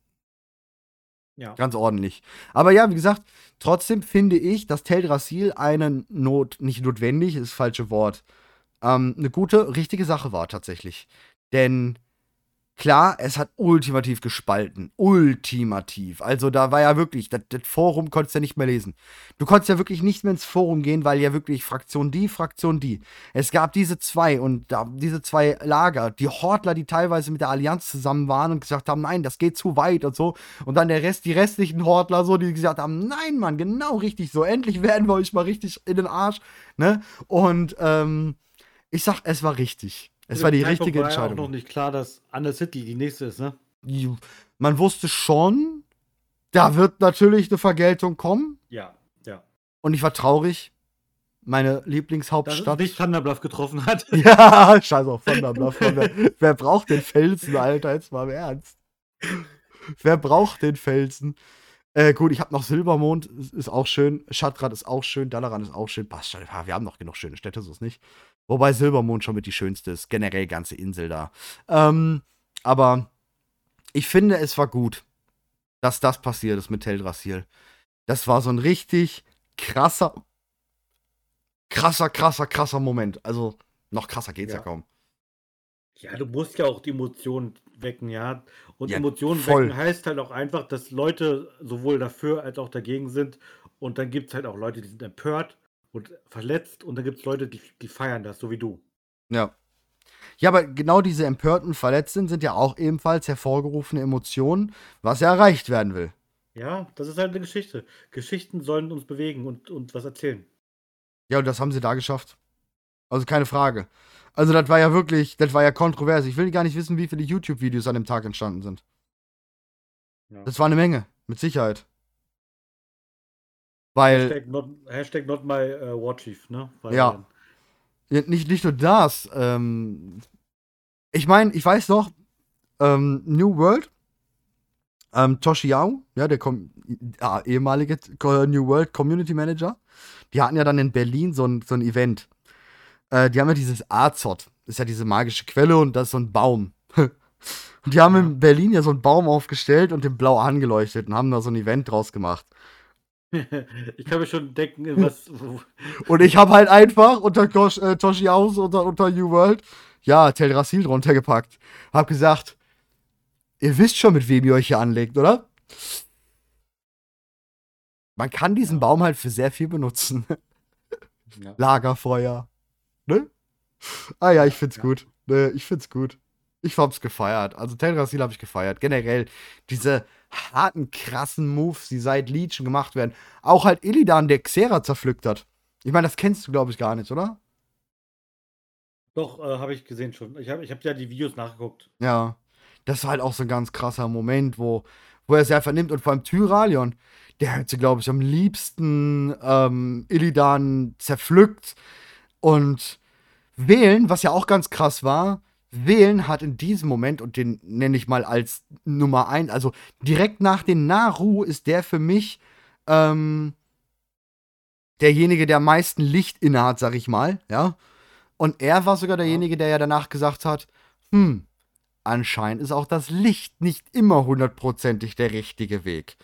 ja. Ganz ordentlich. Aber ja, wie gesagt, trotzdem finde ich, dass Teldrassil eine Not, nicht notwendig, ist das falsche Wort, ähm, eine gute, richtige Sache war tatsächlich. Denn klar, es hat ultimativ gespalten. Ultimativ. Also da war ja wirklich, das, das Forum konntest du ja nicht mehr lesen. Du konntest ja wirklich nicht mehr ins Forum gehen, weil ja wirklich Fraktion die, Fraktion die. Es gab diese zwei und da, diese zwei Lager, die Hortler, die teilweise mit der Allianz zusammen waren und gesagt haben, nein, das geht zu weit und so. Und dann der Rest, die restlichen Hortler so, die gesagt haben, nein, Mann, genau richtig so. Endlich werden wir euch mal richtig in den Arsch. Ne? Und ähm, ich sag, es war richtig. Es war die richtige war ja auch noch Entscheidung. nicht klar, dass Undercity die nächste ist, ne? Man wusste schon, da wird natürlich eine Vergeltung kommen. Ja, ja. Und ich war traurig. Meine Dass es Lieblingshauptstadt. nicht Thunderbluff getroffen hat. Ja, scheiß auf Thunderbluff. wer, wer braucht den Felsen, Alter? Jetzt mal im Ernst. Wer braucht den Felsen? Äh, gut, ich habe noch Silbermond, ist- auch schön. Schattrat ist auch schön. Dalaran ist auch schön. Passt schon. Wir haben noch genug schöne Städte, so ist nicht. Wobei Silbermond schon mit die schönste ist. Generell ganze Insel da. Ähm, aber ich finde, es war gut, dass das passiert ist mit Teldrassil. Das war so ein richtig krasser, krasser, krasser, krasser Moment. Also, noch krasser geht's ja, Ja. kaum. Ja, du musst ja auch die Emotionen wecken, ja. Und Ja, Emotionen voll. wecken heißt halt auch einfach, dass Leute sowohl dafür als auch dagegen sind. Und dann gibt es halt auch Leute, die sind empört und verletzt. Und dann gibt es Leute, die, die feiern das, so wie du. Ja. Ja, aber genau diese empörten Verletzten sind ja auch ebenfalls hervorgerufene Emotionen, was ja erreicht werden will. Ja, das ist halt eine Geschichte. Geschichten sollen uns bewegen und, und was erzählen. Ja, und das haben sie da geschafft. Also keine Frage. Also das war ja wirklich, das war ja kontrovers. Ich will gar nicht wissen, wie viele YouTube-Videos an dem Tag entstanden sind. Ja. Das war eine Menge, mit Sicherheit. Weil, Hashtag not, Hashtag not my äh, war chief, ne? Weil, Ja. Nicht, nicht nur das. Ähm, ich meine, ich weiß noch, ähm, New World, ähm, Toshiao, ja, der Com ja, ehemalige Co- New World Community Manager, die hatten ja dann in Berlin so ein, so ein Event. Äh, die haben ja dieses Azot, das ist ja diese magische Quelle und das ist so ein Baum. und die haben in Berlin ja so einen Baum aufgestellt und den blau angeleuchtet und haben da so ein Event draus gemacht. Ich kann mir schon denken, was. Und ich habe halt einfach unter Kosh, äh, Toshiaus, unter, unter New World, ja, Teldrassil drunter gepackt. Hab gesagt, ihr wisst schon, mit wem ihr euch hier anlegt, oder? Man kann diesen Ja. Baum halt für sehr viel benutzen. Ja. Lagerfeuer. Ne? Ah ja, ich find's Ja. gut. Ne, ich find's gut. Ich hab's gefeiert. Also Teldrassil habe ich gefeiert. Generell diese harten, krassen Moves, die seit Legion gemacht werden. Auch halt Illidan, der Xera zerpflückt hat. Ich meine, das kennst du, glaube ich, gar nicht, oder? Doch, äh, habe ich gesehen schon. Ich habe ich hab ja die Videos nachgeguckt. Ja. Das war halt auch so ein ganz krasser Moment, wo, wo er es ja vernimmt. Und vor allem Tyralion, der hätte, glaube ich, am liebsten ähm, Illidan zerpflückt. Und Wählen, was ja auch ganz krass war, Wählen hat in diesem Moment, und den nenne ich mal als Nummer 1, also direkt nach den Naru ist der für mich ähm, derjenige, der am meisten Licht innehat, sag ich mal, ja. Und er war sogar derjenige, der ja danach gesagt hat, hm, anscheinend ist auch das Licht nicht immer hundertprozentig der richtige Weg.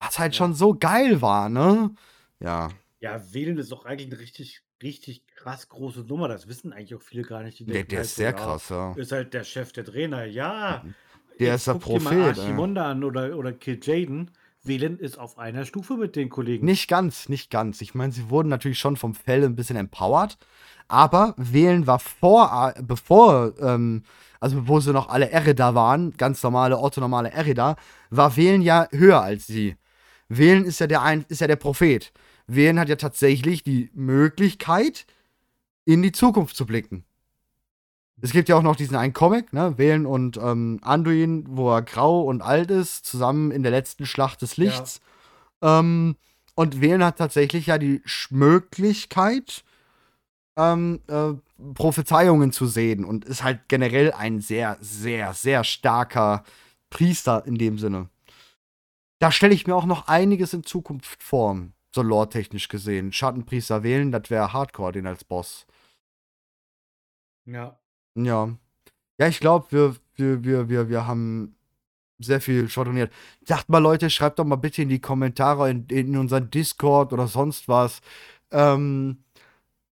Was halt Ja. schon so geil war, ne? Ja. Ja, Wählen ist doch eigentlich eine richtig, richtig krass große Nummer. Das wissen eigentlich auch viele gar nicht. Die Der, der halt ist so, sehr ja, krass, ja. Ist halt der Chef der Trainer. Ja. Der jetzt ist der guck dir mal Prophet. Archimonda an oder, oder Kid Jaden. Wählen ist auf einer Stufe mit den Kollegen. Nicht ganz, nicht ganz. Ich meine, sie wurden natürlich schon vom Fell ein bisschen empowered, aber Wählen war vor, bevor, ähm, also bevor sie noch alle Erida waren, ganz normale, orthonormale Erida, war Wählen ja höher als sie. Wählen ist ja der, ein, ist ja der Prophet. Wählen hat ja tatsächlich die Möglichkeit, in die Zukunft zu blicken. Es gibt ja auch noch diesen einen Comic, ne? Wählen und ähm, Anduin, wo er grau und alt ist, zusammen in der letzten Schlacht des Lichts. Ähm, und Wählen hat tatsächlich ja die Möglichkeit, ähm, äh, Prophezeiungen zu sehen und ist halt generell ein sehr, sehr, sehr starker Priester in dem Sinne. Da stelle ich mir auch noch einiges in Zukunft vor, so lore-technisch gesehen. Schattenpriester wählen, das wäre Hardcore, den als Boss. Ja. Ja. Ja, ich glaube, wir, wir, wir, wir, wir haben sehr viel schwadroniert. Sagt mal, Leute, schreibt doch mal bitte in die Kommentare in, in unseren Discord oder sonst was. Ähm,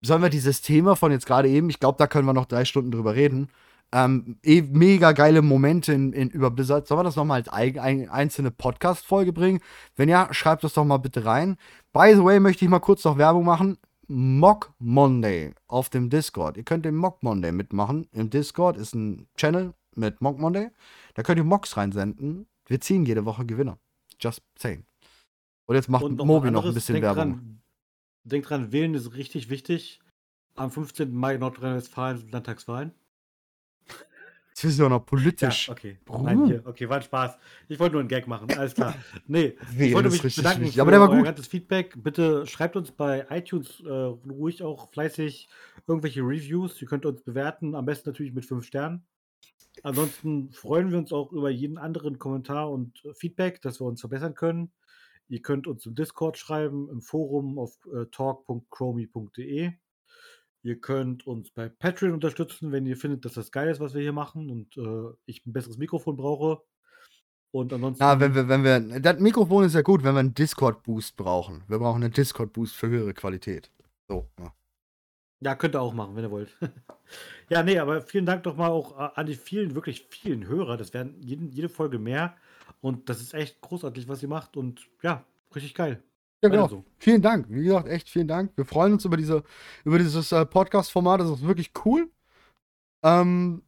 sollen wir dieses Thema von jetzt gerade eben, ich glaube, da können wir noch drei Stunden drüber reden. Ähm, eh, mega geile Momente in, in, über Blizzard. Sollen wir das nochmal als eig- ein, einzelne Podcast-Folge bringen? Wenn ja, schreibt das doch mal bitte rein. By the way, möchte ich mal kurz noch Werbung machen. Mock Monday auf dem Discord. Ihr könnt den Mock Monday mitmachen. Im Discord ist ein Channel mit Mock Monday. Da könnt ihr Mocks reinsenden. Wir ziehen jede Woche Gewinner. Just saying. Und jetzt macht Und noch Mobi noch ein bisschen denkt Werbung. Dran, denkt dran, wählen ist richtig wichtig. Am 15. Mai in Nordrhein-Westfalen sind Landtagswahlen. Jetzt ist ja noch politisch. Ja, okay. Nein, hier. Okay, war ein Spaß. Ich wollte nur einen Gag machen. Alles klar. Nee, Wählen ich wollte mich bedanken wichtig. für Aber der war gut. ganzes Feedback. Bitte schreibt uns bei iTunes äh, ruhig auch fleißig irgendwelche Reviews. Ihr könnt uns bewerten, am besten natürlich mit fünf Sternen. Ansonsten freuen wir uns auch über jeden anderen Kommentar und äh, Feedback, dass wir uns verbessern können. Ihr könnt uns im Discord schreiben, im Forum auf äh, talk.chromi.de. Ihr könnt uns bei Patreon unterstützen, wenn ihr findet, dass das geil ist, was wir hier machen und äh, ich ein besseres Mikrofon brauche. Und ansonsten. Ja, wenn wir, wenn wir, das Mikrofon ist ja gut, wenn wir einen Discord-Boost brauchen. Wir brauchen einen Discord-Boost für höhere Qualität. So, ja. Ja, könnt ihr auch machen, wenn ihr wollt. ja, nee, aber vielen Dank doch mal auch äh, an die vielen, wirklich vielen Hörer. Das werden jede Folge mehr. Und das ist echt großartig, was ihr macht. Und ja, richtig geil. Ja, genau. so. Vielen Dank. Wie gesagt, echt vielen Dank. Wir freuen uns über, diese, über dieses äh, Podcast-Format. Das ist wirklich cool. Ähm,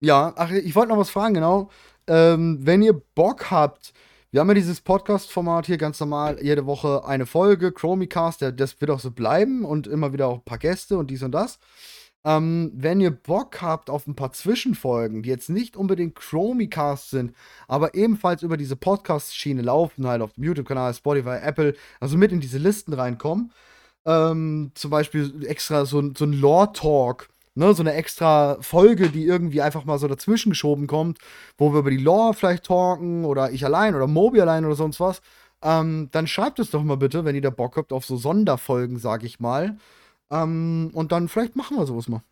ja, ach, ich wollte noch was fragen, genau. Ähm, wenn ihr Bock habt, wir haben ja dieses Podcast-Format hier ganz normal, jede Woche eine Folge, Chromicast, der, das wird auch so bleiben und immer wieder auch ein paar Gäste und dies und das. Ähm, wenn ihr Bock habt auf ein paar Zwischenfolgen, die jetzt nicht unbedingt Chromicast sind, aber ebenfalls über diese Podcast-Schiene laufen, halt auf dem YouTube-Kanal, Spotify, Apple, also mit in diese Listen reinkommen. Ähm, zum Beispiel extra so, ein- so ein Lore-Talk, ne, so eine extra Folge, die irgendwie einfach mal so dazwischen geschoben kommt, wo wir über die Lore vielleicht talken oder ich allein oder Mobi allein oder sonst was. Ähm, dann schreibt es doch mal bitte, wenn ihr da Bock habt auf so Sonderfolgen, sag ich mal. Ähm, und dann vielleicht machen wir sowas mal.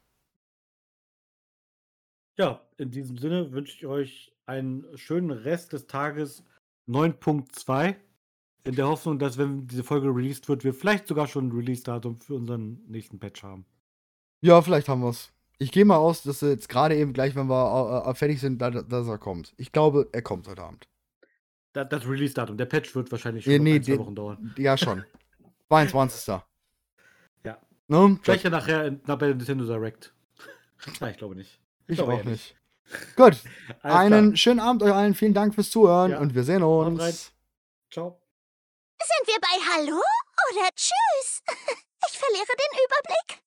Ja, in diesem Sinne wünsche ich euch einen schönen Rest des Tages 9.2. In der Hoffnung, dass, wenn diese Folge released wird, wir vielleicht sogar schon ein Release-Datum für unseren nächsten Patch haben. Ja, vielleicht haben wir es. Ich gehe mal aus, dass jetzt gerade eben gleich, wenn wir äh, äh, fertig sind, da- dass er kommt. Ich glaube, er kommt heute Abend. Das, das Release-Datum. Der Patch wird wahrscheinlich schon Ja, nee, ein, zwei Wochen dauern. Ja, schon. 22. Ne? Vielleicht ja nachher in, na, bei Nintendo Direct. Nein, ich glaube nicht. Ich Doch, auch eher nicht. Gut, Alles einen klar. schönen Abend euch allen. Vielen Dank fürs Zuhören Ja. und wir sehen uns. Ciao. Sind wir bei Hallo oder Tschüss? Ich verliere den Überblick.